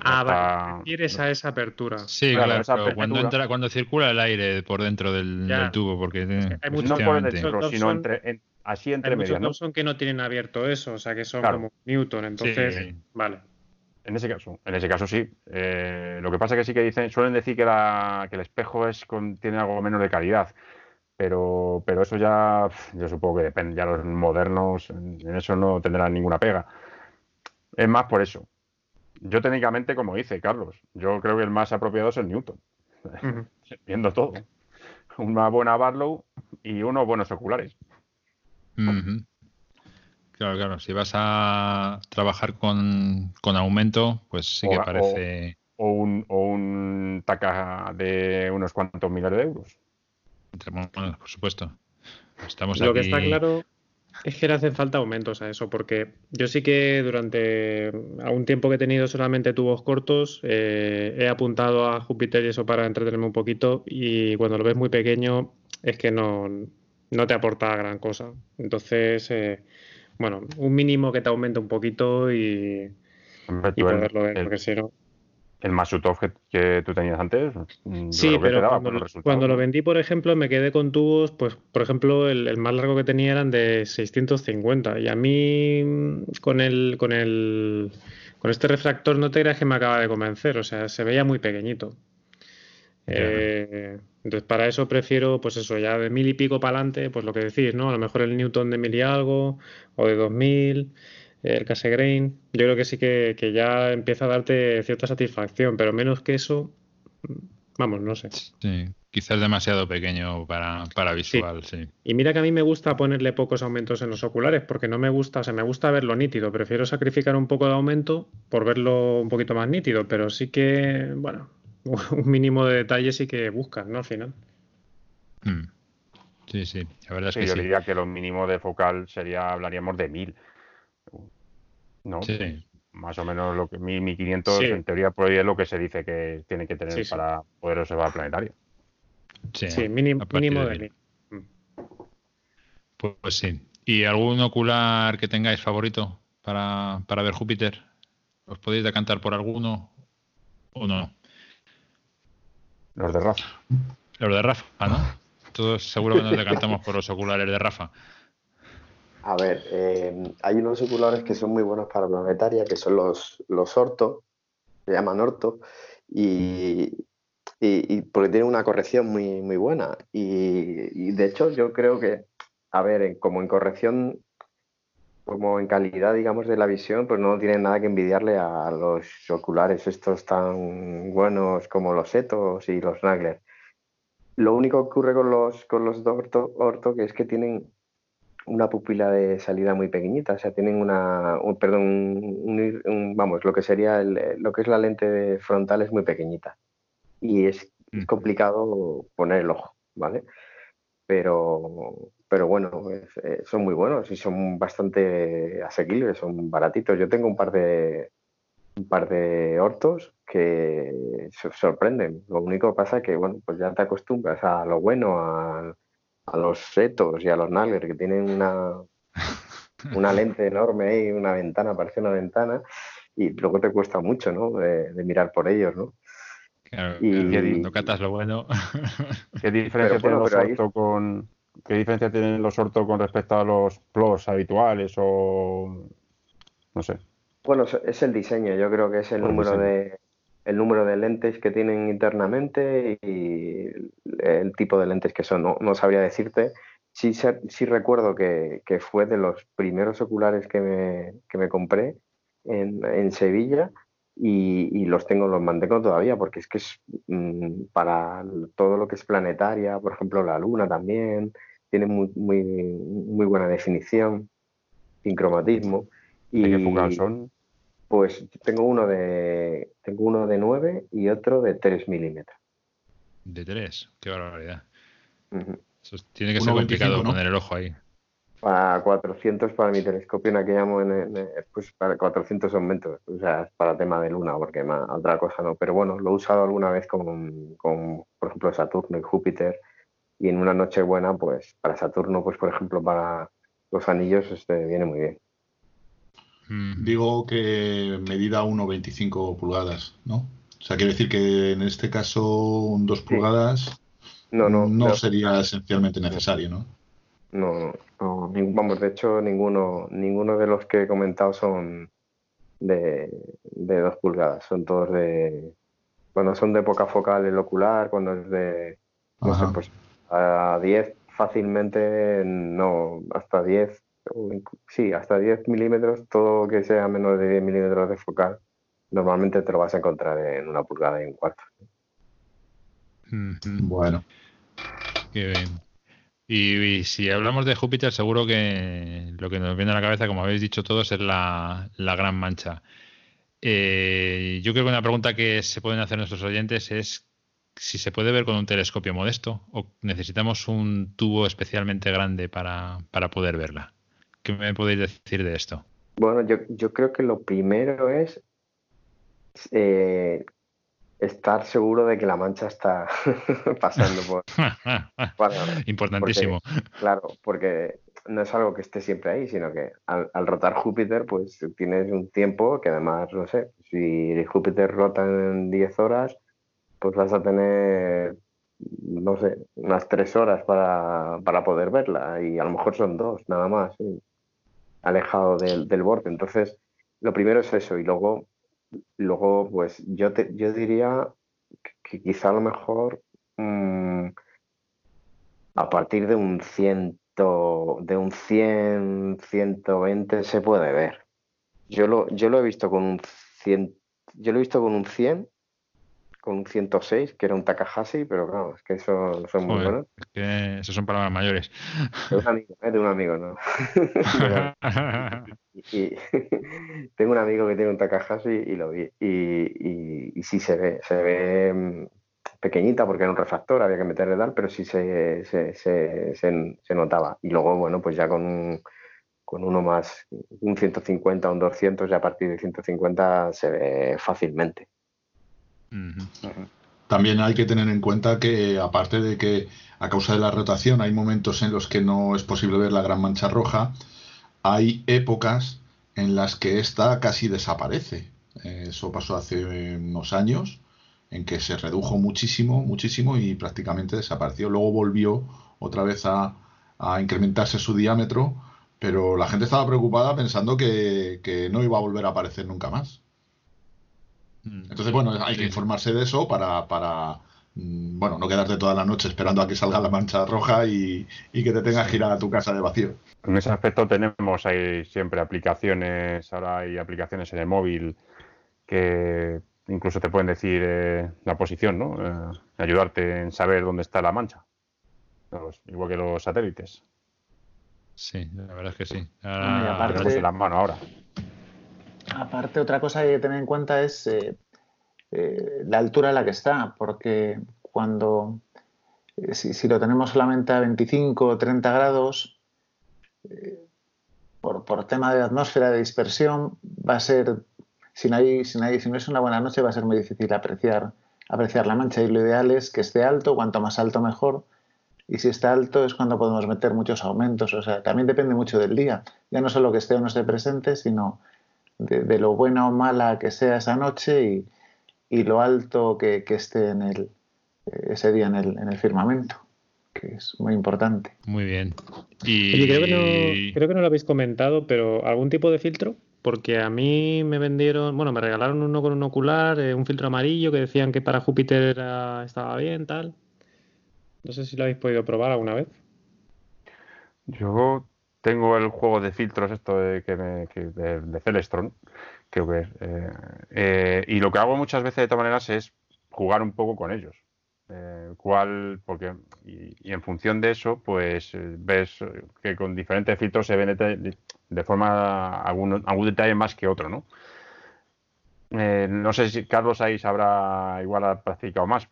Ah, vale, refieres a esa apertura. Sí, claro, cuando, entra, cuando circula el aire por dentro del, tubo, porque... hay muchos no por dentro, sino entre, así entre medias, ¿no? son que no tienen abierto eso, o sea que son como Newton, entonces, vale. En ese caso, en ese caso sí. Eh, lo que pasa es que sí que dicen, suelen decir que, la, que el espejo es tiene algo menos de calidad, pero, pero eso ya, yo supongo que depende. Ya los modernos en eso no tendrán ninguna pega. Es más por eso. Yo técnicamente, como dice Carlos, yo creo que el más apropiado es el Newton, [laughs] viendo todo. Una buena Barlow y unos buenos oculares. Claro, claro. Si vas a trabajar con, aumento, pues sí que parece. O, un, o un TACA de unos cuantos miles de euros. Bueno, por supuesto. Estamos Lo que está claro es que le hacen falta aumentos a eso, porque yo sí que durante algún tiempo que he tenido solamente tubos cortos, eh, he apuntado a Júpiter y eso para entretenerme un poquito, y cuando lo ves muy pequeño es que no, no te aporta gran cosa. Entonces, eh, bueno, un mínimo que te aumente un poquito y, y poderlo ver, porque si no el Masutov que, tú tenías antes. Mm, sí, pero cuando, lo vendí, por ejemplo, me quedé con tubos, pues, por ejemplo, el, más largo que tenía eran de 650. Y a mí, mm, con el, con el, con este refractor, no te creas que me acaba de convencer. O sea, se veía muy pequeñito. Eh, entonces, para eso prefiero, pues eso, ya de mil y pico para adelante, pues lo que decís, ¿no? A lo mejor el Newton de mil y algo, o de dos mil el Cassegrain, yo creo que sí que, ya empieza a darte cierta satisfacción, pero menos que eso, vamos, no sé. Sí, quizás demasiado pequeño para, visual, sí. Y mira que a mí me gusta ponerle pocos aumentos en los oculares, porque no me gusta, o sea, me gusta verlo nítido, prefiero sacrificar un poco de aumento por verlo un poquito más nítido, pero sí que, bueno, [laughs] un mínimo de detalle sí que buscas, ¿no? Al final. Hmm. Sí, sí, la verdad es que yo diría que lo mínimo de focal sería, hablaríamos de mil. ¿No? Más o menos lo que 1500 en teoría por ahí es lo que se dice que tiene que tener para poder observar el planetario. Sí, mínimo, de, Pues, sí. ¿Y algún ocular que tengáis favorito para, para ver Júpiter? ¿Os podéis decantar por alguno o no? Los de Rafa. Los de Rafa, ¿no? Todos seguro que nos decantamos por los oculares de Rafa. A ver, eh, hay unos oculares que son muy buenos para planetaria, que son los, los orto, se llaman orto, y, y, porque tienen una corrección muy, muy buena. Y, de hecho yo creo que, a ver, como en corrección, como en calidad, digamos, de la visión, pues no tienen nada que envidiarle a los oculares estos tan buenos como los Etos y los Nagler. Lo único que ocurre con los, con los orto, orto que es que tienen una pupila de salida muy pequeñita, o sea, tienen una, perdón, vamos, lo que sería lo que es la lente frontal es muy pequeñita y es, complicado poner el ojo, ¿vale? Pero, pero bueno, eh, son muy buenos y son bastante asequibles, son baratitos. Yo tengo un par de un par de hortos que sorprenden. Lo único que pasa es que, bueno, pues ya te acostumbras a lo bueno, a a los setos y a los nalger que tienen una, una [laughs] lente enorme ahí, una ventana, parece una ventana, y luego te cuesta mucho, ¿no? De, mirar por ellos, ¿no? Claro, y no catas lo bueno. [laughs] ¿Qué diferencia tienen los orto con qué diferencia tienen los orto con respecto a los plus habituales o no sé? Bueno, es el diseño, yo creo que es el número de el número de lentes que tienen internamente y el tipo de lentes que son. No, sabría decirte. Sí, sí recuerdo que, fue de los primeros oculares que me, que me compré en, en Sevilla y, los tengo, los mantengo todavía porque es que es mm, para todo lo que es planetaria, por ejemplo la luna también, tiene muy, muy, muy buena definición, sin cromatismo. ¿Y qué son? Pues tengo uno de tengo uno de 9 y otro de 3 milímetros. De 3, qué barbaridad. tiene que ser complicado poner el ojo ahí. Para 400 para mi telescopio, en aquella en, pues para 400 aumentos, o sea, para tema de luna, porque más, otra cosa no. Pero bueno, lo he usado alguna vez con, con, por ejemplo, Saturno y Júpiter, y en una noche buena, pues para Saturno, pues por ejemplo, para los anillos, este viene muy bien. Digo que medida 1,25 pulgadas, ¿no? O sea, quiere decir que en este caso 2 pulgadas no, no, no, sería esencialmente necesario, ¿no? No, no, vamos, de hecho ninguno, ninguno de los que he comentado son de, de 2 pulgadas, son todos de, cuando son de poca focal el ocular, cuando es de, no sé, pues a 10 fácilmente, no, hasta 10 sí, hasta 10 milímetros, todo que sea menos de 10 milímetros de focal, normalmente te lo vas a encontrar en una pulgada y un cuarto. Bueno. Qué bien. Y, si hablamos de Júpiter, seguro que lo que nos viene a la cabeza, como habéis dicho todos, es la, gran mancha. Eh, yo creo que una pregunta que se pueden hacer nuestros oyentes es si se puede ver con un telescopio modesto o necesitamos un tubo especialmente grande para, poder verla. ¿Qué me podéis decir de esto? Bueno, yo, yo creo que lo primero es eh, estar seguro de que la mancha está [laughs] pasando por... [laughs] Importantísimo. claro, porque no es algo que esté siempre ahí, sino que al, rotar Júpiter, pues tienes un tiempo que además, no sé, si Júpiter rota en 10 horas, pues vas a tener, no sé, unas 3 horas para, poder verla y a lo mejor son dos, nada más, alejado del, del borde. Entonces, lo primero es eso y luego Luego, pues yo, te, yo diría que, quizá a lo mejor mm, a partir de un ciento, de un 100, 120 se puede ver. Yo lo, yo lo he visto con un 100, yo lo he visto con un 100 con un 106, que era un Takahashi, pero claro, es que eso son muy buenos. Es que esos son palabras mayores. De un amigo, ¿eh? de un amigo, ¿no? [laughs] y, [laughs] tengo un amigo que tiene un Takahashi y lo vi. Y, y, sí se ve, se ve mm, pequeñita porque era un refractor, había que meterle tal, pero sí se, se, se, se, notaba. Y luego, bueno, pues ya con con uno más, un 150, un 200, y a partir de 150 se ve fácilmente. También hay que tener en cuenta que, aparte de que a causa de la rotación hay momentos en los que no es posible ver la gran mancha roja, hay épocas en las que esta casi desaparece. Eso pasó hace unos años, en que se redujo muchísimo, muchísimo y prácticamente desapareció. Luego volvió otra vez a, incrementarse su diámetro, pero la gente estaba preocupada pensando que no iba a volver a aparecer nunca más. Mm. Entonces, bueno, hay que informarse de eso para, para mm, bueno, no quedarte toda la noche esperando a que salga la mancha roja y, que te tengas que ir a tu casa de vacío. En ese aspecto tenemos ahí siempre aplicaciones, ahora hay aplicaciones en el móvil que incluso te pueden decir eh, la posición, ¿no? Eh, ayudarte en saber dónde está la mancha, igual que los satélites. Sí, la verdad es que sí. Ahora, aparte, la mano ahora. Aparte, otra cosa que hay que tener en cuenta es eh, eh, la altura a la que está, porque cuando, eh, si, lo tenemos solamente a 25 o 30 grados, por, tema de atmósfera, de dispersión, va a ser, si no, hay, si, no si no es una buena noche, va a ser muy difícil apreciar, apreciar la mancha. Y lo ideal es que esté alto, cuanto más alto mejor. Y si está alto es cuando podemos meter muchos aumentos. O sea, también depende mucho del día. Ya no solo que esté o no esté presente, sino de, lo buena o mala que sea esa noche y, lo alto que, esté en el, ese día en el, en el, firmamento, que es muy importante. Muy bien. Y... creo, que no, creo que no lo habéis comentado, pero ¿algún tipo de filtro? Porque a mí me vendieron, bueno, me regalaron uno con un ocular, eh, un filtro amarillo que decían que para Júpiter estaba bien, tal. No sé si lo habéis podido probar alguna vez. Yo tengo el juego de filtros esto de, que de, Celestron, creo que eh, eh, y lo que hago muchas veces de todas maneras es jugar un poco con ellos. Eh, cuál, porque, y, en función de eso, pues ves que con diferentes filtros se ven de, forma algún, algún detalle más que otro, ¿no? no sé si Carlos ahí sabrá igual ha practicado más.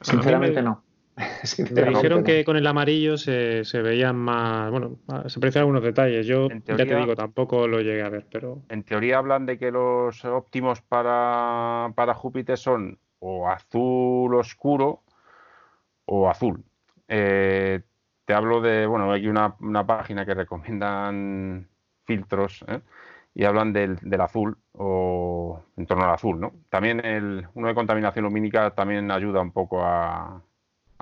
Sinceramente no. [laughs] Te dijeron que con el amarillo se, veían más, bueno, se aprecian algunos detalles. Yo ya te digo, tampoco lo llegué a ver, pero... En teoría hablan de que los óptimos para, Júpiter son o azul oscuro o azul. Eh, te hablo de, bueno, hay una, página que recomiendan filtros ¿eh? y hablan del, del, azul o en torno al azul, ¿no? También el, uno de contaminación lumínica también ayuda un poco a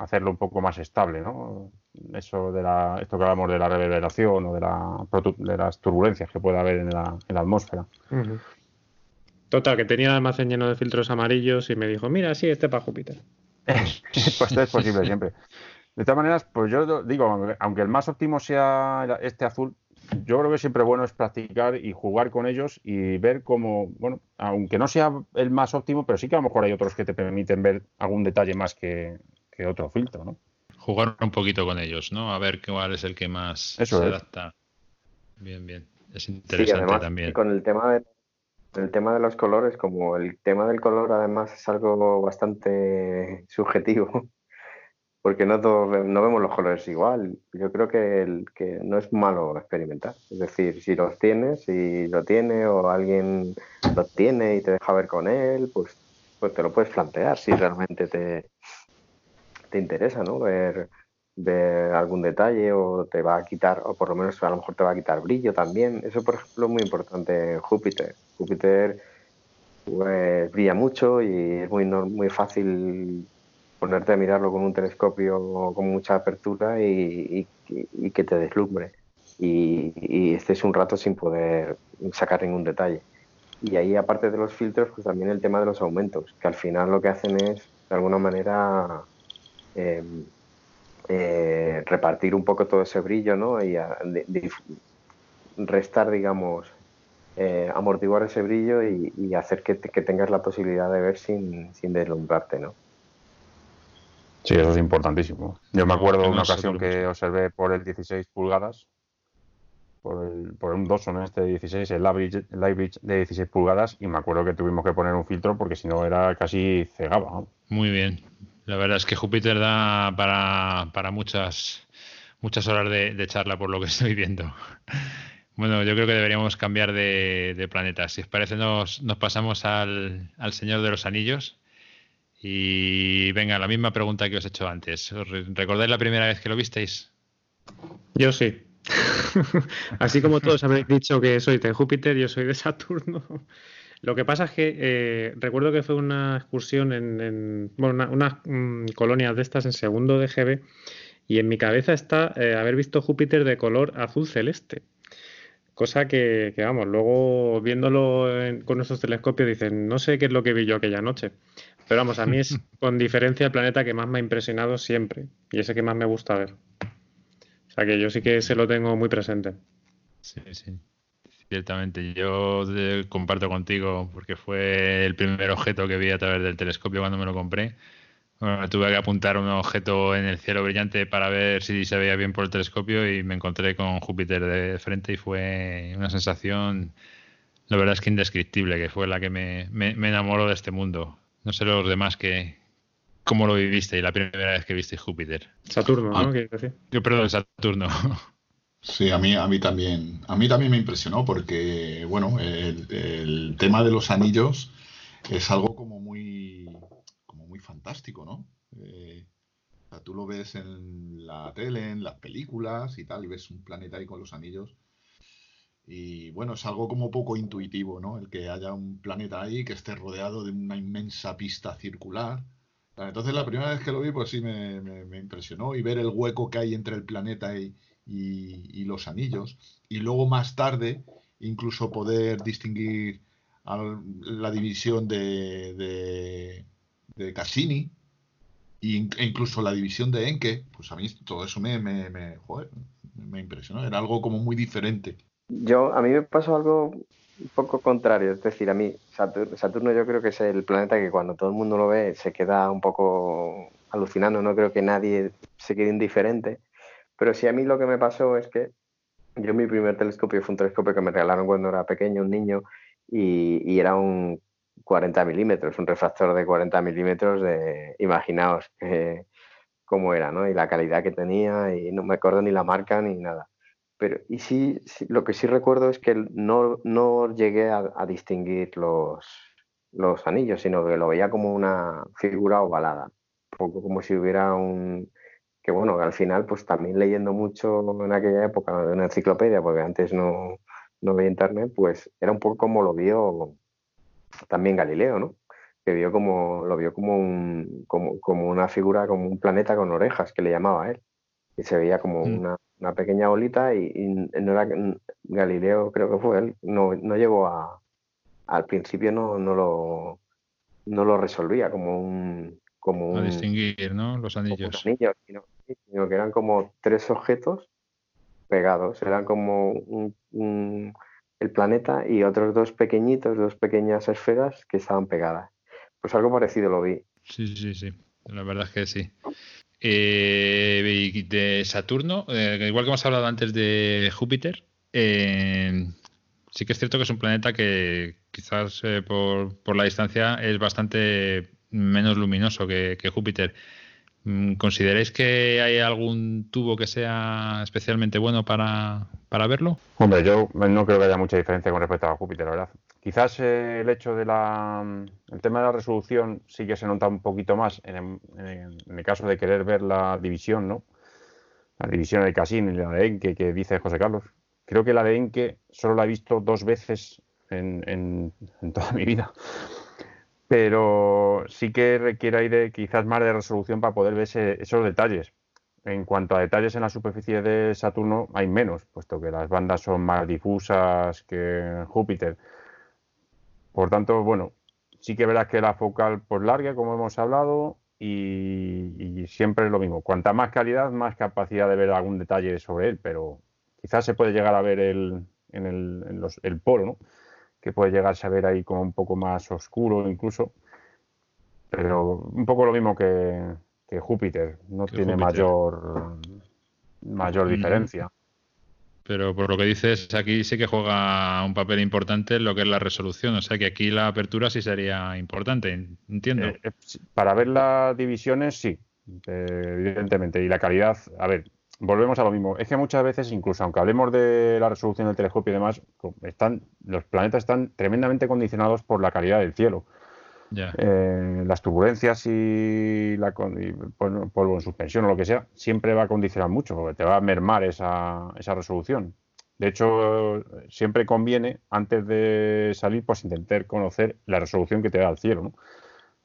hacerlo un poco más estable, ¿no? Eso de la, esto que hablamos de la reverberación o de, la, de las turbulencias que puede haber en la, en la atmósfera. Total, que tenía el almacén lleno de filtros amarillos y me dijo, mira, sí, este para Júpiter. [laughs] pues esto es posible siempre. De todas maneras, pues yo digo, aunque el más óptimo sea este azul, yo creo que siempre bueno es practicar y jugar con ellos y ver cómo, bueno, aunque no sea el más óptimo, pero sí que a lo mejor hay otros que te permiten ver algún detalle más que, otro filtro, ¿no? jugar un poquito con ellos, ¿no? A ver cuál es el que más se adapta. Bien, bien. Es interesante también. Con el tema de el tema de los colores, como el tema del color además es algo bastante [laughs] subjetivo, porque no, no vemos los colores igual. Yo creo que, el, que no es malo experimentar. Es decir, si los tienes, si lo tiene o alguien lo tiene y te deja ver con él, pues, pues te lo puedes plantear si realmente te, te interesa, ¿no? Ver, ver algún detalle o te va a quitar, o por lo menos a lo mejor te va a quitar brillo también. Eso, por ejemplo, es muy importante en Júpiter. Júpiter pues, brilla mucho y es muy, muy fácil ponerte a mirarlo con un telescopio con mucha apertura y, que te deslumbre. Y, y estés un rato sin poder sacar ningún detalle. Y ahí, aparte de los filtros, pues también el tema de los aumentos, que al final lo que hacen es, de alguna manera, eh, eh, repartir un poco todo ese brillo ¿no? y restar, digamos, eh, amortiguar ese brillo y, hacer que, tengas la posibilidad de ver sin, sin deslumbrarte. ¿no? Sí, eso es importantísimo. Yo me acuerdo de una ocasión que observé por el 16 pulgadas, por, el, por un Dawson este de 16, el Light de 16 pulgadas, y me acuerdo que tuvimos que poner un filtro porque si no era casi cegaba. Muy bien. La verdad es que Júpiter da para, muchas, muchas horas de, charla por lo que [laughs] estoy viendo. Bueno, yo creo que deberíamos cambiar de, planeta. Si os parece, nos, nos pasamos al, al Señor de los Anillos. Y venga, la misma pregunta que os he hecho antes. ¿Recordáis la primera vez que lo visteis? Yo sí. [laughs] Así como todos habéis dicho que soy de Júpiter, yo soy de Saturno. Lo que pasa es que eh, recuerdo que fue una excursión en, bueno, unas mm, colonias de estas en segundo de GB y en mi cabeza está eh, haber visto Júpiter de color azul celeste. Cosa que, vamos, luego viéndolo con nuestros telescopios dicen, no sé qué es lo que vi yo aquella noche. Pero vamos, a mí es [laughs] con diferencia el planeta que más me ha impresionado siempre y ese que más me gusta ver. O sea que yo sí que se lo tengo muy presente. Sí, sí. Ciertamente, yo comparto contigo porque fue el primer objeto que vi a través del telescopio cuando me lo compré. Bueno, tuve que apuntar un objeto en el cielo brillante para ver si se veía bien por el telescopio y me encontré con Júpiter de frente y fue una sensación, la verdad es que indescriptible, que fue la que me, enamoró de este mundo. No sé los demás que cómo lo viviste y la primera vez que viste Júpiter. Saturno, ¿no? Ah, yo, perdón, Saturno. [laughs] Sí, a mí, a mí también, a mí también me impresionó porque, bueno, el, tema de los anillos es algo como muy, como muy fantástico, ¿no? Eh, tú lo ves en la tele, en las películas y tal, y ves un planeta ahí con los anillos. Y bueno, es algo como poco intuitivo, ¿no? El que haya un planeta ahí que esté rodeado de una inmensa pista circular. Entonces la primera vez que lo vi, pues sí me, me impresionó y ver el hueco que hay entre el planeta y, y, los anillos. Y luego más tarde, incluso poder distinguir la división de, de, Cassini e incluso la división de Enke, pues a mí todo eso me, me, me, me impresionó. Era algo como muy diferente. Yo, a mí me pasó algo un poco contrario. Es decir, a mí Saturno, Saturno yo creo que es el planeta que cuando todo el mundo lo ve se queda un poco alucinando. No creo que nadie se quede indiferente. Pero sí a mí lo que me pasó es que yo mi primer telescopio fue un telescopio que me regalaron cuando era pequeño, un niño, y, era un 40 milímetros, un refractor de 40 milímetros de, imaginaos eh, cómo era, ¿no? Y la calidad que tenía, y no me acuerdo ni la marca ni nada. Pero, y sí, lo que sí recuerdo es que no, no llegué a, distinguir los, los anillos, sino que lo veía como una figura ovalada, poco como si hubiera un, que bueno, al final pues también leyendo mucho en aquella época una enciclopedia, porque antes no, no veía internet, pues era un poco como lo vio también Galileo, ¿no? Que vio como, lo vio como, un, como, como una figura, como un planeta con orejas, que le llamaba a él. Y se veía como mm. una, una, pequeña bolita y, no era Galileo, creo que fue él, no, no llegó a, al principio no, no, lo, no lo resolvía como un, como a distinguir, ¿no? Los anillos. sino, que eran como tres objetos pegados. Eran como un, el planeta y otros dos pequeñitos, dos pequeñas esferas que estaban pegadas. Pues algo parecido lo vi. Sí, sí, sí. La verdad es que sí. Eh, de Saturno, eh, igual que hemos hablado antes de Júpiter, eh, sí que es cierto que es un planeta que quizás por, la distancia es bastante menos luminoso que, Júpiter. Mm, ¿Consideráis que hay algún tubo que sea especialmente bueno para, para, verlo? Hombre, yo no creo que haya mucha diferencia con respecto a Júpiter, la verdad. Quizás el hecho de la. El tema de la resolución sí que se nota un poquito más en el, caso de querer ver la división, ¿no? La división de Cassini y la de Enke que dice José Carlos. Creo que la de Enke solo la he visto dos veces en, toda mi vida. Pero sí que requiere ahí de quizás más de resolución para poder ver esos detalles. En cuanto a detalles en la superficie de Saturno, hay menos, puesto que las bandas son más difusas que Júpiter. Por tanto, bueno, sí que verás que la focal pues larga, como hemos hablado, y, siempre es lo mismo. Cuanta más calidad, más capacidad de ver algún detalle sobre él, pero quizás se puede llegar a ver el, en el, el polo, ¿no? Que puede llegarse a ver ahí como un poco más oscuro incluso, pero un poco lo mismo que, Júpiter, no tiene mayor mayor diferencia. Pero por lo que dices, aquí sí que juega un papel importante lo que es la resolución. O sea que aquí la apertura sí sería importante, entiendo. Eh, eh, para ver las divisiones, sí, eh, evidentemente. Y la calidad, a ver, volvemos a lo mismo. Es que muchas veces, incluso aunque hablemos de la resolución del telescopio y demás, están, los planetas están tremendamente condicionados por la calidad del cielo. Eh, las turbulencias y la polvo en suspensión o lo que sea, siempre va a condicionar mucho, porque te va a mermar esa, esa resolución. De hecho, siempre conviene, antes de salir, pues intentar conocer la resolución que te da el cielo, ¿no?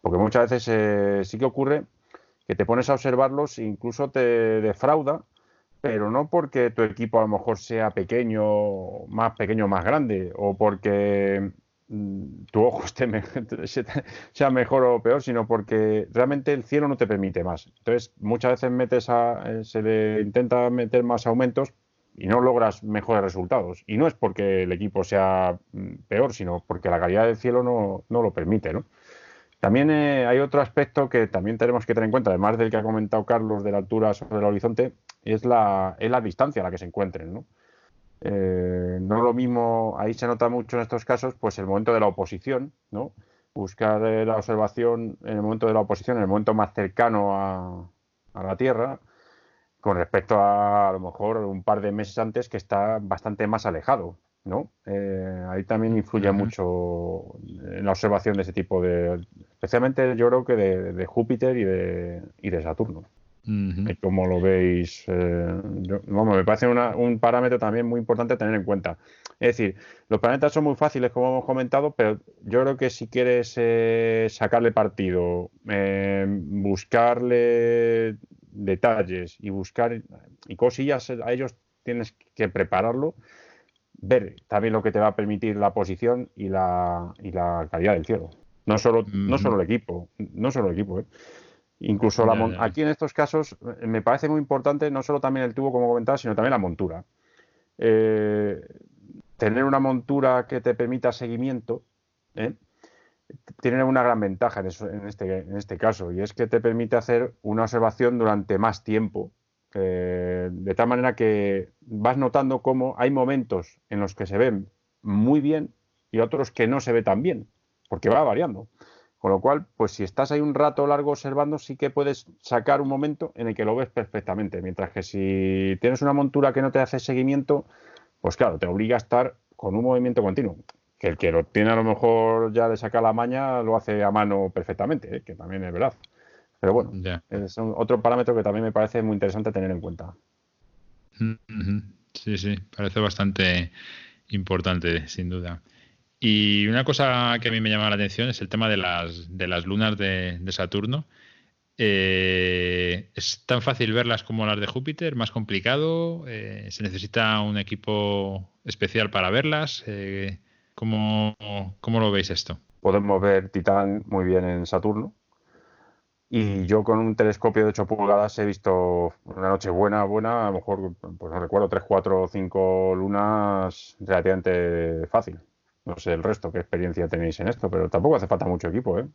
Porque muchas veces eh, sí que ocurre que te pones a observarlos e incluso te defrauda pero no porque tu equipo a lo mejor sea pequeño, más pequeño o más grande, o porque mm, tu ojo [laughs] esté sea mejor o peor, sino porque realmente el cielo no te permite más. Entonces, muchas veces metes a, eh, se le intenta meter más aumentos y no logras mejores resultados. Y no es porque el equipo sea mm, peor, sino porque la calidad del cielo no, no lo permite, ¿no? También eh, hay otro aspecto que también tenemos que tener en cuenta, además del que ha comentado Carlos de la altura sobre el horizonte, es la, es la distancia a la que se encuentren. ¿no? Eh, no lo mismo, ahí se nota mucho en estos casos, pues el momento de la oposición, ¿no? buscar eh, la observación en el momento de la oposición, en el momento más cercano a, a la Tierra, con respecto a a lo mejor un par de meses antes que está bastante más alejado. ¿no? Eh, ahí también influye mucho en la observación de ese tipo de, especialmente yo creo que de, Júpiter y de, y de Saturno. Como lo veis, eh, me parece un parámetro también muy importante tener en cuenta. Es decir, los planetas son muy fáciles, como hemos comentado, pero yo creo que si quieres eh, sacarle partido, buscarle detalles y buscar y cosillas a ellos, tienes que prepararlo ver también lo que te va a permitir la posición y la, y la calidad del cielo. No solo, no solo el equipo, no solo el equipo. ¿eh? Incluso la aquí en estos casos eh, me parece muy importante no solo también el tubo, como comentaba, sino también la montura. Eh, tener una montura que te permita seguimiento tiene una gran ventaja en, en, este, en este caso y es que te permite hacer una observación durante más tiempo eh, de tal manera que vas notando cómo hay momentos en los que se ven muy bien y otros que no se ve tan bien, porque va variando. Con lo cual, pues si estás ahí un rato largo observando, sí que puedes sacar un momento en el que lo ves perfectamente. Mientras que si tienes una montura que no te hace seguimiento, pues claro, te obliga a estar con un movimiento continuo. Que el que lo tiene a lo mejor ya de sacar la maña lo hace a mano perfectamente, ¿eh? que también es verdad. Pero bueno, es otro parámetro que también me parece muy interesante tener en cuenta. Sí, sí, parece bastante importante, sin duda. Y una cosa que a mí me llama la atención es el tema de las, de las lunas de, Saturno. Eh, ¿Es tan fácil verlas como las de Júpiter? ¿Más complicado? Eh, ¿Se necesita un equipo especial para verlas? Eh, ¿cómo, ¿Cómo lo veis esto? Podemos ver Titán muy bien en Saturno, y yo con un telescopio de 8 pulgadas he visto una noche buena, buena, a lo mejor, pues no recuerdo, 3, 4, 5 lunas relativamente fácil. No sé el resto, qué experiencia tenéis en esto, pero tampoco hace falta mucho equipo, ¿eh?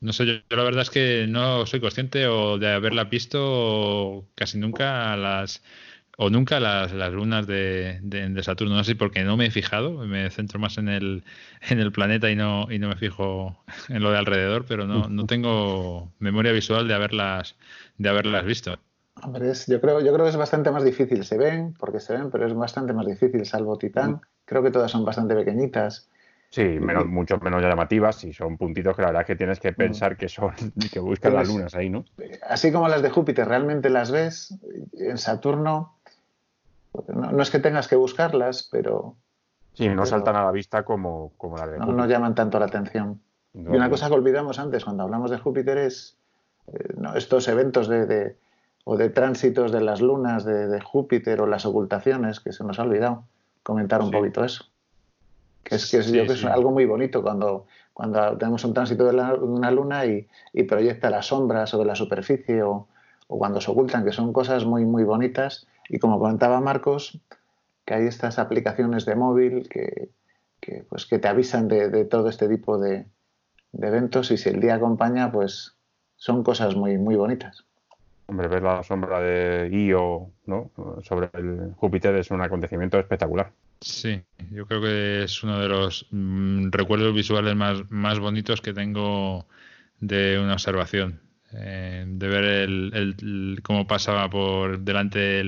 No sé, yo, la verdad es que no soy consciente o de haberla visto casi nunca las o nunca las, las lunas de, de, Saturno. No sé porque no me he fijado, me centro más en el, en el planeta y no, y no me fijo en lo de alrededor, pero no, no [laughs] tengo memoria visual de haberlas, de haberlas visto. Hombre, yo, creo, yo creo que es bastante más difícil. Se ven, porque se ven, pero es bastante más difícil, salvo Titán. Creo que todas son bastante pequeñitas. Sí, menos, mucho menos llamativas y son puntitos que la verdad es que tienes que pensar que son, [laughs] que buscan las lunas ahí, ¿no? Así como las de Júpiter, realmente las ves. En Saturno, no, es que tengas que buscarlas, pero. Sí, no saltan a la vista como, como las de no, No llaman tanto la atención. y una cosa que olvidamos antes cuando hablamos de Júpiter es eh, estos eventos de, o de tránsitos de las lunas de, Júpiter o las ocultaciones, que se nos ha olvidado comentar un poquito eso. Que es, que es algo muy bonito cuando, cuando tenemos un tránsito de, una luna y, proyecta las sombras sobre la superficie o, cuando se ocultan, que son cosas muy, muy bonitas. Y como comentaba Marcos, que hay estas aplicaciones de móvil que, pues, que te avisan de, todo este tipo de, eventos y si el día acompaña, pues son cosas muy, muy bonitas. Hombre, ver la sombra de Io ¿no? sobre el Júpiter es un acontecimiento espectacular. Sí, yo creo que es uno de los mm, recuerdos visuales más, bonitos que tengo de una observación. Eh, de ver el, cómo pasaba por delante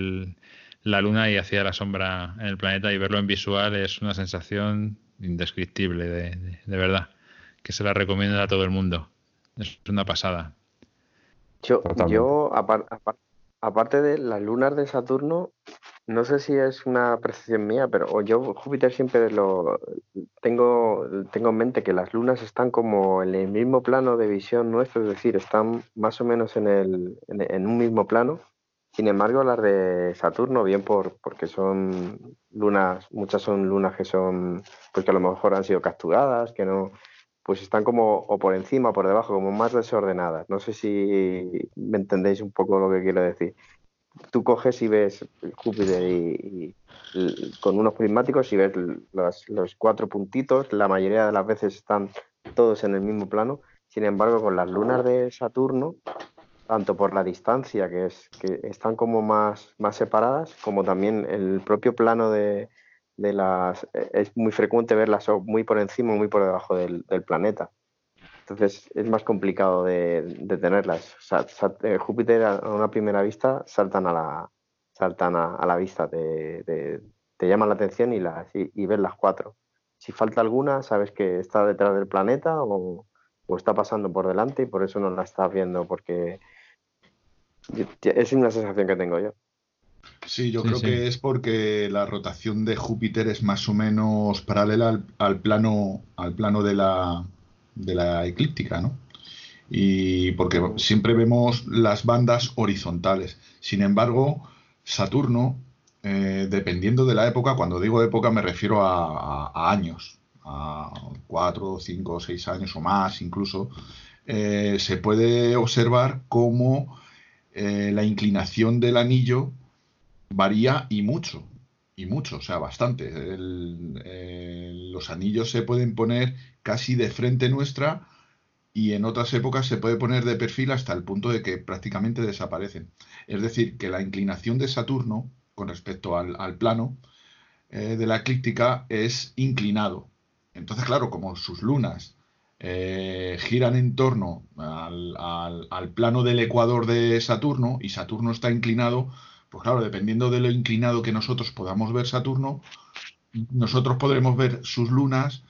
la luna y hacía la sombra en el planeta y verlo en visual es una sensación indescriptible, de, verdad, que se la recomiendo a todo el mundo. Es una pasada. Yo, yo aparte de las lunas de Saturno, no sé si es una percepción mía, pero yo Júpiter siempre lo tengo, tengo en mente que las lunas están como en el mismo plano de visión nuestro, es decir, están más o menos en, el, en, un mismo plano. Sin embargo, las de Saturno, bien por porque son lunas, muchas son lunas que son, pues que a lo mejor han sido capturadas, que no, pues están como o por encima o por debajo, como más desordenadas. No sé si me entendéis un poco lo que quiero decir tú coges y ves Júpiter y, con unos prismáticos y ves los, cuatro puntitos, la mayoría de las veces están todos en el mismo plano. Sin embargo, con las lunas de Saturno, tanto por la distancia, que es que están como más, más separadas, como también el propio plano de, las es muy frecuente verlas muy por encima o muy por debajo del planeta. Entonces es más complicado de, tenerlas. Eh, Júpiter a una primera vista saltan a la, saltan a, la vista, te, te, llaman la atención y, las, y, ves las cuatro. Si falta alguna, sabes que está detrás del planeta o, está pasando por delante y por eso no la estás viendo, porque es una sensación que tengo yo. Sí, yo creo que es porque la rotación de Júpiter es más o menos paralela al plano, al plano de la, de la eclíptica, ¿no? Y porque siempre vemos las bandas horizontales. Sin embargo, Saturno, eh, dependiendo de la época, cuando digo época me refiero a, años, a cuatro, cinco, seis años o más incluso, eh, se puede observar cómo eh, la inclinación del anillo varía y mucho y mucho, o sea, bastante. los anillos se pueden poner casi de frente nuestra y en otras épocas se puede poner de perfil hasta el punto de que prácticamente desaparecen. Es decir, que la inclinación de Saturno con respecto al, plano eh, de la eclíptica es inclinado. Entonces, claro, como sus lunas eh, giran en torno al, al plano del ecuador de Saturno y Saturno está inclinado, pues claro, dependiendo de lo inclinado que nosotros podamos ver Saturno, nosotros podremos ver sus lunas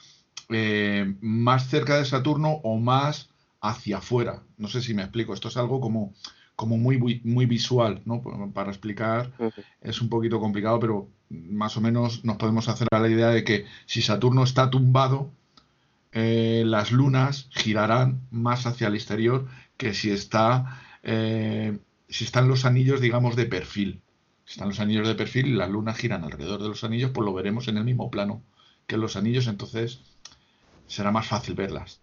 eh, más cerca de Saturno o más hacia afuera. No sé si me explico. Esto es algo como, como muy, muy, visual, ¿no? Para explicar es un poquito complicado, pero más o menos nos podemos hacer a la idea de que si Saturno está tumbado, eh, las lunas girarán más hacia el exterior que si está eh, si están los anillos, digamos, de perfil. Si están los anillos de perfil y las lunas giran alrededor de los anillos, pues lo veremos en el mismo plano que los anillos, entonces será más fácil verlas.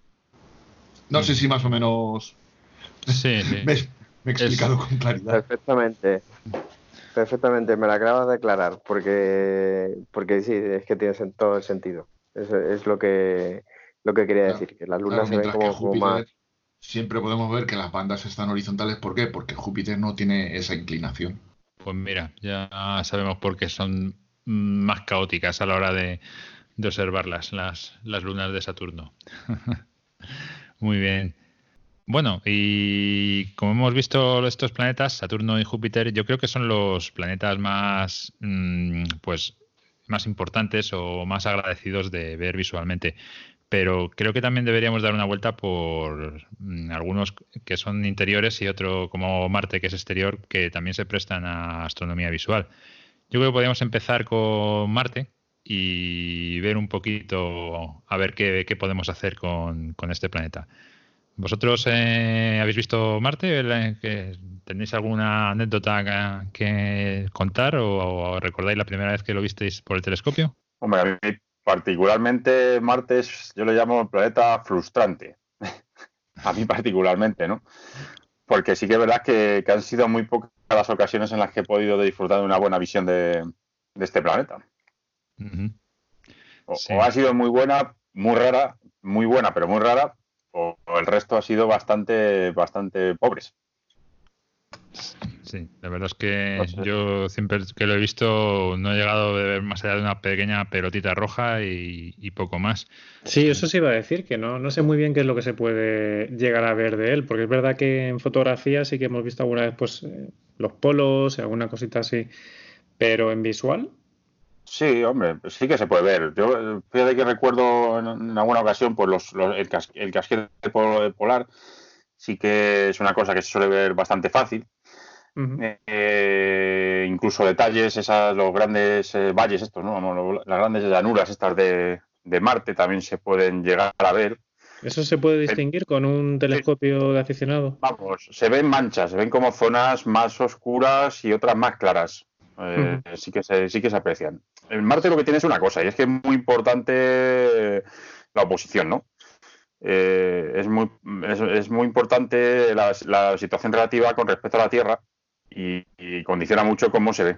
No sé si más o menos sí, [laughs] me, he explicado con claridad. Perfectamente. Perfectamente, me la acabas de aclarar, porque, porque sí, es que tiene todo el sentido. Es, es lo que lo que quería decir, que las lunas se ven como, más siempre podemos ver que las bandas están horizontales. ¿Por qué? Porque Júpiter no tiene esa inclinación. Pues mira, ya sabemos por qué son más caóticas a la hora de, observarlas, las, las lunas de Saturno. [laughs] Muy bien. Bueno, y como hemos visto estos planetas, Saturno y Júpiter, yo creo que son los planetas más, mm, pues, más importantes o más agradecidos de ver visualmente. Pero creo que también deberíamos dar una vuelta por mm, algunos que son interiores y otro como Marte, que es exterior, que también se prestan a astronomía visual. Yo creo que podríamos empezar con Marte y ver un poquito a ver qué, podemos hacer con este planeta. ¿Vosotros eh, habéis visto Marte? ¿Tenéis alguna anécdota que, contar o, recordáis la primera vez que lo visteis por el telescopio? Hombre, a mí particularmente Marte es, yo lo llamo planeta frustrante. [laughs] a mí particularmente, ¿no? Porque sí que es verdad que, han sido muy pocas las ocasiones en las que he podido disfrutar de una buena visión de, este planeta. o ha sido muy buena, muy rara, muy buena, pero muy rara, o, el resto ha sido bastante, bastante pobres. Sí, la verdad es que yo siempre que lo he visto no he llegado a ver más allá de una pequeña pelotita roja y, poco más. Sí, eso sí iba a decir, que no, no sé muy bien qué es lo que se puede llegar a ver de él, porque es verdad que en fotografía sí que hemos visto alguna vez pues, eh, los polos y alguna cosita así, pero en visual Sí, hombre, sí que se puede ver. Yo fíjate que recuerdo en, alguna ocasión pues los, el, casquete polar sí que es una cosa que se suele ver bastante fácil. Eh, incluso detalles, esas, los grandes eh, valles estos, ¿no? las grandes llanuras estas de, Marte también se pueden llegar a ver. ¿Eso se puede distinguir con un telescopio de aficionado? Vamos, se ven manchas, se ven como zonas más oscuras y otras más claras. Eh, sí, que se, sí que se aprecian. En Marte lo que tiene es una cosa, y es que es muy importante la oposición, ¿no? Eh, es, muy, es, muy importante la, situación relativa con respecto a la Tierra y, condiciona mucho cómo se ve.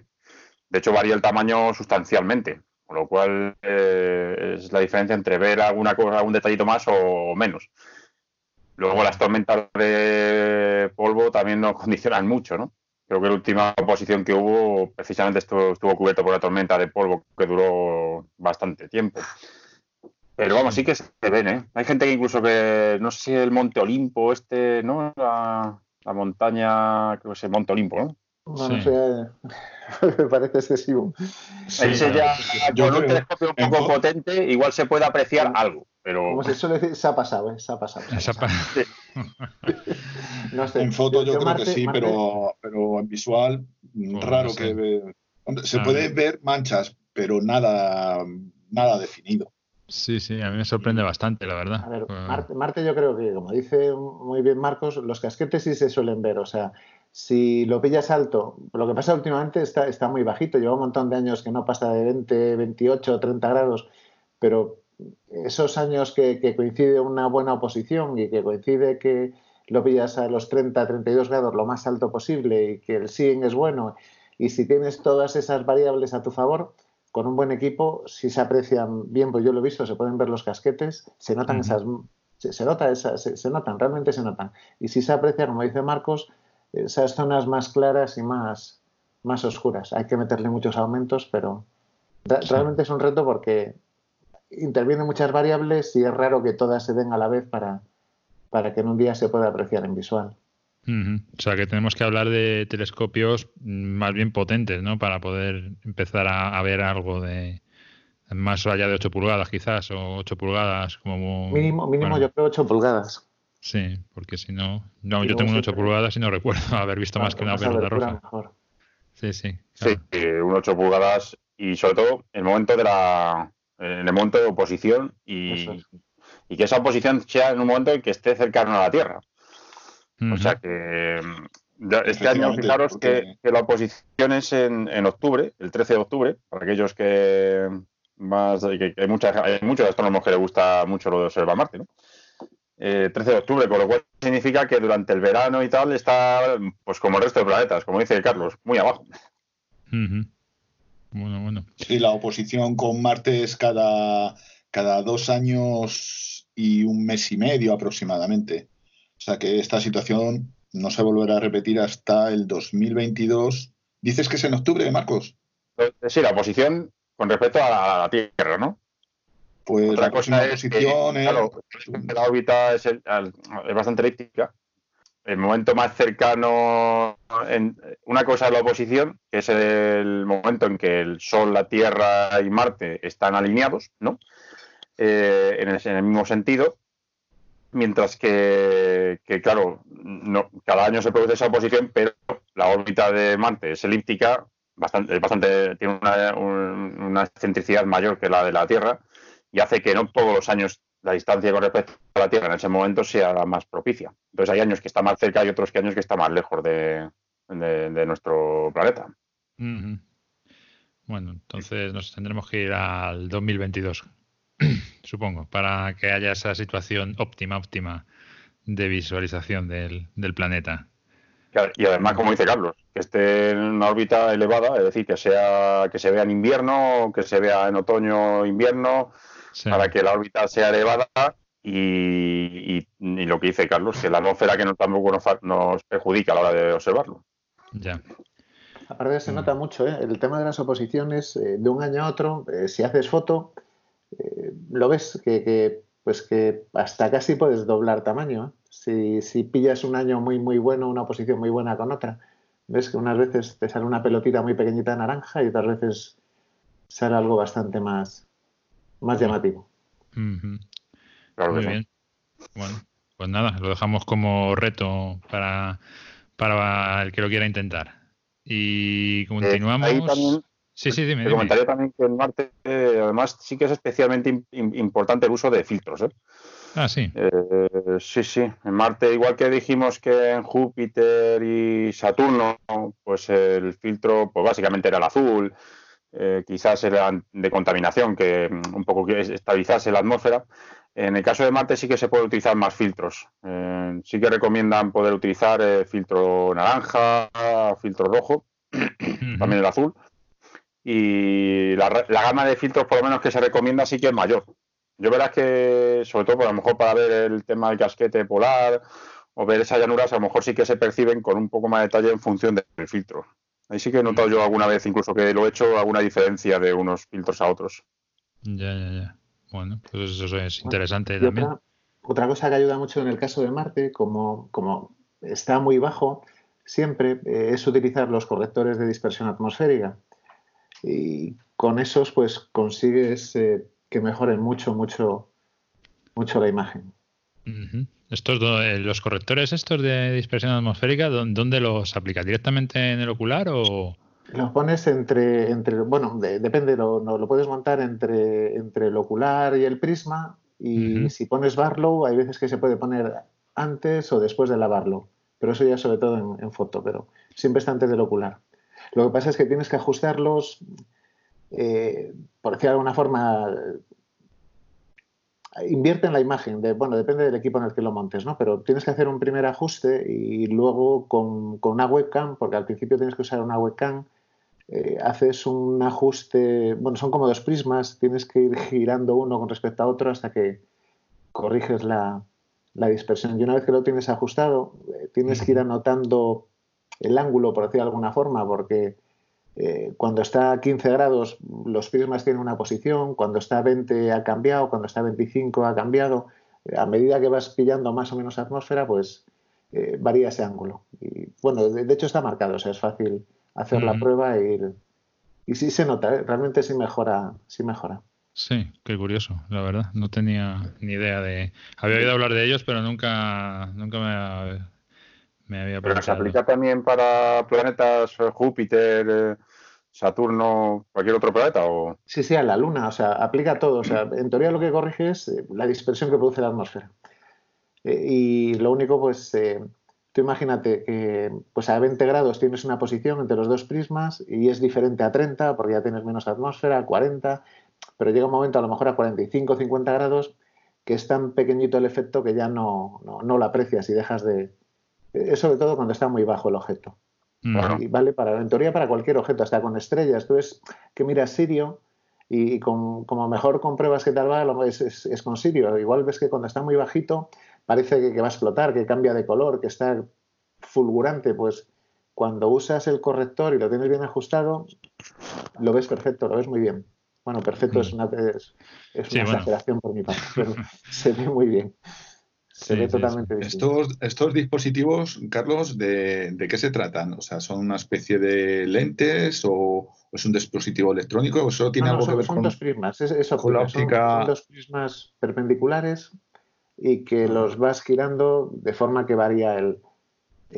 De hecho, varía el tamaño sustancialmente, con lo cual eh, es la diferencia entre ver alguna cosa, algún detallito más o menos. Luego las tormentas de polvo también nos [laughs] condicionan mucho, ¿no? Creo que la última oposición que hubo, precisamente esto estuvo cubierto por la tormenta de polvo que duró bastante tiempo. Pero vamos, sí que se ven, ¿eh? Hay gente que incluso que, no sé si el Monte Olimpo, este, ¿no? Montaña, creo que es el Monte Olimpo, ¿no? No, no sé, me parece excesivo. Ese ya, con un telescopio un poco potente, igual se puede apreciar algo, pero... Como se suele decir, se ha pasado, ¿eh? Se ha pasado. Se ha pasado. [laughs] no sé, en foto yo, creo que sí, pero, pero en visual, pues raro que... Se puede ver manchas, pero nada, nada definido. Sí, sí, a mí me sorprende bastante, la verdad. A ver, Marte, Marte, yo creo que, como dice muy bien Marcos, los casquetes sí se suelen ver. O sea, si lo pillas alto, lo que pasa últimamente está, está muy bajito, lleva un montón de años que no pasa de 20, 28, 30 grados, pero esos años que, coincide una buena oposición y que coincide que lo pillas a los 30, 32 grados lo más alto posible y que el seeing es bueno y si tienes todas esas variables a tu favor, con un buen equipo, si se aprecian bien, pues yo lo he visto, se pueden ver los casquetes, se notan esas, se, nota esa, se, notan, realmente se notan. Y si se aprecia, como dice Marcos, esas zonas más claras y más, más oscuras. Hay que meterle muchos aumentos, pero realmente es un reto porque intervienen muchas variables y es raro que todas se den a la vez para, para que en un día se pueda apreciar en visual. O sea que tenemos que hablar de telescopios más bien potentes, ¿no? Para poder empezar a, ver algo de más allá de 8 pulgadas quizás, o 8 pulgadas como... Mínimo, mínimo yo creo 8 pulgadas. Sí, porque si no, no yo tengo un 8 pulgadas y no recuerdo [laughs] haber visto más que una pelota roja. Sí, sí. Sí, un 8 pulgadas y sobre todo en el momento de la en el momento de oposición y, y que esa oposición sea en un momento en que esté cercano a la Tierra. O sea que este año, fijaros que, la oposición es en, en, octubre, el 13 de octubre, para aquellos que más que, hay, muchas, hay muchos astrónomos que les gusta mucho lo de observar Marte, ¿no? 13 eh, de octubre, con lo cual significa que durante el verano y tal está, pues como el resto de planetas, como dice Carlos, muy abajo. Bueno, bueno. Sí, la oposición con Marte es cada, cada dos años y un mes y medio aproximadamente. Sea que esta situación no se volverá a repetir hasta el 2022. Dices que es en octubre, Marcos. Sí, la posición con respecto a la Tierra, ¿no? Pues la próxima posición es... la órbita es, bastante elíptica. El momento más cercano, en, una cosa es la oposición, que es el momento en que el Sol, la Tierra y Marte están alineados, ¿no? Eh, en, el, mismo sentido, mientras que, claro, no, cada año se produce esa oposición, pero la órbita de Marte es elíptica, bastante, bastante tiene una, una excentricidad mayor que la de la Tierra, y hace que no todos los años la distancia con respecto a la Tierra en ese momento sea la más propicia. Entonces hay años que está más cerca y otros que años que está más lejos de, nuestro planeta. Bueno, entonces nos tendremos que ir al 2022, supongo, para que haya esa situación óptima, óptima de visualización del, planeta. y además, como dice Carlos, que esté en una órbita elevada, es decir, que sea que se vea en invierno, que se vea en otoño, invierno, para que la órbita sea elevada y, lo que dice Carlos, que la atmósfera que no, tampoco nos, perjudica a la hora de observarlo. Ya. Aparte se nota mucho, ¿eh? el tema de las oposiciones, eh, de un año a otro, eh, si haces foto, lo ves que, pues que hasta casi puedes doblar tamaño. Si, si pillas un año muy, muy bueno, una oposición muy buena con otra, ves que unas veces te sale una pelotita muy pequeñita de naranja y otras veces sale algo bastante más, más llamativo. Muy bien. Bueno, pues nada, lo dejamos como reto para, para el que lo quiera intentar. Y continuamos. también, sí, sí, dime. comentario también que en Marte, además, sí que es especialmente importante el uso de filtros. ¿eh? Ah, sí. Eh, sí, sí. En Marte, igual que dijimos que en Júpiter y Saturno, pues el filtro, pues básicamente era el azul eh, quizás eran de contaminación, que mm, un poco que estabilizase la atmósfera. En el caso de Marte sí que se puede utilizar más filtros. Eh, sí que recomiendan poder utilizar eh, filtro naranja, filtro rojo, [clears throat] también el azul. Y la, gama de filtros, por lo menos que se recomienda, sí que es mayor. Yo verás que, sobre todo, a lo mejor para ver el tema del casquete polar o ver esas llanuras, a lo mejor sí que se perciben con un poco más de detalle en función del filtro. Ahí sí que he notado yo alguna vez, incluso que lo he hecho, alguna diferencia de unos filtros a otros. Ya, ya, ya. Bueno, pues eso es interesante también. Otra, cosa que ayuda mucho en el caso de Marte, como, como está muy bajo, siempre eh, es utilizar los correctores de dispersión atmosférica. Y con esos, pues consigues eh, que mejoren mucho, mucho, mucho la imagen. Estos eh, los correctores estos de dispersión atmosférica, ¿dónde los aplicas? ¿Directamente en el ocular o...? Los pones entre, entre bueno, depende, lo, lo puedes montar entre, entre el ocular y el prisma y si pones Barlow hay veces que se puede poner antes o después de la Barlow, pero eso ya sobre todo en, foto, pero siempre está antes del ocular. Lo que pasa es que tienes que ajustarlos, eh, por decir de alguna forma, invierte en la imagen, de, bueno, depende del equipo en el que lo montes, ¿no? Pero tienes que hacer un primer ajuste y luego con, una webcam, porque al principio tienes que usar una webcam, eh, haces un ajuste, bueno, son como dos prismas, tienes que ir girando uno con respecto a otro hasta que corriges la, dispersión. Y una vez que lo tienes ajustado, eh, tienes que ir anotando el ángulo, por decirlo de alguna forma, porque eh, cuando está a 15 grados, los prismas tienen una posición, cuando está a 20 ha cambiado, cuando está a 25 ha cambiado. Eh, a medida que vas pillando más o menos atmósfera, pues eh, varía ese ángulo. Y bueno, de, hecho está marcado, o sea, es fácil hacer la prueba e ir. Y sí se nota, realmente sí mejora, sí mejora. Sí, qué curioso, la verdad. No tenía ni idea de. Había oído hablar de ellos, pero nunca, nunca me, pero se aplica también para planetas eh, Júpiter, eh, Saturno, cualquier otro planeta o sí, sí, a la Luna, o sea, aplica todo, o sea, en teoría lo que corrige es eh, la dispersión que produce la atmósfera. y lo único, pues, tú imagínate que pues a 20 grados tienes una posición entre los dos prismas y es diferente a 30 porque ya tienes menos atmósfera, a 40, pero llega un momento a lo mejor a 45, 50 grados que es tan pequeñito el efecto que ya no, no lo aprecias y dejas de, es sobre todo cuando está muy bajo el objeto. Y vale para, en teoría para cualquier objeto, hasta con estrellas. Tú es que miras Sirio y, con, como mejor compruebas que tal va, es, es, con Sirio. Igual ves que cuando está muy bajito parece que, va a explotar, que cambia de color, que está fulgurante, pues cuando usas el corrector y lo tienes bien ajustado, lo ves perfecto, lo ves muy bien. Bueno, perfecto es mm. una, es, una exageración por mi parte, pero se ve muy bien. Se ve totalmente bien. Estos, estos dispositivos, Carlos, ¿de, qué se tratan? O sea, ¿son una especie de lentes o, es un dispositivo electrónico o solo tiene algo que ver son dos prismas, eso, con la óptica. Son, dos prismas perpendiculares y que los vas girando de forma que varía el,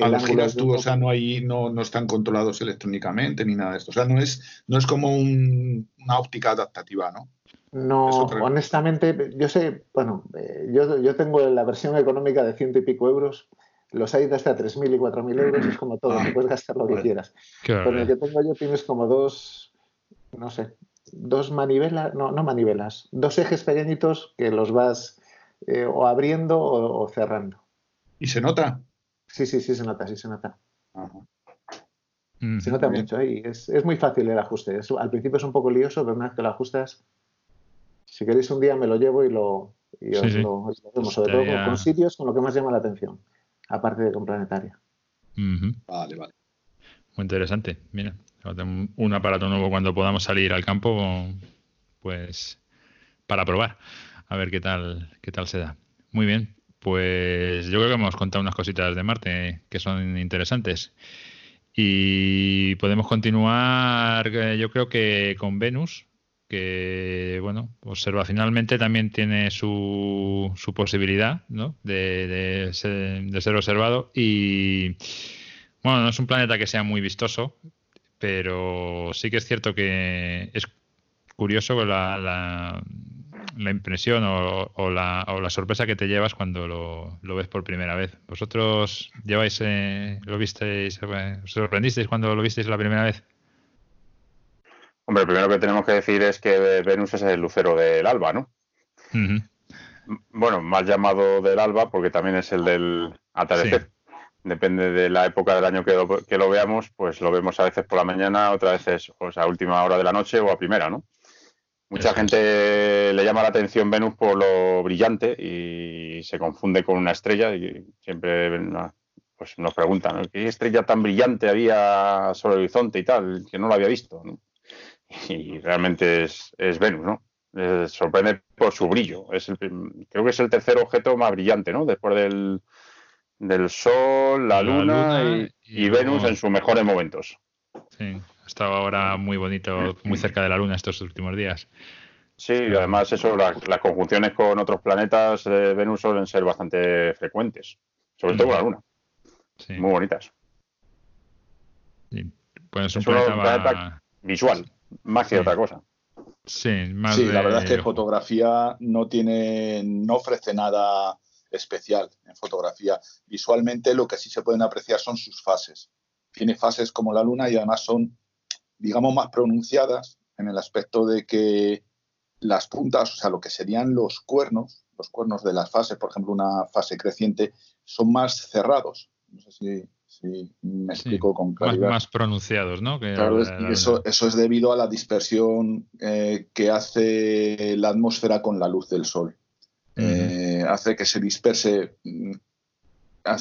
a los giras tú, o sea, no hay, no, no están controlados electrónicamente ni nada de esto. O sea, no es, no es como una óptica adaptativa, ¿no? No, honestamente, yo sé, bueno, eh, yo, yo, tengo la versión económica de ciento y pico euros. Los hay de hasta 3.000 y 4.000 euros, es como todo, ah, puedes gastar lo que quieras. Pero el que tengo yo tienes como dos, no sé, dos manivelas, no, no manivelas, dos ejes pequeñitos que los vas eh, o abriendo o cerrando. ¿Y se nota? Sí, sí, sí se nota, sí se nota. Se nota mucho ¿eh? y es, muy fácil el ajuste. al principio es un poco lioso, pero una vez que lo ajustas, si queréis un día me lo llevo y lo, y os, Lo, vemos, sobre todo con, sitios con lo que más llama la atención, aparte de con planetaria. Vale, vale. Muy interesante. Mira, un aparato nuevo cuando podamos salir al campo, pues para probar, a ver qué tal, qué tal se da. Muy bien. Pues yo creo que hemos contado unas cositas de Marte que son interesantes. Y podemos continuar, eh, yo creo que con Venus, que bueno, observa finalmente también tiene su, su posibilidad ¿no? de, ser, observado. Y bueno, no es un planeta que sea muy vistoso, pero sí que es cierto que es curioso la la impresión o, la, o, la, sorpresa que te llevas cuando lo, ves por primera vez. ¿Vosotros lleváis, eh, lo visteis, eh, sorprendisteis cuando lo visteis la primera vez? Hombre, lo primero que tenemos que decir es que Venus es el lucero del alba, ¿no? Bueno, más llamado del alba porque también es el del atardecer. Depende de la época del año que lo, que lo veamos, pues lo vemos a veces por la mañana, otras veces pues, a última hora de la noche o a primera, ¿no? Mucha gente le llama la atención Venus por lo brillante y se confunde con una estrella y siempre pues nos preguntan qué estrella tan brillante había sobre el horizonte y tal, que no lo había visto. Y realmente es, Venus, ¿no? sorprende por su brillo. Es el, creo que es el tercer objeto más brillante, ¿no? Después del, del Sol, la, Luna, y, Venus en sus mejores momentos. Sí. Ha estado ahora muy bonito, muy cerca de la Luna estos últimos días. Sí, y además eso, las conjunciones con otros planetas de Venus suelen ser bastante frecuentes, sobre todo con la Luna. Muy bonitas. Pues es un planeta, visual, más que otra cosa. Sí, más sí la verdad es que fotografía no tiene, no ofrece nada especial en fotografía. Visualmente lo que sí se pueden apreciar son sus fases. Tiene fases como la Luna y además son digamos, más pronunciadas en el aspecto de que las puntas, o sea, lo que serían los cuernos, los cuernos de las fases, por ejemplo, una fase creciente, son más cerrados. No sé si, me explico con claridad. Más, pronunciados, ¿no? claro, eso, eso, es debido a la dispersión eh, que hace la atmósfera con la luz del sol. Eh, hace que se disperse mm,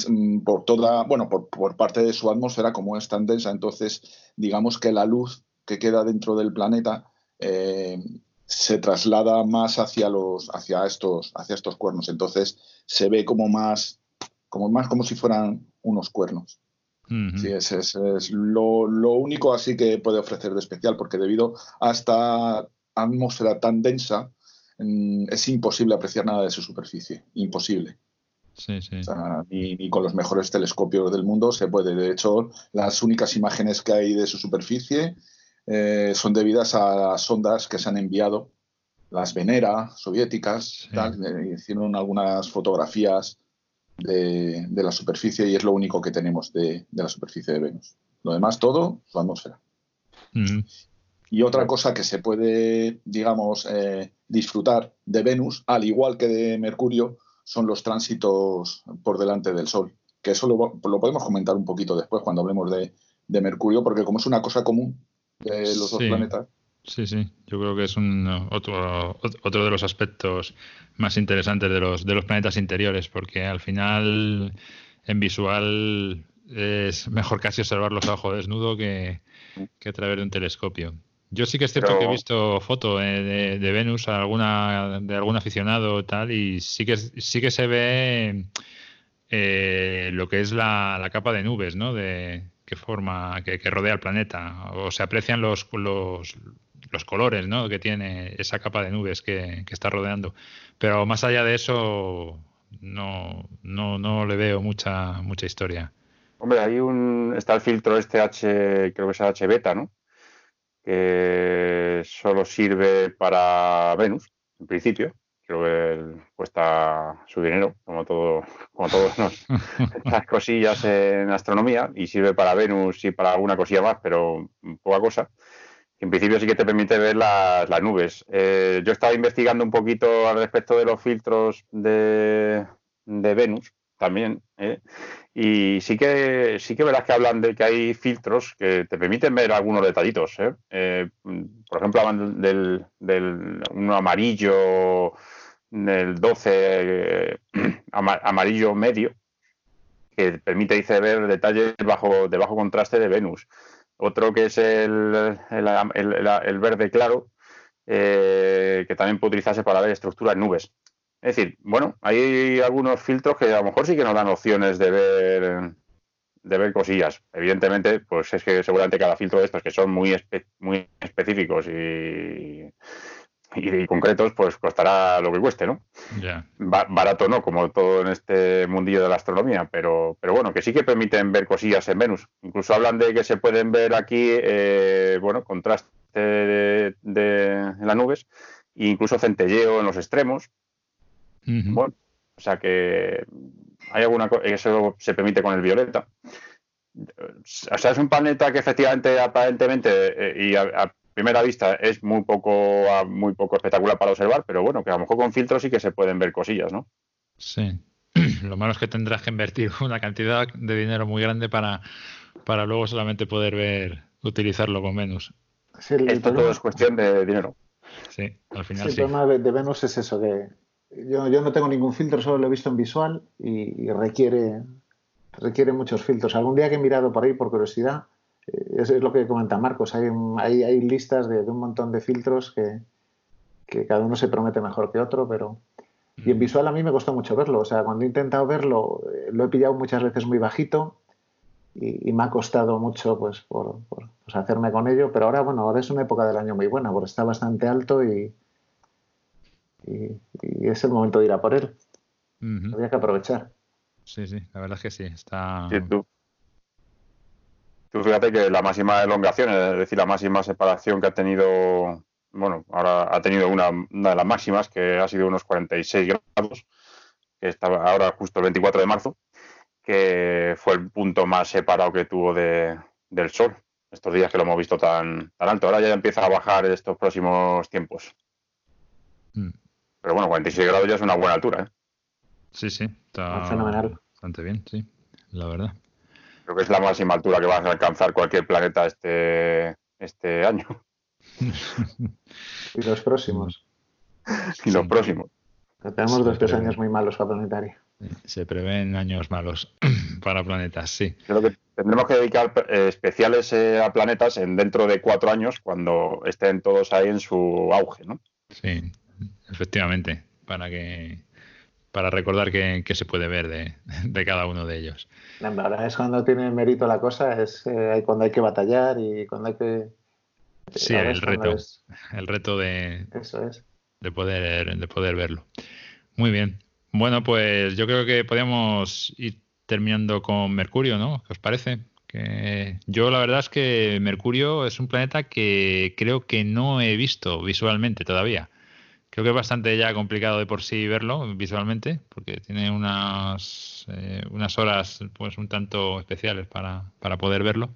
Mm, por toda, bueno, por, parte de su atmósfera, como es tan densa, entonces digamos que la luz que queda dentro del planeta eh, se traslada más hacia los, hacia estos, hacia estos cuernos. Entonces se ve como más, como más como si fueran unos cuernos. Sí, es, es, lo, lo, único así que puede ofrecer de especial, porque debido a esta atmósfera tan densa, mm, es imposible apreciar nada de su superficie. Imposible. Sí, sí. ni, con los mejores telescopios del mundo se puede. De hecho, las únicas imágenes que hay de su superficie eh, son debidas a sondas que se han enviado, las Venera soviéticas, eh, hicieron algunas fotografías de, la superficie y es lo único que tenemos de, la superficie de Venus. Lo demás, todo, su atmósfera. Y otra cosa que se puede, digamos, eh, disfrutar de Venus, al igual que de Mercurio, son los tránsitos por delante del Sol. Que eso lo, podemos comentar un poquito después cuando hablemos de, Mercurio, porque como es una cosa común de los dos planetas. Sí, sí, yo creo que es un otro, otro de los aspectos más interesantes de los, de los planetas interiores, porque al final en visual es mejor casi observarlos a ojo desnudo que, a través de un telescopio. Yo sí que es cierto que he visto fotos de, Venus alguna, de algún aficionado tal y sí que sí que se ve eh, lo que es la, la, capa de nubes, ¿no? De que forma que, que rodea el planeta o se aprecian los, los, los colores ¿no? que tiene esa capa de nubes que, está rodeando. Pero más allá de eso, no, no, no le veo mucha, mucha historia. Hombre, hay un. Está el filtro este H, creo que es H beta, ¿no? Que solo sirve para Venus, en principio. Creo que cuesta su dinero, como todo, como todas [laughs] las cosillas en astronomía, y sirve para Venus y para alguna cosilla más, pero poca cosa en principio sí que te permite ver las nubes. Eh, yo estaba investigando un poquito al respecto de los filtros de, Venus también, ¿eh? y sí que sí que verás que hablan de que hay filtros que te permiten ver algunos detallitos. ¿eh? por ejemplo, hablan del, del un amarillo del 12 [clears throat] amarillo medio que permite dice, ver detalles bajo, de bajo contraste de Venus otro que es el, el, verde claro, eh, que también puede utilizarse para ver estructuras nubes. Es decir, bueno, hay algunos filtros que a lo mejor sí que nos dan opciones de ver de ver cosillas. Evidentemente, pues es que seguramente cada filtro de estos que son muy, muy específicos y y, concretos, pues costará lo que cueste, ¿no? barato no, como todo en este mundillo de la astronomía, pero, pero bueno, que sí que permiten ver cosillas en Venus. Incluso hablan de que se pueden ver aquí, eh, bueno, contraste de, en las nubes, e incluso centelleo en los extremos. Bueno, o sea que hay alguna cosa, eso se permite con el violeta. O sea, es un planeta que efectivamente, aparentemente, eh, y a, primera vista es muy poco, muy poco espectacular para observar, pero bueno, que a lo mejor con filtros sí que se pueden ver cosillas, ¿no? Sí. [clears throat] Lo malo es que tendrás que invertir [laughs] una cantidad de dinero muy grande para, para luego solamente poder ver, utilizarlo con Venus. Esto todo es cuestión de dinero. Sí, al final sí. El problema de, Venus es eso, que yo, yo, no tengo ningún filtro, solo lo he visto en visual y, y requiere, requiere muchos filtros. Algún día que he mirado por ahí por curiosidad, es, es lo que comenta Marcos, hay, hay, hay listas de, un montón de filtros que, cada uno se promete mejor que otro, pero... Y en mm. visual a mí me costó mucho verlo, o sea, cuando he intentado verlo, eh, lo he pillado muchas veces muy bajito y, me ha costado mucho pues por, pues, hacerme con ello, pero ahora, bueno, ahora es una época del año muy buena, porque está bastante alto y, y, es el momento de ir a por él. Había que aprovechar. Sí, sí, la verdad es que sí, está... Tú fíjate que la máxima elongación, es decir, la máxima separación que ha tenido, bueno, ahora ha tenido una, de las máximas, que ha sido unos 46 grados, que estaba ahora justo el 24 de marzo, que fue el punto más separado que tuvo de, del Sol, estos días que lo hemos visto tan, tan alto. Ahora ya empieza a bajar estos próximos tiempos. Mm. Pero bueno, 46 grados ya es una buena altura. ¿eh? Sí, sí, está fenomenal. Bastante bien, sí, la verdad. Creo que es la máxima altura que va a alcanzar cualquier planeta este, este año. [laughs] y los próximos. y los próximos. tenemos dos tres años muy malos para planetaria. Se prevén años malos [clears throat] para planetas, sí. Creo que tendremos que dedicar eh, especiales eh, a planetas en dentro de cuatro años cuando estén todos ahí en su auge, ¿no? Sí, efectivamente, para que para recordar qué, se puede ver de, cada uno de ellos. La verdad es cuando tiene mérito la cosa, es eh, cuando hay que batallar y cuando hay que... Sí, el reto, el reto de, Eso es. de, poder, de poder verlo. Muy bien. Bueno, pues yo creo que podríamos ir terminando con Mercurio, ¿no? ¿Qué os parece? Que yo la verdad es que Mercurio es un planeta que creo que no he visto visualmente todavía. Creo que es bastante ya complicado de por sí verlo visualmente, porque tiene unas, eh, unas horas pues un tanto especiales para, para poder verlo.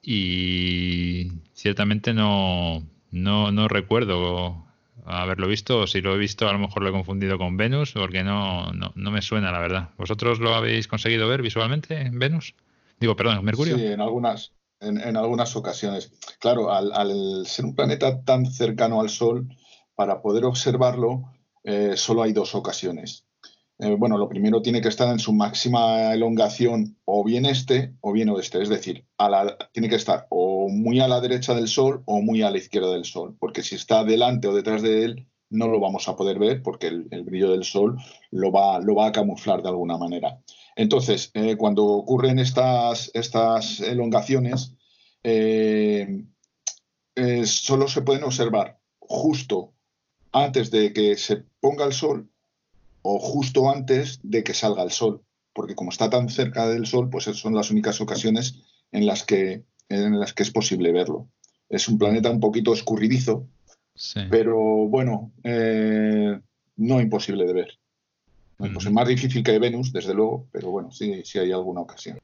Y ciertamente no, no, no recuerdo haberlo visto, o si lo he visto a lo mejor lo he confundido con Venus, porque no, no, no me suena la verdad. ¿Vosotros lo habéis conseguido ver visualmente en Venus? Digo, perdón, Mercurio. Sí, en algunas, en, algunas ocasiones. Claro, al, ser un planeta tan cercano al Sol, para poder observarlo, eh, solo hay dos ocasiones. Eh, bueno, lo primero tiene que estar en su máxima elongación o bien este o bien oeste, es decir, tiene que estar o muy a la derecha del Sol o muy a la izquierda del Sol, porque si está delante o detrás de él, no lo vamos a poder ver porque el, brillo del Sol lo va, a camuflar de alguna manera. Entonces, eh, cuando ocurren estas, elongaciones, solo se pueden observar justo antes de que se ponga el Sol o justo antes de que salga el sol, porque como está tan cerca del sol, pues son las únicas ocasiones en las que, en las que es posible verlo. Es un planeta un poquito escurridizo, pero bueno, eh, no imposible de ver. Es más difícil que Venus, desde luego, pero bueno, sí, sí hay alguna ocasión.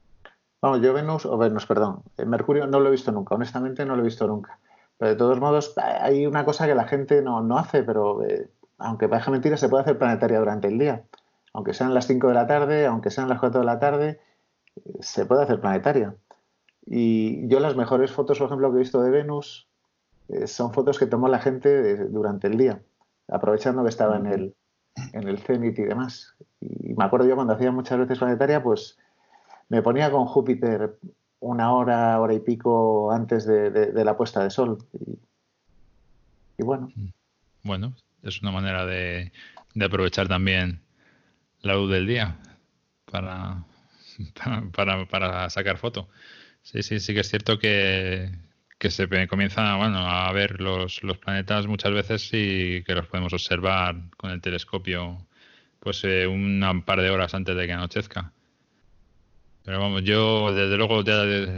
Vamos, yo Venus, o Venus, perdón, eh, Mercurio no lo he visto nunca, honestamente no lo he visto nunca. Pero de todos modos, hay una cosa que la gente no, no hace, pero eh, aunque parezca mentira, se puede hacer planetaria durante el día. Aunque sean las 5 de la tarde, aunque sean las 4 de la tarde, se puede hacer planetaria. Y yo las mejores fotos, por ejemplo, que he visto de Venus eh, son fotos que tomó la gente durante el día, aprovechando que estaba en el, en el cenit y demás. Y me acuerdo yo cuando hacía muchas veces planetaria, pues me ponía con Júpiter una hora, hora y pico antes de, la puesta de sol. Y, bueno. Bueno, es una manera de, aprovechar también la luz del día [laughs] para, para, para, sacar foto. Sí, sí, sí que es cierto que, que se comienza bueno, a ver los, los, planetas muchas veces y que los podemos observar con el telescopio pues eh, un par de horas antes de que anochezca. Pero vamos, yo desde luego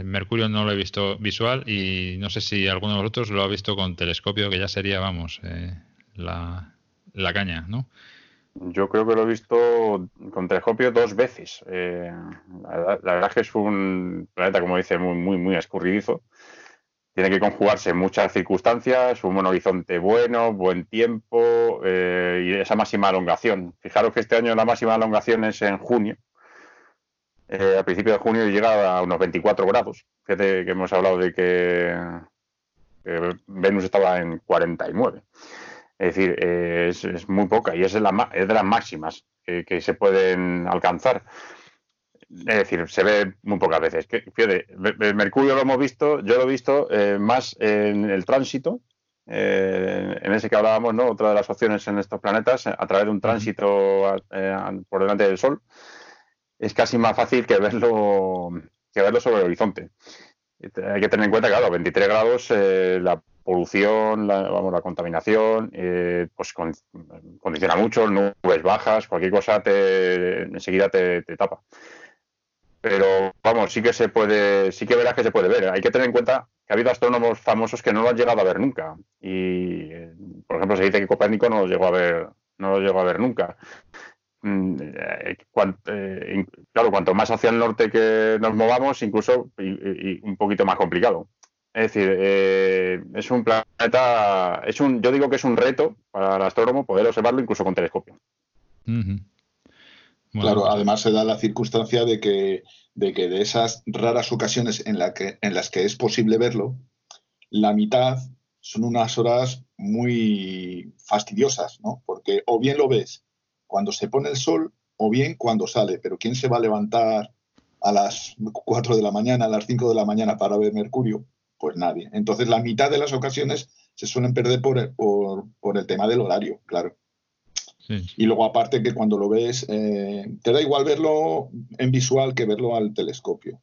Mercurio no lo he visto visual y no sé si alguno de vosotros lo ha visto con telescopio, que ya sería, vamos, eh, la, la caña, ¿no? Yo creo que lo he visto con telescopio dos veces. Eh, la, verdad es que es un planeta, como dice, muy, muy, muy escurridizo. Tiene que conjugarse muchas circunstancias, un buen horizonte bueno, buen tiempo eh, y esa máxima elongación. Fijaros que este año la máxima elongación es en junio. Eh, al principio de junio llega a unos 24 grados. Fíjate que hemos hablado de que Venus estaba en 49. Es decir, es, muy poca y es de, es de las máximas que, se pueden alcanzar. Es decir, se ve muy pocas veces. fíjate, Mercurio lo hemos visto, yo lo he visto eh, más en el tránsito, eh, en ese que hablábamos, ¿no? Otra de las opciones en estos planetas, a través de un tránsito eh, por delante del Sol, es casi más fácil que verlo, que verlo sobre el horizonte. Hay que tener en cuenta que, claro, 23 grados, la polución, la, vamos, la contaminación, eh, pues condiciona mucho, nubes bajas, cualquier cosa te, enseguida te, tapa. Pero vamos, sí que se puede, sí que verás que se puede ver. Hay que tener en cuenta que ha habido astrónomos famosos que no lo han llegado a ver nunca. Y, por ejemplo, se dice que Copérnico no lo llegó a ver, no lo llegó a ver nunca. Mm, eh, eh, claro, cuanto más hacia el norte que nos movamos, incluso y un poquito más complicado. Es decir, eh, es un planeta, es un, yo digo que es un reto para el astrónomo poder observarlo incluso con telescopio. claro, además se da la circunstancia de que, de que de esas raras ocasiones en, la que, en las que es posible verlo, la mitad son unas horas muy fastidiosas, ¿no? Porque o bien lo ves cuando se pone el sol o bien cuando sale, pero ¿quién se va a levantar a las 4 de la mañana, a las 5 de la mañana para ver Mercurio? Pues nadie. Entonces la mitad de las ocasiones se suelen perder por, por, el tema del horario, claro. Y luego aparte que cuando lo ves, eh, te da igual verlo en visual que verlo al telescopio,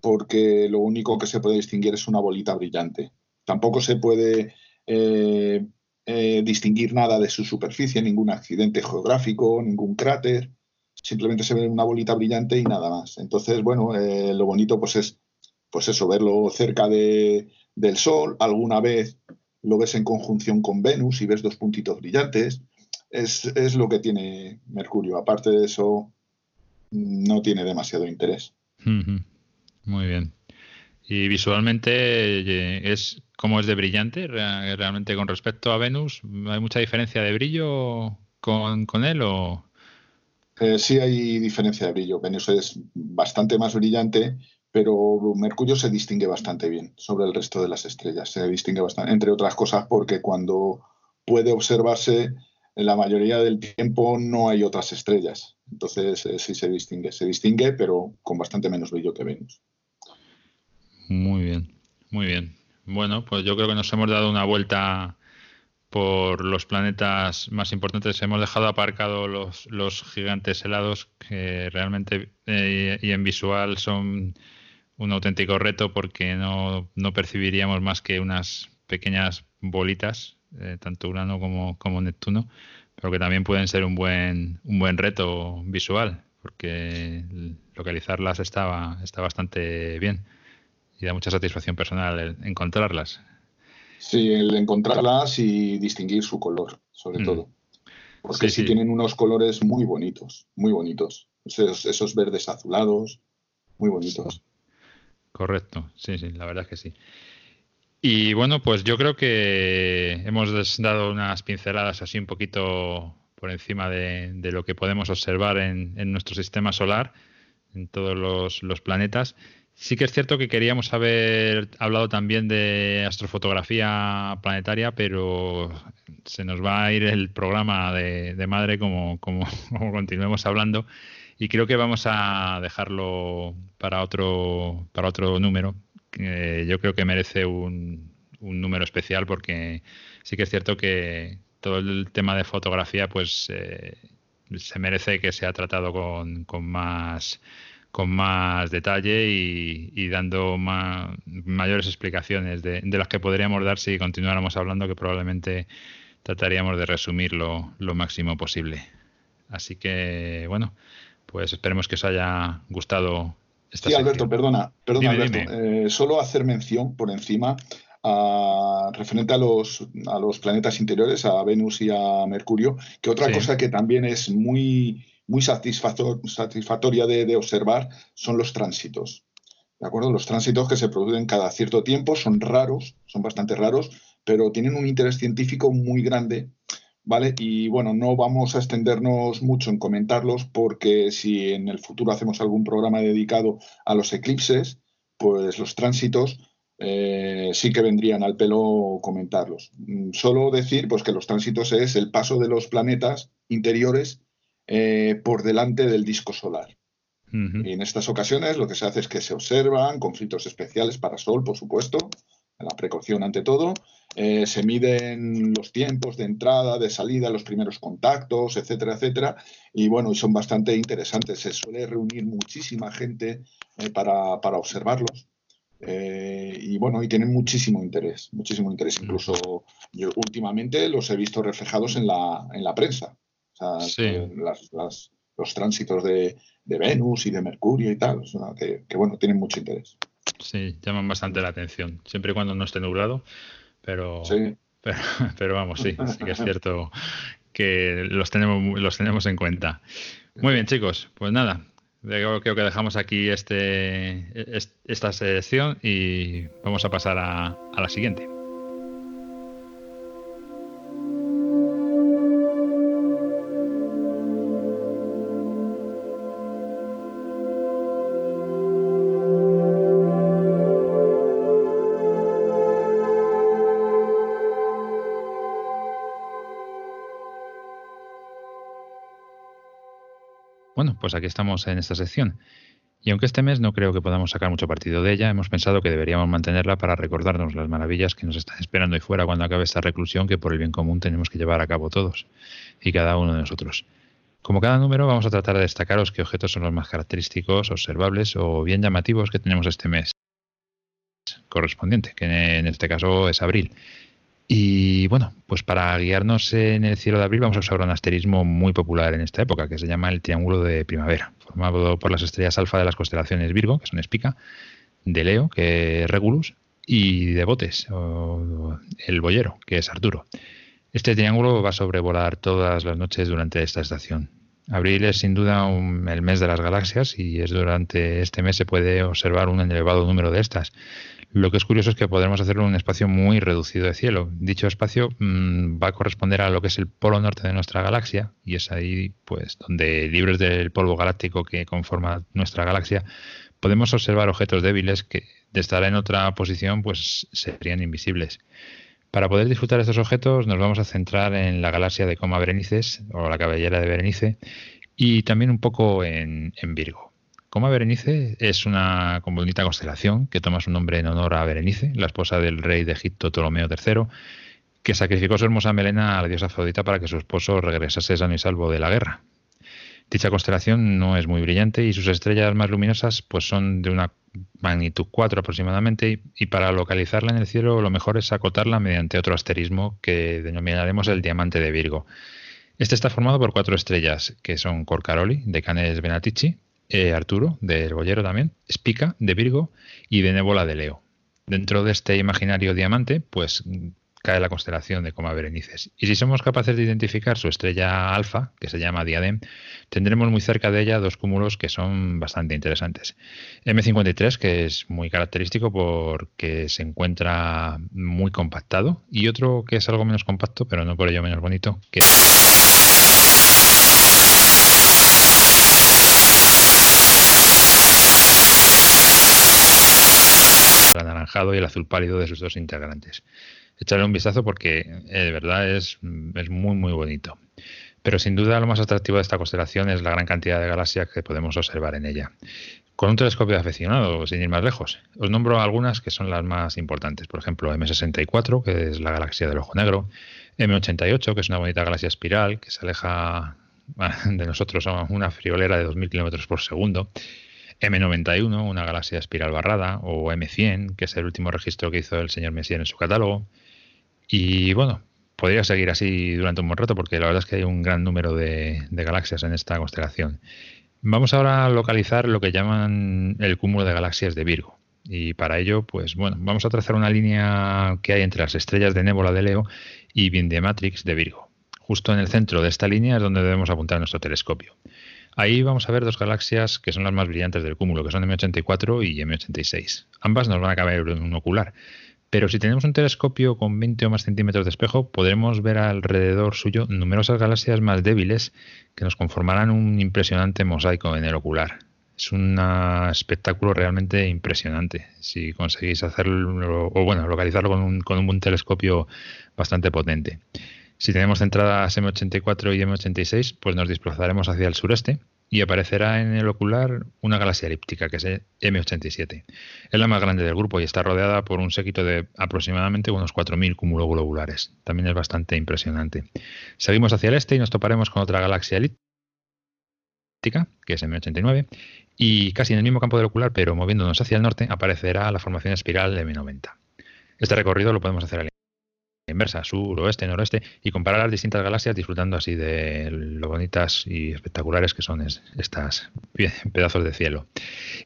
porque lo único que se puede distinguir es una bolita brillante. Tampoco se puede eh, eh, distinguir nada de su superficie, ningún accidente geográfico, ningún cráter, simplemente se ve una bolita brillante y nada más. Entonces, bueno, lo bonito pues es pues eso, verlo cerca de, del Sol, alguna vez lo ves en conjunción con Venus y ves dos puntitos brillantes. Es, lo que tiene Mercurio. Aparte de eso, no tiene demasiado interés. Muy bien. Y visualmente, eh, es ¿cómo es de brillante realmente con respecto a Venus? ¿Hay mucha diferencia de brillo con, con él o...? Eh, sí hay diferencia de brillo. Venus es bastante más brillante, pero Mercurio se distingue bastante bien sobre el resto de las estrellas. Se distingue bastante, entre otras cosas, porque cuando puede observarse, la mayoría del tiempo no hay otras estrellas. Entonces eh, sí se distingue. Se distingue, pero con bastante menos brillo que Venus. Muy bien, muy bien. Bueno, pues yo creo que nos hemos dado una vuelta por los planetas más importantes. Hemos dejado aparcados los, los gigantes helados que realmente eh, y en visual son un auténtico reto porque no, no percibiríamos más que unas pequeñas bolitas, eh, tanto Urano como, como Neptuno, pero que también pueden ser un buen, un buen reto visual porque localizarlas está, está bastante bien y da mucha satisfacción personal encontrarlas. Sí, el encontrarlas y distinguir su color, sobre mm. todo. Porque sí, tienen unos colores muy bonitos, muy bonitos. Esos, verdes azulados, muy bonitos. Correcto, sí, sí, la verdad es que sí. Y bueno, pues yo creo que hemos dado unas pinceladas así un poquito por encima de, lo que podemos observar en, nuestro sistema solar, en todos los, los planetas. Sí que es cierto que queríamos haber hablado también de astrofotografía planetaria, pero se nos va a ir el programa de, madre como, [laughs] como, continuemos hablando y creo que vamos a dejarlo para otro, para otro número. yo creo que merece un, un, número especial porque sí que es cierto que todo el tema de fotografía pues eh, se merece que sea tratado con, con más con más detalle y, dando mayores explicaciones de, las que podríamos dar si continuáramos hablando, que probablemente trataríamos de resumirlo lo máximo posible. Así que, bueno, pues esperemos que os haya gustado esta Sí, Alberto, perdona, perdona Alberto. Eh, solo hacer mención por encima a, referente a los, a los planetas interiores, a Venus y a Mercurio, que otra cosa que también es muy muy satisfactoria de, observar son los tránsitos. ¿De acuerdo? Los tránsitos que se producen cada cierto tiempo son raros, son bastante raros, pero tienen un interés científico muy grande, ¿vale? Y bueno, no vamos a extendernos mucho en comentarlos porque si en el futuro hacemos algún programa dedicado a los eclipses, pues los tránsitos eh, sí que vendrían al pelo comentarlos. Mm, solo decir pues que los tránsitos es el paso de los planetas interiores eh, por delante del disco solar. Y en estas ocasiones lo que se hace es que se observan conflictos especiales para Sol, por supuesto, la precaución ante todo. Eh, se miden los tiempos de entrada, de salida, los primeros contactos, etcétera, etcétera. Y bueno, son bastante interesantes. Se suele reunir muchísima gente eh, para, observarlos. y bueno, y tienen muchísimo interés, muchísimo interés. Incluso yo últimamente los he visto reflejados en la, en la prensa. O sea, los tránsitos de, Venus y de Mercurio y tal, que, bueno, tienen mucho interés. Sí, llaman bastante la atención, siempre y cuando no esté nublado, [laughs] pero, pero, vamos, sí, sí que es cierto que los tenemos, los tenemos en cuenta. Muy bien, chicos, pues nada, creo que dejamos aquí este, esta selección y vamos a pasar a la siguiente. Pues aquí estamos en esta sección. Y aunque este mes no creo que podamos sacar mucho partido de ella, hemos pensado que deberíamos mantenerla para recordarnos las maravillas que nos están esperando ahí fuera cuando acabe esta reclusión que por el bien común tenemos que llevar a cabo todos y cada uno de nosotros. Como cada número, vamos a tratar de destacaros qué objetos son los más característicos, observables o bien llamativos que tenemos este mes correspondiente, que en este caso es abril. Y bueno, pues para guiarnos en el cielo de abril vamos a usar un asterismo muy popular en esta época, que se llama el Triángulo de Primavera, formado por las estrellas alfa de las constelaciones Virgo, que son Espica, de Leo, que es Regulus, y de Botes, o el Boyero, que es Arturo. Este triángulo va a sobrevolar todas las noches durante esta estación. Abril es sin duda el mes de las galaxias y es durante este mes se puede observar un elevado número de estas. Lo que es curioso es que podremos hacerlo en un espacio muy reducido de cielo. Dicho espacio mm, va a corresponder a lo que es el polo norte de nuestra galaxia y es ahí pues donde libres del polvo galáctico que conforma nuestra galaxia podemos observar objetos débiles que de estar en otra posición pues serían invisibles. Para poder disfrutar estos objetos nos vamos a centrar en la galaxia de Coma Berenices o la cabellera de Berenice y también un poco en, Virgo. Coma Berenice es una bonita constelación que toma su nombre en honor a Berenice, la esposa del rey de Egipto Ptolomeo III, que sacrificó su hermosa melena a la diosa Afrodita para que su esposo regresase sano y salvo de la guerra. Dicha constelación no es muy brillante y sus estrellas más luminosas pues son de una magnitud 4 aproximadamente y, para localizarla en el cielo lo mejor es acotarla mediante otro asterismo que denominaremos el diamante de Virgo. Este está formado por cuatro estrellas que son Corcaroli, de Canes Benatici, eh, Arturo, del Bollero también, Spica, de Virgo y Benévola de Leo. Dentro de este imaginario diamante, pues cae la constelación de Coma Berenices. Y si somos capaces de identificar su estrella alfa, que se llama Diadem, tendremos muy cerca de ella dos cúmulos que son bastante interesantes. M53, que es muy característico porque se encuentra muy compactado, y otro que es algo menos compacto, pero no por ello menos bonito, que el y el azul pálido de sus dos integrantes echarle un vistazo porque eh, de verdad es, es muy, muy bonito. Pero sin duda lo más atractivo de esta constelación es la gran cantidad de galaxias que podemos observar en ella. Con un telescopio aficionado, sin ir más lejos, os nombro algunas que son las más importantes. Por ejemplo, M64, que es la galaxia del ojo negro, M88, que es una bonita galaxia espiral que se aleja [laughs] de nosotros a una friolera de 2.000 kilómetros por segundo. M91, una galaxia espiral barrada, o M100, que es el último registro que hizo el señor Messier en su catálogo. Y bueno, podría seguir así durante un buen rato porque la verdad es que hay un gran número de, galaxias en esta constelación. Vamos ahora a localizar lo que llaman el cúmulo de galaxias de Virgo. Y para ello, pues bueno, vamos a trazar una línea que hay entre las estrellas de Nébola de Leo y Matrix de Virgo. Justo en el centro de esta línea es donde debemos apuntar nuestro telescopio. Ahí vamos a ver dos galaxias que son las más brillantes del cúmulo, que son M84 y M86. Ambas nos van a caber en un ocular. Pero si tenemos un telescopio con 20 o más centímetros de espejo, podremos ver alrededor suyo numerosas galaxias más débiles que nos conformarán un impresionante mosaico en el ocular. Es un espectáculo realmente impresionante si conseguís hacerlo, o bueno, localizarlo con un, con un telescopio bastante potente. Si tenemos centradas M84 y M86, pues nos desplazaremos hacia el sureste y aparecerá en el ocular una galaxia elíptica, que es M87. Es la más grande del grupo y está rodeada por un séquito de aproximadamente unos 4.000 cúmulos globulares. También es bastante impresionante. Seguimos hacia el este y nos toparemos con otra galaxia elíptica, que es M89, y casi en el mismo campo del ocular, pero moviéndonos hacia el norte, aparecerá la formación espiral de M90. Este recorrido lo podemos hacer al inversa, sur, oeste, noroeste, y comparar las distintas galaxias disfrutando así de lo bonitas y espectaculares que son estas pedazos de cielo.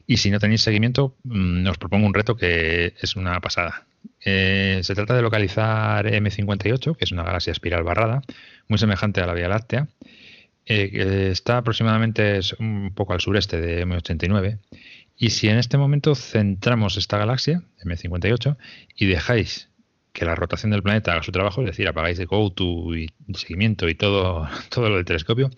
Y si no tenéis seguimiento, mm, os propongo un reto que es una pasada. Eh, se trata de localizar M58, que es una galaxia espiral barrada, muy semejante a la Vía Láctea, eh, está aproximadamente un poco al sureste de M89. Y si en este momento centramos esta galaxia, M58, y dejáis que la rotación del planeta haga su trabajo, es decir, apagáis de GoTo y seguimiento y todo, [laughs] todo lo del telescopio,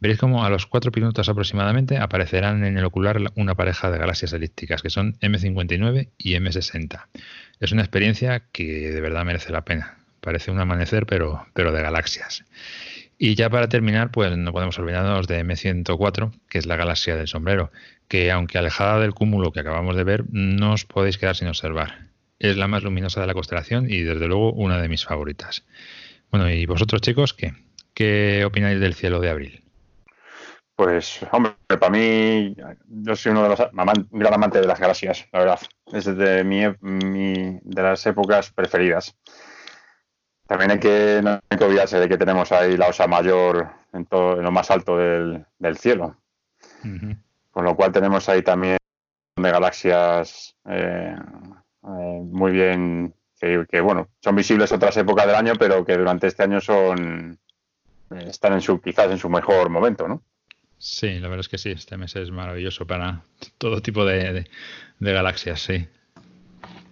veréis como a los cuatro minutos aproximadamente aparecerán en el ocular una pareja de galaxias elípticas, que son M59 y M60. Es una experiencia que de verdad merece la pena. Parece un amanecer, pero, pero de galaxias. Y ya para terminar, pues no podemos olvidarnos de M104, que es la galaxia del sombrero, que aunque alejada del cúmulo que acabamos de ver, no os podéis quedar sin observar es la más luminosa de la constelación y desde luego una de mis favoritas. Bueno, ¿y vosotros chicos qué? ¿Qué opináis del cielo de abril? Pues, hombre, para mí, yo soy uno de los un gran amante de las galaxias, la verdad. Es de, mi, de las épocas preferidas. También hay que, no hay que olvidarse de que tenemos ahí la osa mayor en, todo, en lo más alto del, cielo. Con lo cual tenemos ahí también de galaxias eh, eh, muy bien, que, bueno, son visibles otras épocas del año, pero que durante este año son eh, están en su quizás en su mejor momento, ¿no? Sí, la verdad es que sí, este mes es maravilloso para todo tipo de, galaxias, sí.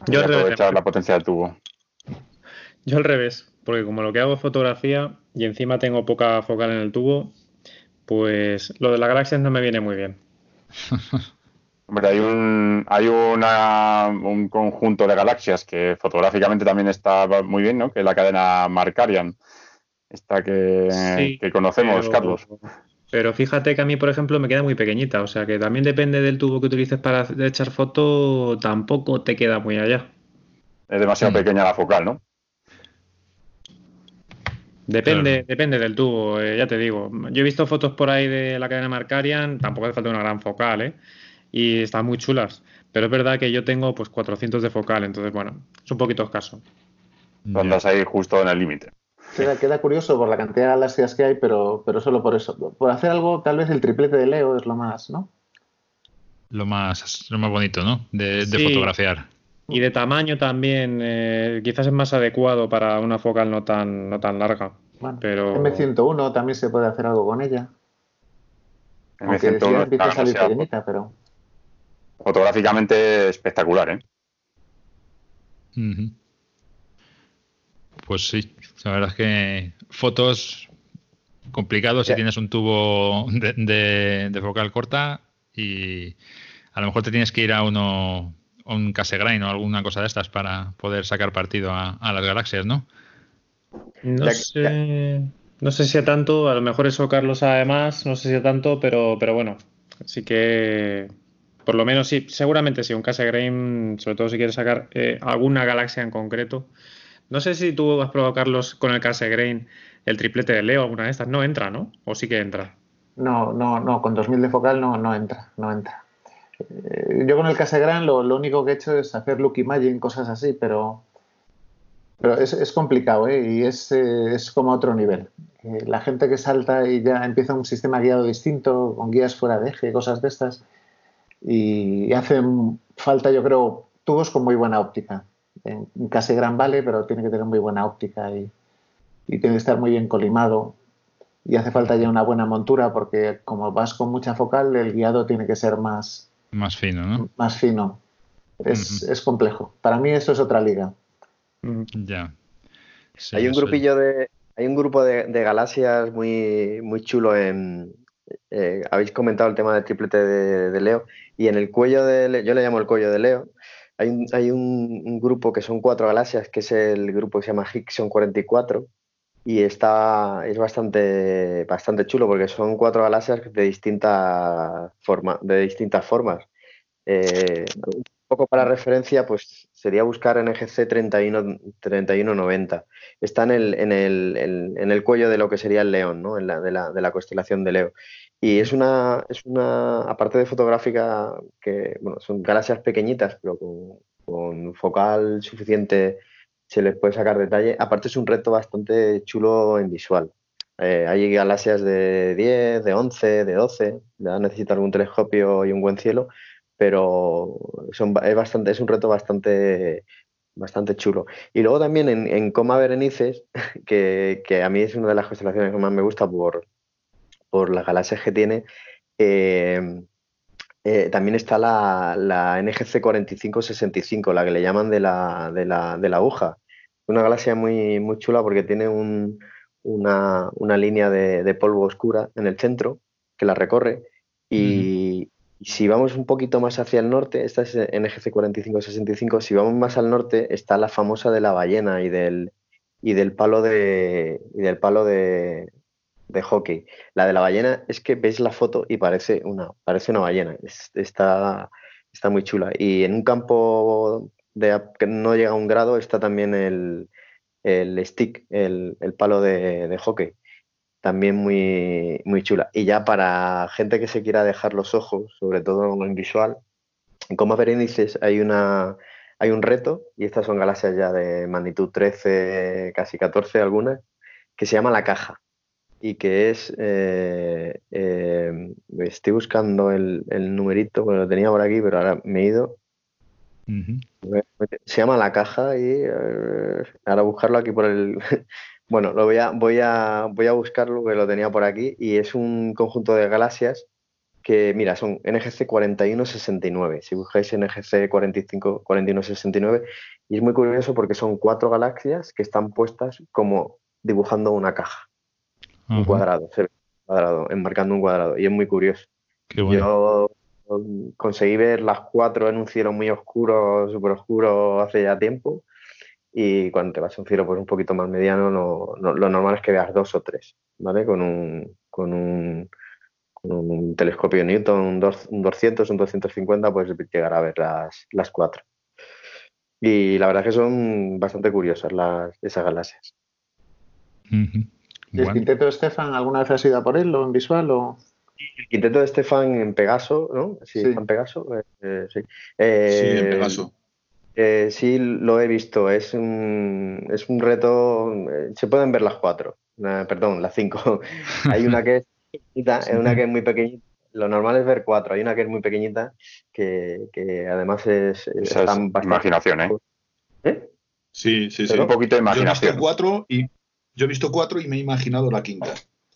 Yo aprovechar la potencia del tubo. Yo al revés, porque como lo que hago es fotografía y encima tengo poca focal en el tubo, pues lo de las galaxias no me viene muy bien. [laughs] Hombre, hay un, hay una, un conjunto de galaxias que fotográficamente también está muy bien, ¿no? Que es la cadena Markarian, esta que, conocemos, Carlos. Pero fíjate que a mí, por ejemplo, me queda muy pequeñita, o sea que también depende del tubo que utilices para echar foto, tampoco te queda muy allá. Es demasiado mm. pequeña la focal, ¿no? Depende, depende del tubo, eh, ya te digo. Yo he visto fotos por ahí de la cadena Markarian, tampoco hace falta una gran focal, ¿eh? Y están muy chulas. Pero es verdad que yo tengo pues 400 de focal, entonces bueno, es un poquito escaso. Andas ahí justo en el límite. Queda, curioso por la cantidad de galaxias que hay, pero, pero solo por eso. Por hacer algo, tal vez el triplete de Leo es lo más, ¿no? Lo más, lo más bonito, ¿no? De, fotografiar. Y de tamaño también, eh, quizás es más adecuado para una focal no tan, no tan larga. pero... M101 también se puede hacer algo con ella. M101 empieza a salir pequeñita, pero... Fotográficamente espectacular, ¿eh? Pues sí, la verdad es que fotos complicados si tienes un tubo de, de, focal corta y a lo mejor te tienes que ir a uno un Cassegrain o alguna cosa de estas para poder sacar partido a, las galaxias, ¿no? No sé, no sé si a tanto, a lo mejor eso Carlos además, no sé si a tanto, pero, pero bueno, así que por lo menos sí, seguramente sí, un Cassegrain, sobre todo si quieres sacar eh, alguna galaxia en concreto. No sé si tú has probado, Carlos, con el Cassegrain el triplete de Leo, alguna de estas. No entra, ¿no? ¿O sí que entra? No, no, no, con 2000 de focal no, no entra, no entra. Eh, yo con el Cassegrain lo, lo, único que he hecho es hacer look imaging, cosas así, pero, pero es, complicado ¿eh? y es, eh, es, como otro nivel. Eh, la gente que salta y ya empieza un sistema guiado distinto, con guías fuera de eje, cosas de estas, y, hacen falta, yo creo, tubos con muy buena óptica. En, Cassegrain vale, pero tiene que tener muy buena óptica y, y tiene que estar muy bien colimado y hace falta ya una buena montura porque como vas con mucha focal el guiado tiene que ser más más fino, ¿no? Más fino. Es, complejo. Para mí eso es otra liga. Ya. hay un grupillo de. Hay un grupo de, galaxias muy, muy chulo en. Eh, habéis comentado el tema del triplete de, Leo. Y en el cuello de Leo, yo le llamo el cuello de Leo. Hay, un, hay un, grupo que son cuatro galaxias, que es el grupo que se llama Hickson 44 y está es bastante bastante chulo porque son cuatro galaxias de distintas forma, de distintas formas eh, poco para referencia pues sería buscar NGC 31 3190 está en el, en el, en el cuello de lo que sería el león ¿no? en la, de, la, de la constelación de Leo y es una es una aparte de fotográfica que bueno son galaxias pequeñitas pero con, con focal suficiente se les puede sacar detalle. Aparte es un reto bastante chulo en visual. Eh, hay galaxias de 10, de 11, de 12, ya necesita algún telescopio y un buen cielo, pero es, bastante, es un reto bastante, bastante chulo. Y luego también en, Coma Berenices, [laughs] que, a mí es una de las constelaciones que más me gusta por, por las galaxias que tiene, eh, eh, también está la, la, NGC 4565, la que le llaman de la, de la, de la aguja. Una galaxia muy, muy chula porque tiene un, una, una, línea de, de, polvo oscura en el centro que la recorre. Y, si vamos un poquito más hacia el norte, esta es NGC 4565, si vamos más al norte está la famosa de la ballena y del, y del palo de, y del palo de, hockey. La de la ballena es que veis la foto y parece una, parece una ballena. está, está muy chula. Y en un campo de, que no llega a un grado está también el, el stick, el, el palo de, hockey. También muy, muy chula. Y ya para gente que se quiera dejar los ojos, sobre todo en visual, en Coma Berenices hay una hay un reto, y estas son galaxias ya de magnitud 13, casi 14 algunas, que se llama la caja y que es, eh, eh, estoy buscando el, numerito, bueno, lo tenía por aquí, pero ahora me he ido. Se llama La Caja y eh, ahora buscarlo aquí por el... bueno, lo voy a, voy, a, voy a buscarlo, que lo tenía por aquí, y es un conjunto de galaxias que, mira, son NGC 4169. Si buscáis NGC 45, 4169, y es muy curioso porque son cuatro galaxias que están puestas como dibujando una caja un cuadrado, cuadrado, enmarcando un cuadrado. Y es muy curioso. Yo conseguí ver las cuatro en un cielo muy oscuro, súper oscuro hace ya tiempo. Y cuando te vas a un cielo pues, un poquito más mediano, lo normal es que veas dos o tres, ¿vale? Con un, con un, un telescopio Newton, un, 200, un 250, puedes llegar a ver las, las cuatro. Y la verdad es que son bastante curiosas las, esas galaxias. ¿Y el quinteto de Stefan alguna vez has ido a por él o en visual? O... El quinteto de Stefan en Pegaso, ¿no? Sí, en Pegaso. Eh, eh, sí. sí, en Pegaso. Eh, sí, lo he visto. Es un, es un reto. Se pueden ver las cuatro. perdón, las cinco. [laughs] Hay una que es pequeñita, [laughs] una que es muy pequeñita. Lo normal es ver cuatro. Hay una que es muy pequeñita que, que además es. Esa es imaginación, ¿eh? ¿Eh? Sí, sí, sí. un poquito de imaginación. Yo he visto cuatro y yo he visto cuatro y me he imaginado la quinta.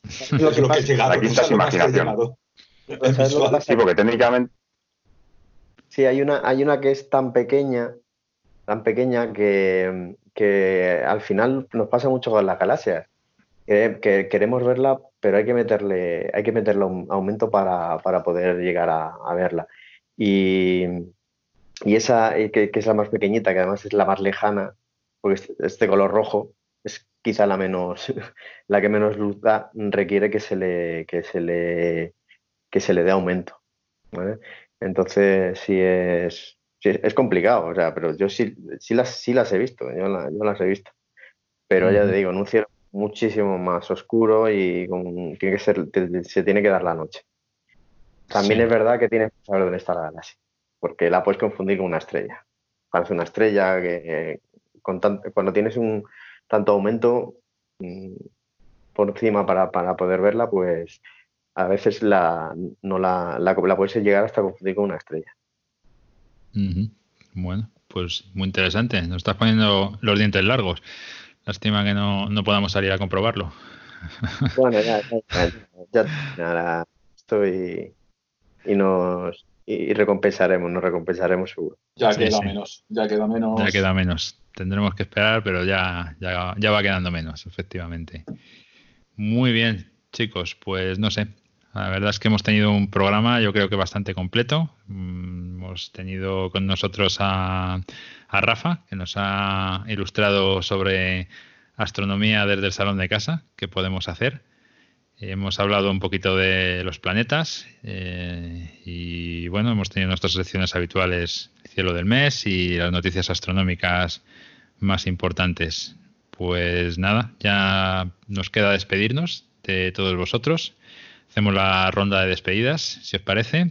Es lo que, he llegado. La quinta es imaginación. Sí, porque técnicamente. Sí, hay una, hay una que es tan pequeña, tan pequeña que, al final nos pasa mucho con las galaxias. Que, queremos verla, pero hay que meterle, hay que meterle un aumento para, para poder llegar a, verla. Y, y esa que, que, es la más pequeñita, que además es la más lejana, porque es de color rojo, es quizá la menos, [laughs] la que menos luz da, requiere que se le, que se le, que se le dé aumento. Entonces sí es, es complicado, o sea, pero yo sí, sí, las, sí las he visto, yo, las he visto. Pero ya te digo, en un cielo muchísimo más oscuro y tiene que ser, se tiene que dar la noche. También es verdad que tienes que saber dónde está la galaxia porque la puedes confundir con una estrella. Parece una estrella que cuando tienes un tanto aumento mm, por encima para, poder verla, pues a veces la, no la, la, puedes llegar hasta confundir con una estrella. Bueno, pues muy interesante. Nos estás poniendo los dientes largos. Lástima que no, no podamos salir a comprobarlo. [laughs] Bueno, ya, ya, ya, estoy y nos y recompensaremos, nos recompensaremos seguro. Ya queda menos, ya queda menos. Ya queda menos. Tendremos que esperar, pero ya, ya, ya va quedando menos, efectivamente. Muy bien, chicos, pues no sé. La verdad es que hemos tenido un programa, yo creo que bastante completo. Mm, hemos tenido con nosotros a, Rafa, que nos ha ilustrado sobre astronomía desde el salón de casa, qué podemos hacer. Hemos hablado un poquito de los planetas eh, y bueno, hemos tenido nuestras secciones habituales, cielo del mes y las noticias astronómicas más importantes. Pues nada, ya nos queda despedirnos de todos vosotros. Hacemos la ronda de despedidas, si os parece.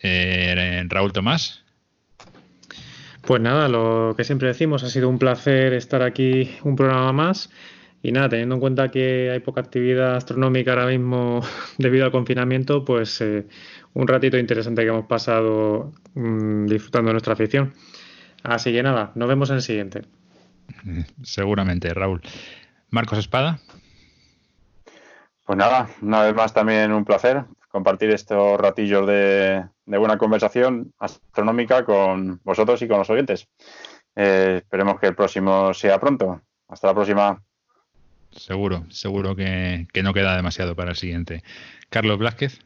Eh, Raúl Tomás. Pues nada, lo que siempre decimos, ha sido un placer estar aquí un programa más. Y nada, teniendo en cuenta que hay poca actividad astronómica ahora mismo [laughs] debido al confinamiento, pues eh, un ratito interesante que hemos pasado mm, disfrutando de nuestra afición. Así que nada, nos vemos en el siguiente. [laughs] Seguramente, Raúl. Marcos Espada. Pues nada, una vez más también un placer compartir estos ratillos de, buena conversación astronómica con vosotros y con los oyentes. Eh, esperemos que el próximo sea pronto. Hasta la próxima. Seguro, seguro que, no queda demasiado para el siguiente. Carlos Blázquez.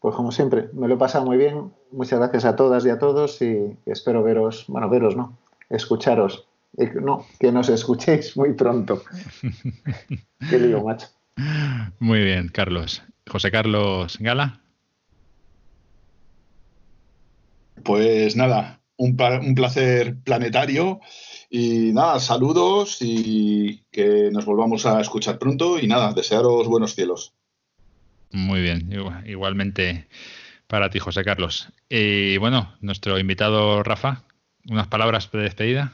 Pues como siempre, me lo he pasado muy bien. Muchas gracias a todas y a todos y espero veros, bueno, veros, ¿no? Escucharos. No, que nos escuchéis muy pronto. [laughs] ¿Qué digo, macho? Muy bien, Carlos. José Carlos Gala. Pues nada, un, un placer planetario y nada, saludos y que nos volvamos a escuchar pronto y nada, desearos buenos cielos. Muy bien, igualmente para ti, José Carlos. Y bueno, nuestro invitado Rafa, unas palabras de despedida.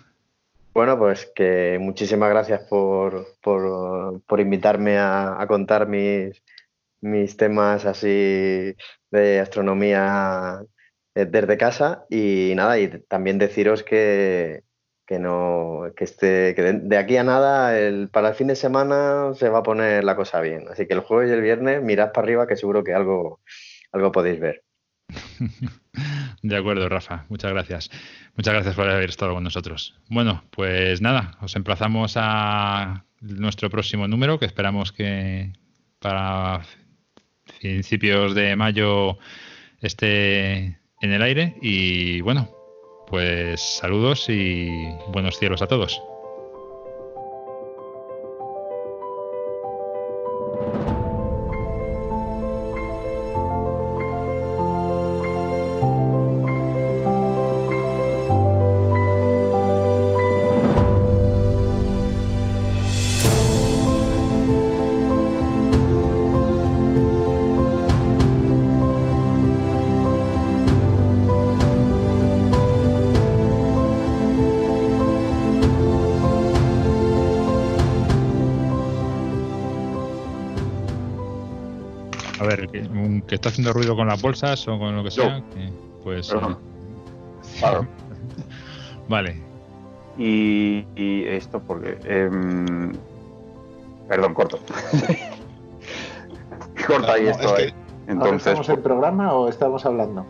Bueno, pues que muchísimas gracias por, por, invitarme a, contar mis, mis temas así de astronomía eh, desde casa. Y nada, y también deciros que, que no que esté que de, aquí a nada el, para el fin de semana se va a poner la cosa bien. Así que el jueves y el viernes mirad para arriba que seguro que algo algo podéis ver [laughs] de acuerdo Rafa. Muchas gracias. Muchas gracias por haber estado con nosotros. Bueno pues nada os emplazamos a nuestro próximo número que esperamos que para principios de mayo esté en el aire. Y bueno, pues saludos y buenos cielos a todos. Las bolsas o con lo que sea, pues... Eh, [laughs] vale. Y, esto porque... Em, perdón, corto. [laughs] Corta ahí esto. Entonces, ¿Estamos en programa o estamos hablando?